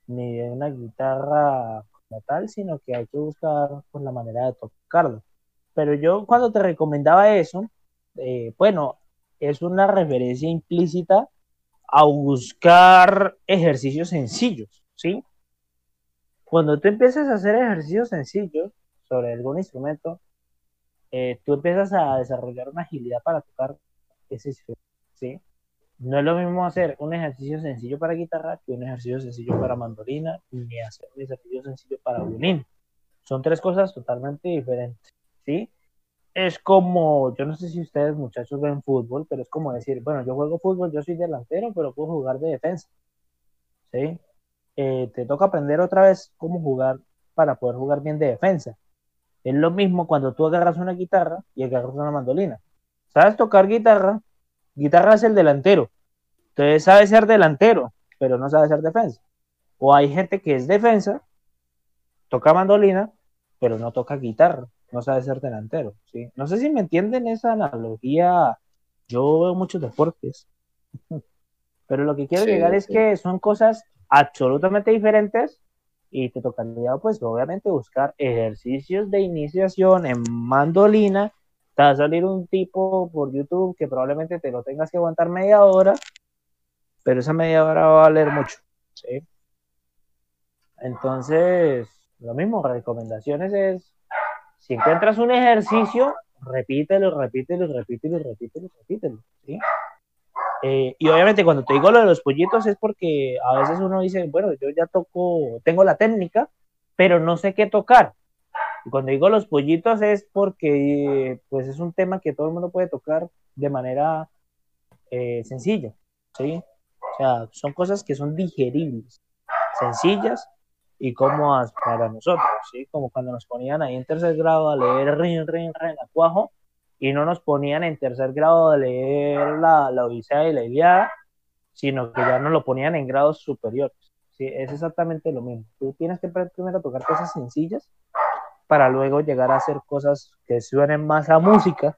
ni de una guitarra como tal, sino que hay que buscar pues, la manera de tocarlo. Pero yo cuando te recomendaba eso, eh, bueno, es una referencia implícita a buscar ejercicios sencillos, ¿sí? Cuando tú empiezas a hacer ejercicios sencillos sobre algún instrumento, eh, tú empiezas a desarrollar una agilidad para tocar ese instrumento, ¿sí? No es lo mismo hacer un ejercicio sencillo para guitarra que un ejercicio sencillo para mandolina, ni hacer un ejercicio sencillo para violín. Son tres cosas totalmente diferentes, ¿sí? Es como, yo no sé si ustedes muchachos ven fútbol, pero es como decir, bueno, yo juego fútbol, yo soy delantero, pero puedo jugar de defensa, ¿sí? Eh, te toca aprender otra vez cómo jugar para poder jugar bien de defensa. Es lo mismo cuando tú agarras una guitarra y agarras una mandolina. ¿Sabes tocar guitarra? Guitarra es el delantero. Entonces sabe ser delantero, pero no sabe ser defensa. O hay gente que es defensa, toca mandolina, pero no toca guitarra, no sabe ser delantero. ¿sí? No sé si me entienden esa analogía. Yo veo muchos deportes. Pero lo que quiero Sí, llegar es sí. que son cosas absolutamente diferentes y te tocaría pues obviamente buscar ejercicios de iniciación en mandolina. Te va a salir un tipo por YouTube que probablemente te lo tengas que aguantar media hora, pero esa media hora va a valer mucho. ¿sí? Entonces, lo mismo, recomendaciones es, si encuentras un ejercicio, repítelo, repítelo, repítelo, repítelo, repítelo. ¿sí? Eh, y obviamente cuando te digo lo de los pollitos es porque a veces uno dice, bueno, yo ya toco, tengo la técnica, pero no sé qué tocar. Cuando digo los pollitos es porque pues es un tema que todo el mundo puede tocar de manera eh, sencilla, ¿sí? O sea, son cosas que son digeribles, sencillas y cómodas para nosotros, ¿sí? Como cuando nos ponían ahí en tercer grado a leer rin, rin, rin, a cuajo y no nos ponían en tercer grado a leer la, la Odisea y la Iliada, sino que ya nos lo ponían en grados superiores. ¿sí? Es exactamente lo mismo. Tú tienes que primero tocar cosas sencillas para luego llegar a hacer cosas que suenen más a música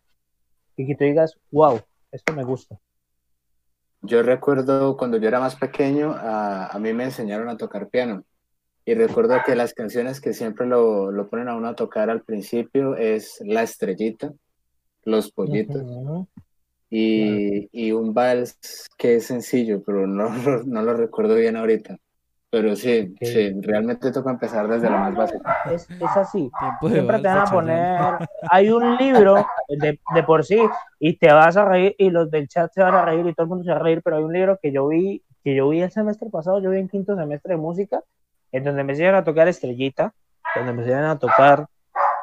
y que tú digas, wow, esto me gusta. Yo recuerdo cuando yo era más pequeño, a, a mí me enseñaron a tocar piano. Y recuerdo que las canciones que siempre lo, lo ponen a uno a tocar al principio es La Estrellita, Los Pollitos y, y un vals que es sencillo, pero no, no lo recuerdo bien ahorita. Pero sí, sí, realmente toca empezar desde lo más básico. Es, es así. Siempre te van a poner, hay un libro de, de por sí y te vas a reír y los del chat se van a reír y todo el mundo se va a reír, pero hay un libro que yo vi, que yo vi el semestre pasado, yo vi en quinto semestre de música, en donde me enseñan a tocar estrellita, donde me enseñan a tocar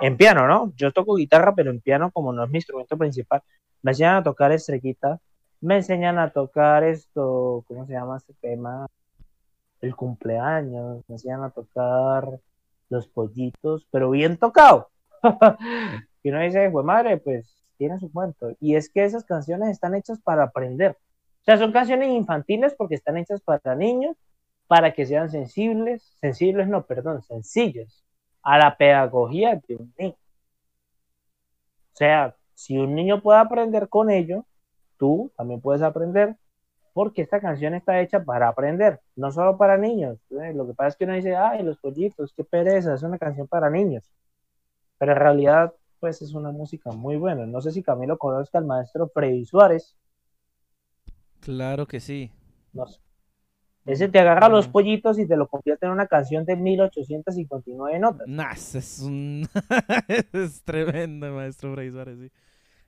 en piano, ¿no? Yo toco guitarra, pero en piano como no es mi instrumento principal, me enseñan a tocar estrellita, me enseñan a tocar esto, ¿cómo se llama este tema? El cumpleaños, me enseñan a tocar los pollitos, pero bien tocado. y uno dice, pues madre, pues tiene su cuento. Y es que esas canciones están hechas para aprender. O sea, son canciones infantiles porque están hechas para niños, para que sean sensibles, sensibles no, perdón, sencillas, a la pedagogía de un niño. O sea, si un niño puede aprender con ello, tú también puedes aprender porque esta canción está hecha para aprender, no solo para niños. ¿eh? Lo que pasa es que uno dice, ay, los pollitos, qué pereza, es una canción para niños. Pero en realidad, pues es una música muy buena. No sé si Camilo conozca al maestro Freddy Suárez. Claro que sí. No sé. Ese te agarra los Mm. pollitos y te lo convierte en una canción de 1859 notas. Nah, es un... es tremendo, maestro Freddy Suárez, sí.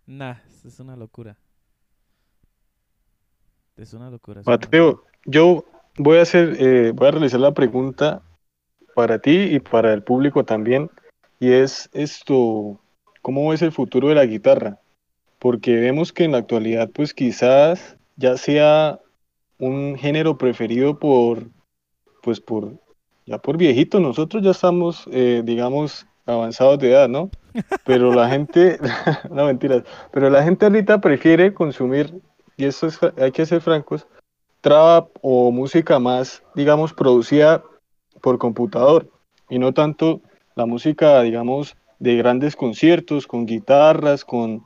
Nah, es una locura. Es una locura. es Mateo, yo voy a hacer, eh, voy a realizar la pregunta para ti y para el público también, y es esto, ¿cómo ves el futuro de la guitarra? Porque vemos que en la actualidad, pues quizás ya sea un género preferido por, pues por, ya por viejitos, nosotros ya estamos, eh, digamos, avanzados de edad, ¿no? Pero la gente, no mentiras, pero la gente ahorita prefiere consumir, y esto es, hay que ser francos, trap o música más, digamos, producida por computador y no tanto la música, digamos, de grandes conciertos con guitarras, con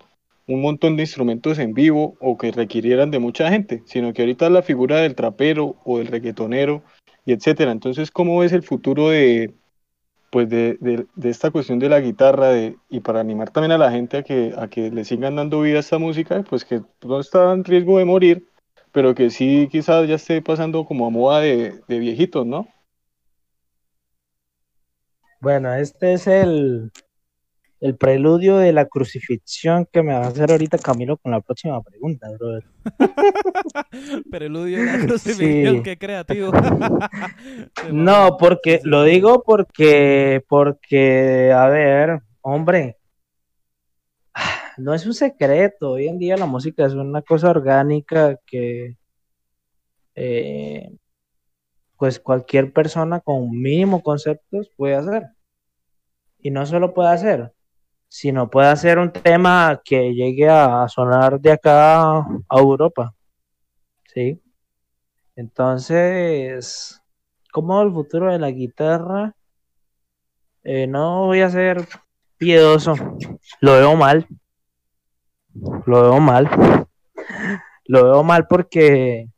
un montón de instrumentos en vivo o que requirieran de mucha gente, sino que ahorita la figura del trapero o del reggaetonero y etcétera. Entonces, ¿cómo ves el futuro de, pues de, de- de esta cuestión de la guitarra de, y para animar también a la gente a que, a que le sigan dando vida a esta música, pues que no está en riesgo de morir, pero que sí quizás ya esté pasando como a moda de, de viejitos, ¿no? Bueno, este es el, el preludio de la crucifixión que me va a hacer ahorita Camilo con la próxima pregunta, brother. Preludio de la crucifixión, Sí. qué creativo. No, porque lo digo porque, porque, a ver, hombre, no es un secreto. Hoy en día la música es una cosa orgánica que, eh, pues cualquier persona con mínimo conceptos puede hacer. Y no solo puede hacer, sino puede hacer un tema que llegue a sonar de acá a Europa. ¿Sí? Entonces, ¿cómo el futuro de la guitarra? Eh, no voy a ser piedoso. Lo veo mal. Lo veo mal. Lo veo mal porque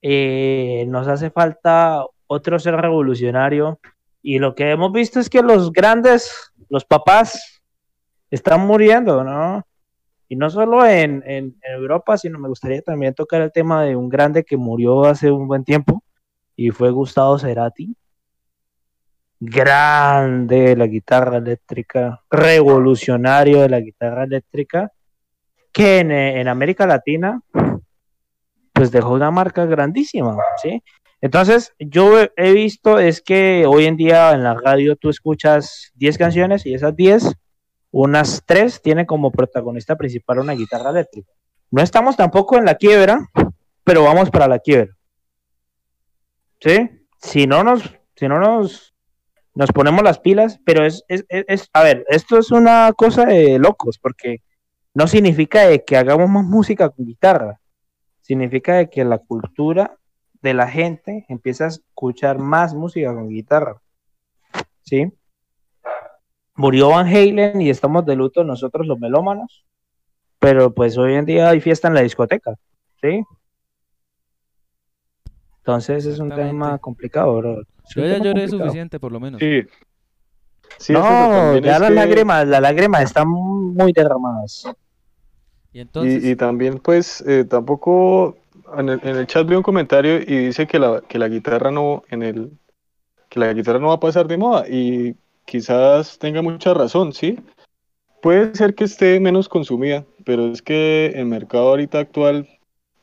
eh, nos hace falta otro ser revolucionario. Y lo que hemos visto es que los grandes, los papás, están muriendo, ¿no? Y no solo en, Europa, sino me gustaría también tocar el tema de un grande que murió hace un buen tiempo y fue Gustavo Cerati. Grande de la guitarra eléctrica, revolucionario de la guitarra eléctrica, que en, en América Latina pues dejó una marca grandísima, ¿sí? Entonces, yo he- visto es que hoy en día en la radio tú escuchas 10 canciones y esas 10 unas tres tienen como protagonista principal una guitarra eléctrica. No estamos tampoco en la quiebra, pero vamos para la quiebra. ¿Sí? Si no nos, si no nos, nos ponemos las pilas, pero es, es, es- es- a ver, esto es una cosa de locos, porque no significa de que hagamos más música con guitarra, significa de que la cultura de la gente empieza a escuchar más música con guitarra. ¿Sí? murió Van Halen y estamos de luto nosotros los melómanos, pero pues hoy en día hay fiesta en la discoteca, ¿sí? Entonces es un tema complicado, bro. Yo ya lloré complicado. suficiente, por lo menos. Sí. Sí, No, ya las que- lágrimas, las lágrimas están muy derramadas. Y entonces, Y, y también, pues, eh, tampoco en el, chat veo un comentario y dice que la, que la guitarra no, en el, que la guitarra no va a pasar de moda y quizás tenga mucha razón, ¿sí? Puede ser que esté menos consumida, pero es que el mercado ahorita actual,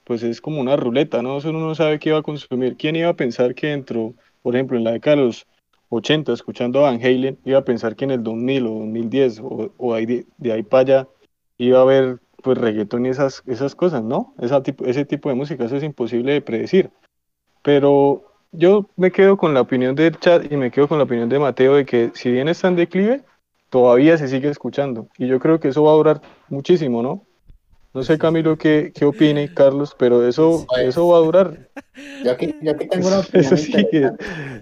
pues es como una ruleta, ¿no? Uno no sabe qué va a consumir. ¿Quién iba a pensar que dentro, por ejemplo, en la década de los 80, escuchando a Van Halen, iba a pensar que en el 2000 o 2010 o, o de ahí para allá iba a haber pues reggaetón y esas, esas cosas, ¿no? Esa tipo, ese tipo de música, eso es imposible de predecir. Pero yo me quedo con la opinión del chat y me quedo con la opinión de Mateo de que si bien está en declive, todavía se sigue escuchando. Y yo creo que eso va a durar muchísimo, ¿no? No sé, Camilo, qué, qué opine, Carlos, pero eso, eso va a durar. Yo aquí, yo aquí tengo una opinión Eso sigue,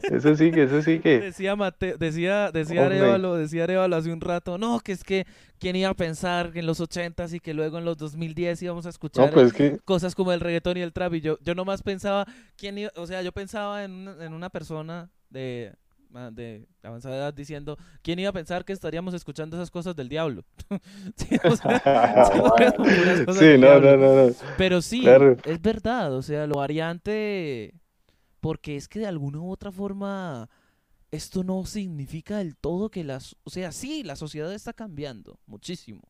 eso sigue, eso sigue. Decía Mate- decía, decía Hombre. Arevalo, decía Arevalo hace un rato, no, que es que quién iba a pensar que en los 80s y que luego en los 2010 íbamos a escuchar No, pues cosas como el reggaetón y el trap y yo, yo nomás pensaba quién iba, o sea, yo pensaba en una, en una persona de, de avanzada edad diciendo quién iba a pensar que estaríamos escuchando esas cosas del diablo. Sí, o sea, sí, puras cosas Sí, del no, no, no, no. Pero sí, Claro. es verdad, o sea, lo variante, porque es que de alguna u otra forma esto no significa del todo que las, o sea, sí, la sociedad está cambiando muchísimo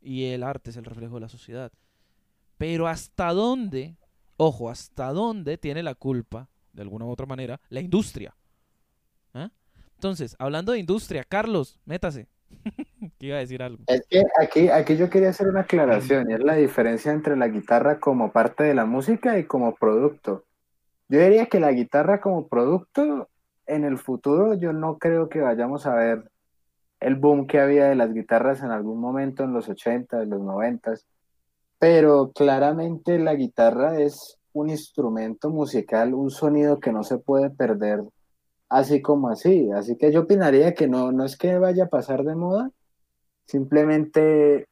y el arte es el reflejo de la sociedad, pero hasta dónde, ojo, hasta dónde tiene la culpa, de alguna u otra manera, la industria. ¿Ah? Entonces, hablando de industria, Carlos, métase. que iba a decir algo. Es que aquí, aquí yo quería hacer una aclaración, y es la diferencia entre la guitarra como parte de la música y como producto. Yo diría que la guitarra como producto, en el futuro yo no creo que vayamos a ver el boom que había de las guitarras en algún momento en los 80, en los 90, pero claramente la guitarra es un instrumento musical, un sonido que no se puede perder así como así. Así que yo opinaría que no, no es que vaya a pasar de moda, simplemente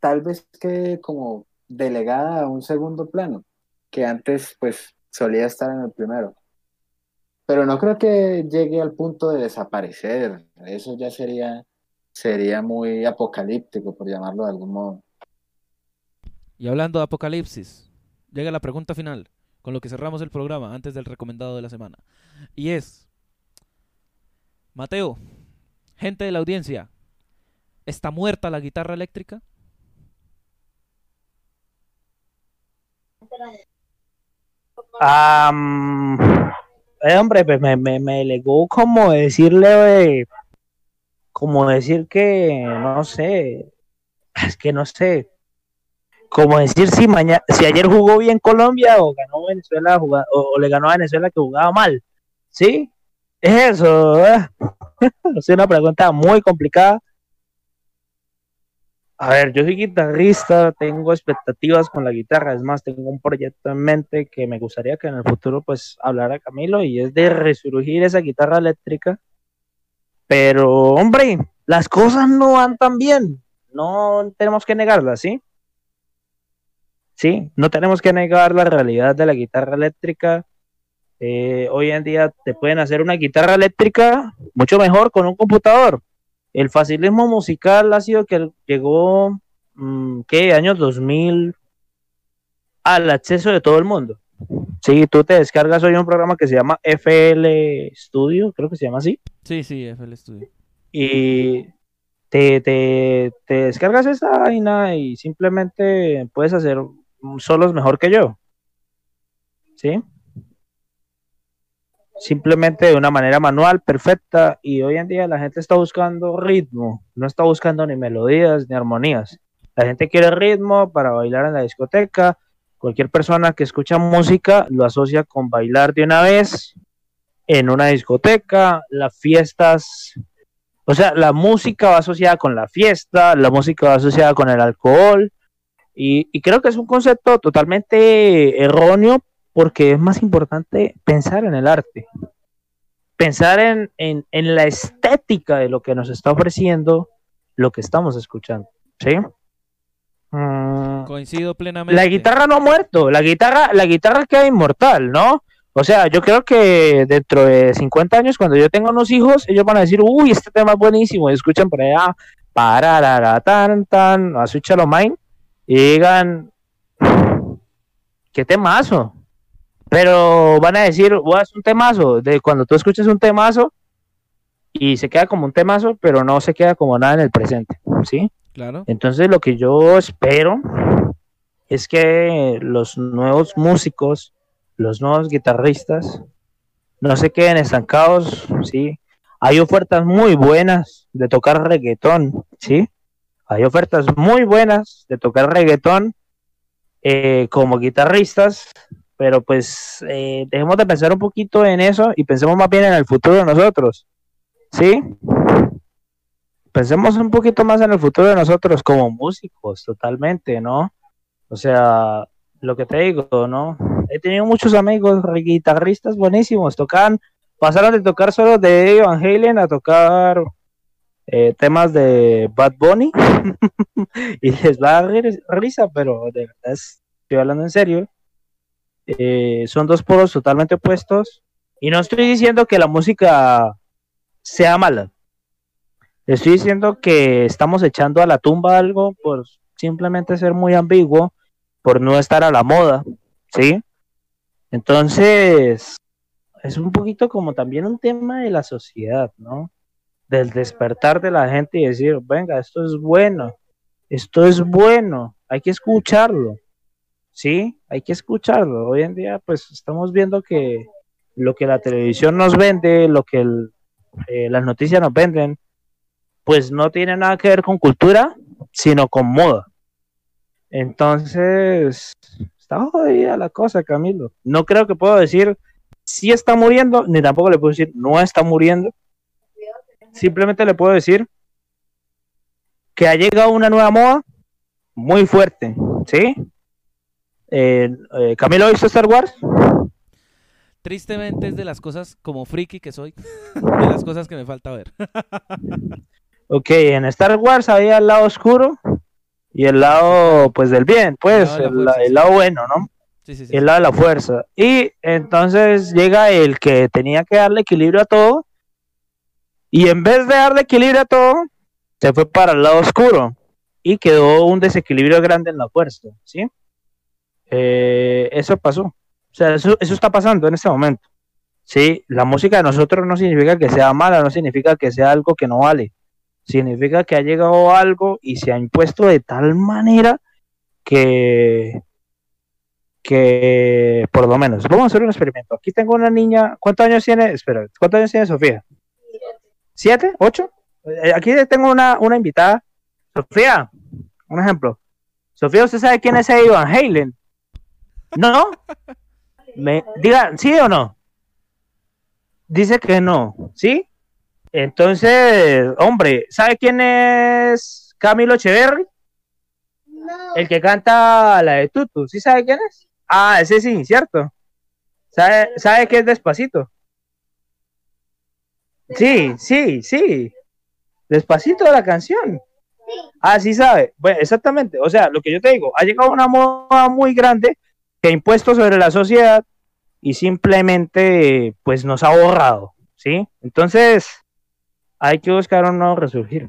tal vez quede como delegada a un segundo plano, que antes pues solía estar en el primero. Pero no creo que llegue al punto de desaparecer. Eso ya sería, sería muy apocalíptico, por llamarlo de algún modo. Y hablando de apocalipsis, llega la pregunta final, con lo que cerramos el programa antes del recomendado de la semana. Y es, Mateo, gente de la audiencia, ¿está muerta la guitarra eléctrica? Am, eh, hombre, pues me, me, me legó como decirle, eh, como decir que, no sé, es que no sé, como decir si mañana, si ayer jugó bien Colombia o ganó Venezuela o, o le ganó a Venezuela que jugaba mal, ¿sí? Es eso, ¿eh? es una pregunta muy complicada. A ver, yo soy guitarrista, tengo expectativas con la guitarra, es más, tengo un proyecto en mente que me gustaría que en el futuro pues hablara Camilo y es de resurgir esa guitarra eléctrica. Pero, hombre, las cosas no van tan bien, no tenemos que negarlas, ¿sí? Sí, no tenemos que negar la realidad de la guitarra eléctrica. Eh, hoy en día te pueden hacer una guitarra eléctrica mucho mejor con un computador el facilismo musical ha sido que llegó, mm, ¿qué? Años 2000 al acceso de todo el mundo. Sí, tú te descargas hoy un programa que se llama FL Studio, creo que se llama así, Sí, sí, FL Studio. y te, te, te descargas esa vaina y simplemente puedes hacer solos mejor que yo. ¿Sí? Simplemente de una manera manual, perfecta, y hoy en día la gente está buscando ritmo, no está buscando ni melodías ni armonías. La gente quiere ritmo para bailar en la discoteca. Cualquier persona que escucha música lo asocia con bailar de una vez en una discoteca, las fiestas, o sea, la música va asociada con la fiesta, la música va asociada con el alcohol, y, y creo que es un concepto totalmente erróneo porque es más importante pensar en el arte, pensar en, en, en, la estética de lo que nos está ofreciendo lo que estamos escuchando, ¿sí? Mm, Coincido plenamente. La guitarra no ha muerto, la guitarra, la guitarra queda inmortal, ¿no? O sea, yo creo que dentro de 50 años, cuando yo tenga unos hijos, ellos van a decir, uy, este tema es buenísimo, y escuchan por allá, pararara, tan, tan, a Switch y digan, qué temazo, pero van a decir, wow, es un temazo, de cuando tú escuchas un temazo y se queda como un temazo, pero no se queda como nada en el presente, ¿sí? Claro. Entonces lo que yo espero es que los nuevos músicos, los nuevos guitarristas, no se queden estancados, ¿sí? Hay ofertas muy buenas de tocar reggaetón, ¿sí? Hay ofertas muy buenas de tocar reggaetón eh, como guitarristas, pero pues eh, dejemos de pensar un poquito en eso y pensemos más bien en el futuro de nosotros, ¿sí? Pensemos un poquito más en el futuro de nosotros como músicos, totalmente, ¿no? O sea, lo que te digo, ¿no? He tenido muchos amigos guitarristas buenísimos, tocaban, pasaron de tocar solo de Van Halen a tocar eh, temas de Bad Bunny y les va a dar ri- risa, pero de verdad es- estoy hablando en serio. Eh, son dos polos totalmente opuestos y no estoy diciendo que la música sea mala. Estoy diciendo que estamos echando a la tumba algo por simplemente ser muy ambiguo, por no estar a la moda, ¿sí? Entonces, es un poquito como también un tema de la sociedad, ¿no? Del despertar de la gente y decir, venga, esto es bueno, esto es bueno, hay que escucharlo, ¿sí? Hay que escucharlo. Hoy en día, pues estamos viendo que lo que la televisión nos vende, lo que eh, las noticias nos venden, pues no tiene nada que ver con cultura, sino con moda. Entonces, está jodida la cosa, Camilo. No creo que puedo decir si está muriendo, ni tampoco le puedo decir no está muriendo. Simplemente le puedo decir que ha llegado una nueva moda muy fuerte, ¿sí? Eh, eh, Camilo, ¿ha visto Star Wars? Tristemente es de las cosas, como friki que soy, de las cosas que me falta ver. Ok, en Star Wars había el lado oscuro y el lado, pues, del bien, pues, lado el, fuerza, el sí. lado bueno, ¿no? Sí, sí, sí. el lado de la fuerza. Y entonces llega el que tenía que darle equilibrio a todo. Y en vez de darle equilibrio a todo, se fue para el lado oscuro. Y quedó un desequilibrio grande en la fuerza. ¿sí? Eh, eso pasó. O sea, eso, eso está pasando en este momento. Sí, la música de nosotros no significa que sea mala, no significa que sea algo que no vale. Significa que ha llegado algo y se ha impuesto de tal manera que, que por lo menos, vamos a hacer un experimento. Aquí tengo una niña, ¿cuántos años tiene? Espera, ¿cuántos años tiene Sofía? ¿Siete? ¿Ocho? Eh, Aquí tengo una, una invitada. Sofía, un ejemplo. Sofía, ¿usted sabe quién es Eddie Van Halen? ¿No? Me, diga, ¿sí o no? Dice que no, ¿sí? Entonces, hombre, ¿sabe quién es Camilo Echeverry? El que canta la de Tutu, ¿sí sabe quién es? Ah, ese sí, cierto. ¿Sabe, sabe qué es despacito? Sí, sí, sí. Despacito de la canción. Ah, sí sabe. Bueno, exactamente. O sea, lo que yo te digo, ha llegado una moda muy grande que ha impuesto sobre la sociedad y simplemente pues nos ha borrado, ¿sí? Entonces, hay que buscar un nuevo resurgir.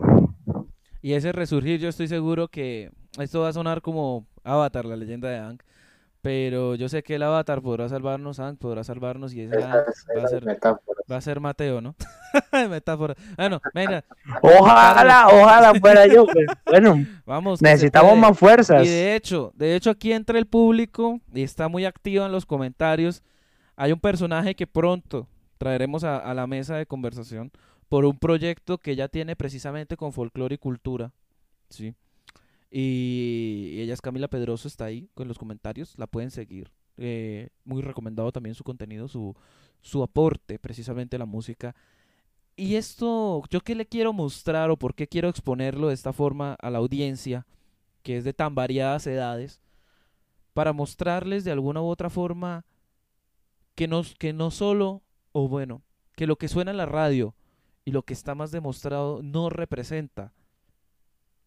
Y ese resurgir, yo estoy seguro que esto va a sonar como Avatar, la leyenda de Aang. Pero yo sé que el Avatar podrá salvarnos, Aang podrá salvarnos y Esa es- va a ser, metáfora. va a ser Mateo, ¿no? Metáfora. Bueno, venga, Ojalá, ojalá fuera yo. pues. Bueno, vamos. necesitamos más fuerzas. Y de hecho, de hecho aquí entre el público y está muy activo en los comentarios. Hay un personaje que pronto traeremos a, a la mesa de conversación por un proyecto que ella tiene precisamente con folclore y cultura, ¿sí? Y, ella es Camila Pedroso, está ahí con los comentarios, la pueden seguir. Eh, muy recomendado también su contenido, su, su aporte precisamente a la música. Y esto, yo qué le quiero mostrar o por qué quiero exponerlo de esta forma a la audiencia, que es de tan variadas edades, para mostrarles de alguna u otra forma que no, que no solo, o bueno, que lo que suena en la radio y lo que está más demostrado no representa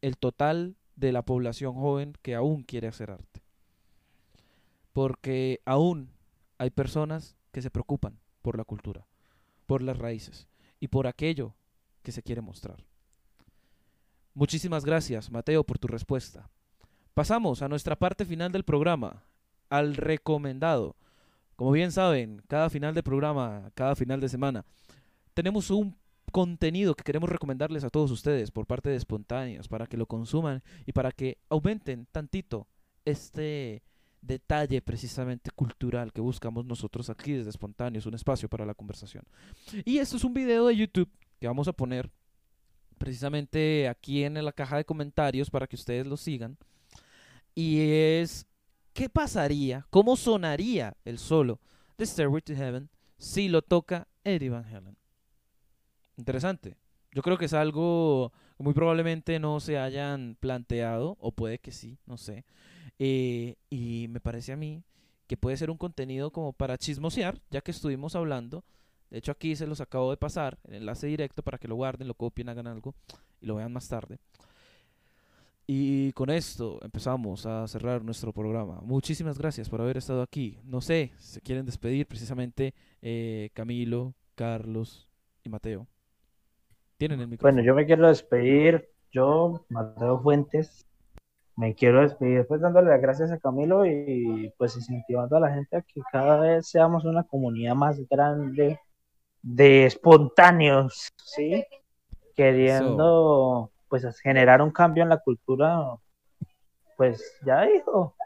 el total de la población joven que aún quiere hacer arte. Porque aún hay personas que se preocupan por la cultura, por las raíces y por aquello que se quiere mostrar. Muchísimas gracias, Mateo, por tu respuesta. Pasamos a nuestra parte final del programa, al recomendado. Como bien saben, cada final de programa, cada final de semana, tenemos un contenido que queremos recomendarles a todos ustedes por parte de Espontáneos para que lo consuman y para que aumenten tantito este detalle precisamente cultural que buscamos nosotros aquí desde Espontáneos, un espacio para la conversación. Y esto es un video de YouTube que vamos a poner precisamente aquí en la caja de comentarios para que ustedes lo sigan. Y es, ¿qué pasaría? ¿Cómo sonaría el solo de Stairway to Heaven si lo toca Eddie Van Halen? Interesante. Yo creo que es algo muy probablemente no se hayan planteado, o puede que sí, no sé. Eh, y me parece a mí que puede ser un contenido como para chismosear, ya que estuvimos hablando. De hecho, aquí se los acabo de pasar, el enlace directo para que lo guarden, lo copien, hagan algo y lo vean más tarde. Y con esto empezamos a cerrar nuestro programa. Muchísimas gracias por haber estado aquí. No sé, se quieren despedir precisamente eh, Camilo, Carlos y Mateo. Tienen el micrófono. Bueno, yo me quiero despedir, yo, Mateo Fuentes, me quiero despedir pues dándole las gracias a Camilo y pues incentivando a la gente a que cada vez seamos una comunidad más grande de espontáneos, ¿sí? Queriendo pues generar un cambio en la cultura, pues ya dijo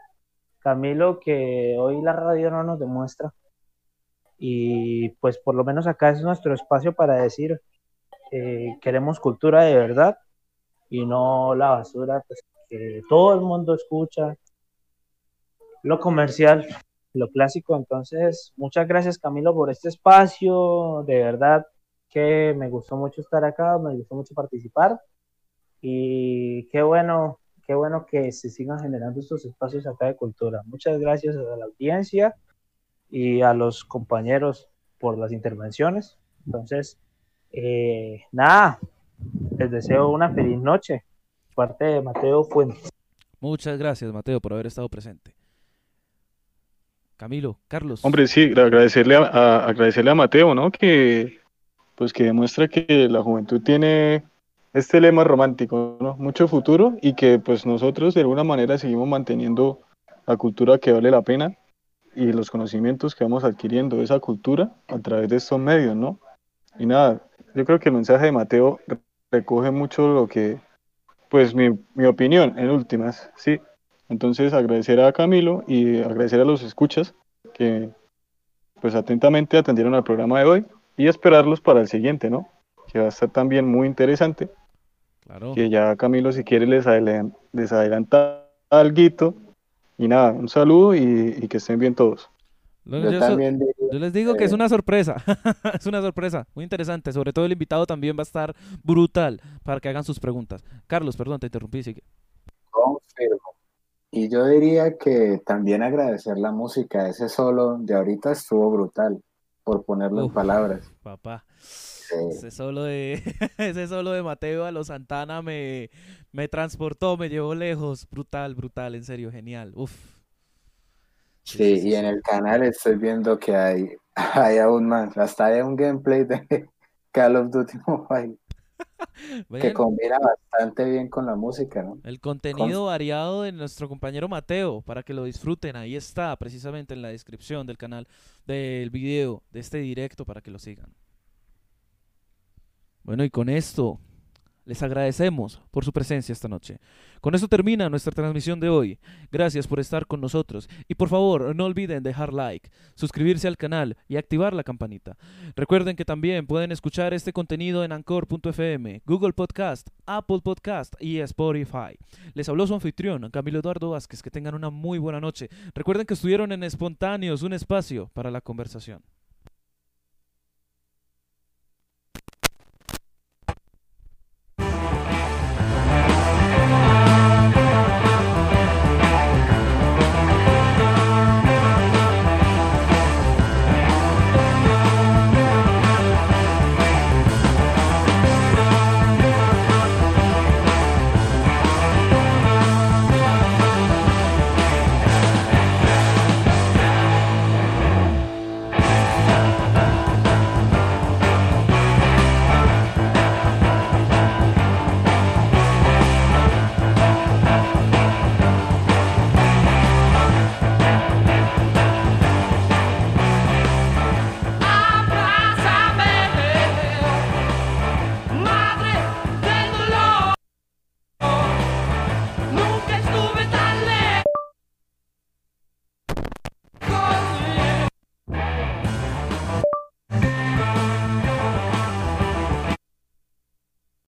Camilo que hoy la radio no nos demuestra y pues por lo menos acá es nuestro espacio para decir eh, queremos cultura de verdad y no la basura pues, que todo el mundo escucha, lo comercial, lo clásico. Entonces, muchas gracias Camilo por este espacio, de verdad que me gustó mucho estar acá, me gustó mucho participar y qué bueno, qué bueno que se sigan generando estos espacios acá de cultura. Muchas gracias a la audiencia y a los compañeros por las intervenciones. Entonces, eh, nada, les deseo una feliz noche. Parte de Mateo Fuentes. Muchas gracias, Mateo, por haber estado presente. Camilo, Carlos. Hombre, sí, agradecerle a, a- agradecerle a Mateo, ¿no? Que pues que demuestra que la juventud tiene este lema romántico, ¿no? Mucho futuro y que pues nosotros de alguna manera seguimos manteniendo la cultura que vale la pena y los conocimientos que vamos adquiriendo de esa cultura a través de estos medios, ¿no? Y nada, yo creo que el mensaje de Mateo recoge mucho lo que, pues mi, mi opinión en últimas, ¿sí? Entonces agradecer a Camilo y agradecer a los escuchas que pues atentamente atendieron al programa de hoy y esperarlos para el siguiente, ¿no? Que va a estar también muy interesante, Claro. que ya Camilo si quiere les, adelan- les adelanta alguito y nada, un saludo y, y que estén bien todos. Yo so- yo les digo que es una sorpresa. es una sorpresa. Muy interesante. Sobre todo el invitado también va a estar brutal para que hagan sus preguntas. Carlos, perdón, te interrumpí. sigue. confirmo. Y yo diría que también agradecer la música, ese solo de ahorita estuvo brutal, por ponerlo Uf. en palabras. Papá. Sí. Ese solo de ese solo de Mateo a los Santana me, me transportó, me llevó lejos. Brutal, brutal, en serio, genial. Uf. Sí, y en el canal estoy viendo que hay, hay aún más, hasta hay un gameplay de Call of Duty Mobile que combina bastante bien con la música, ¿no? el contenido variado de nuestro compañero Mateo para que lo disfruten. Ahí está, precisamente en la descripción del canal, del video, de este directo para que lo sigan. Bueno, y con esto les agradecemos por su presencia esta noche. Con esto termina nuestra transmisión de hoy. Gracias por estar con nosotros y por favor no olviden dejar like, suscribirse al canal y activar la campanita. Recuerden que también pueden escuchar este contenido en Anchor.fm, Google Podcast, Apple Podcast y Spotify. Les habló su anfitrión, Camilo Eduardo Vázquez. Que tengan una muy buena noche. Recuerden que estuvieron en Espontáneos, un espacio para la conversación.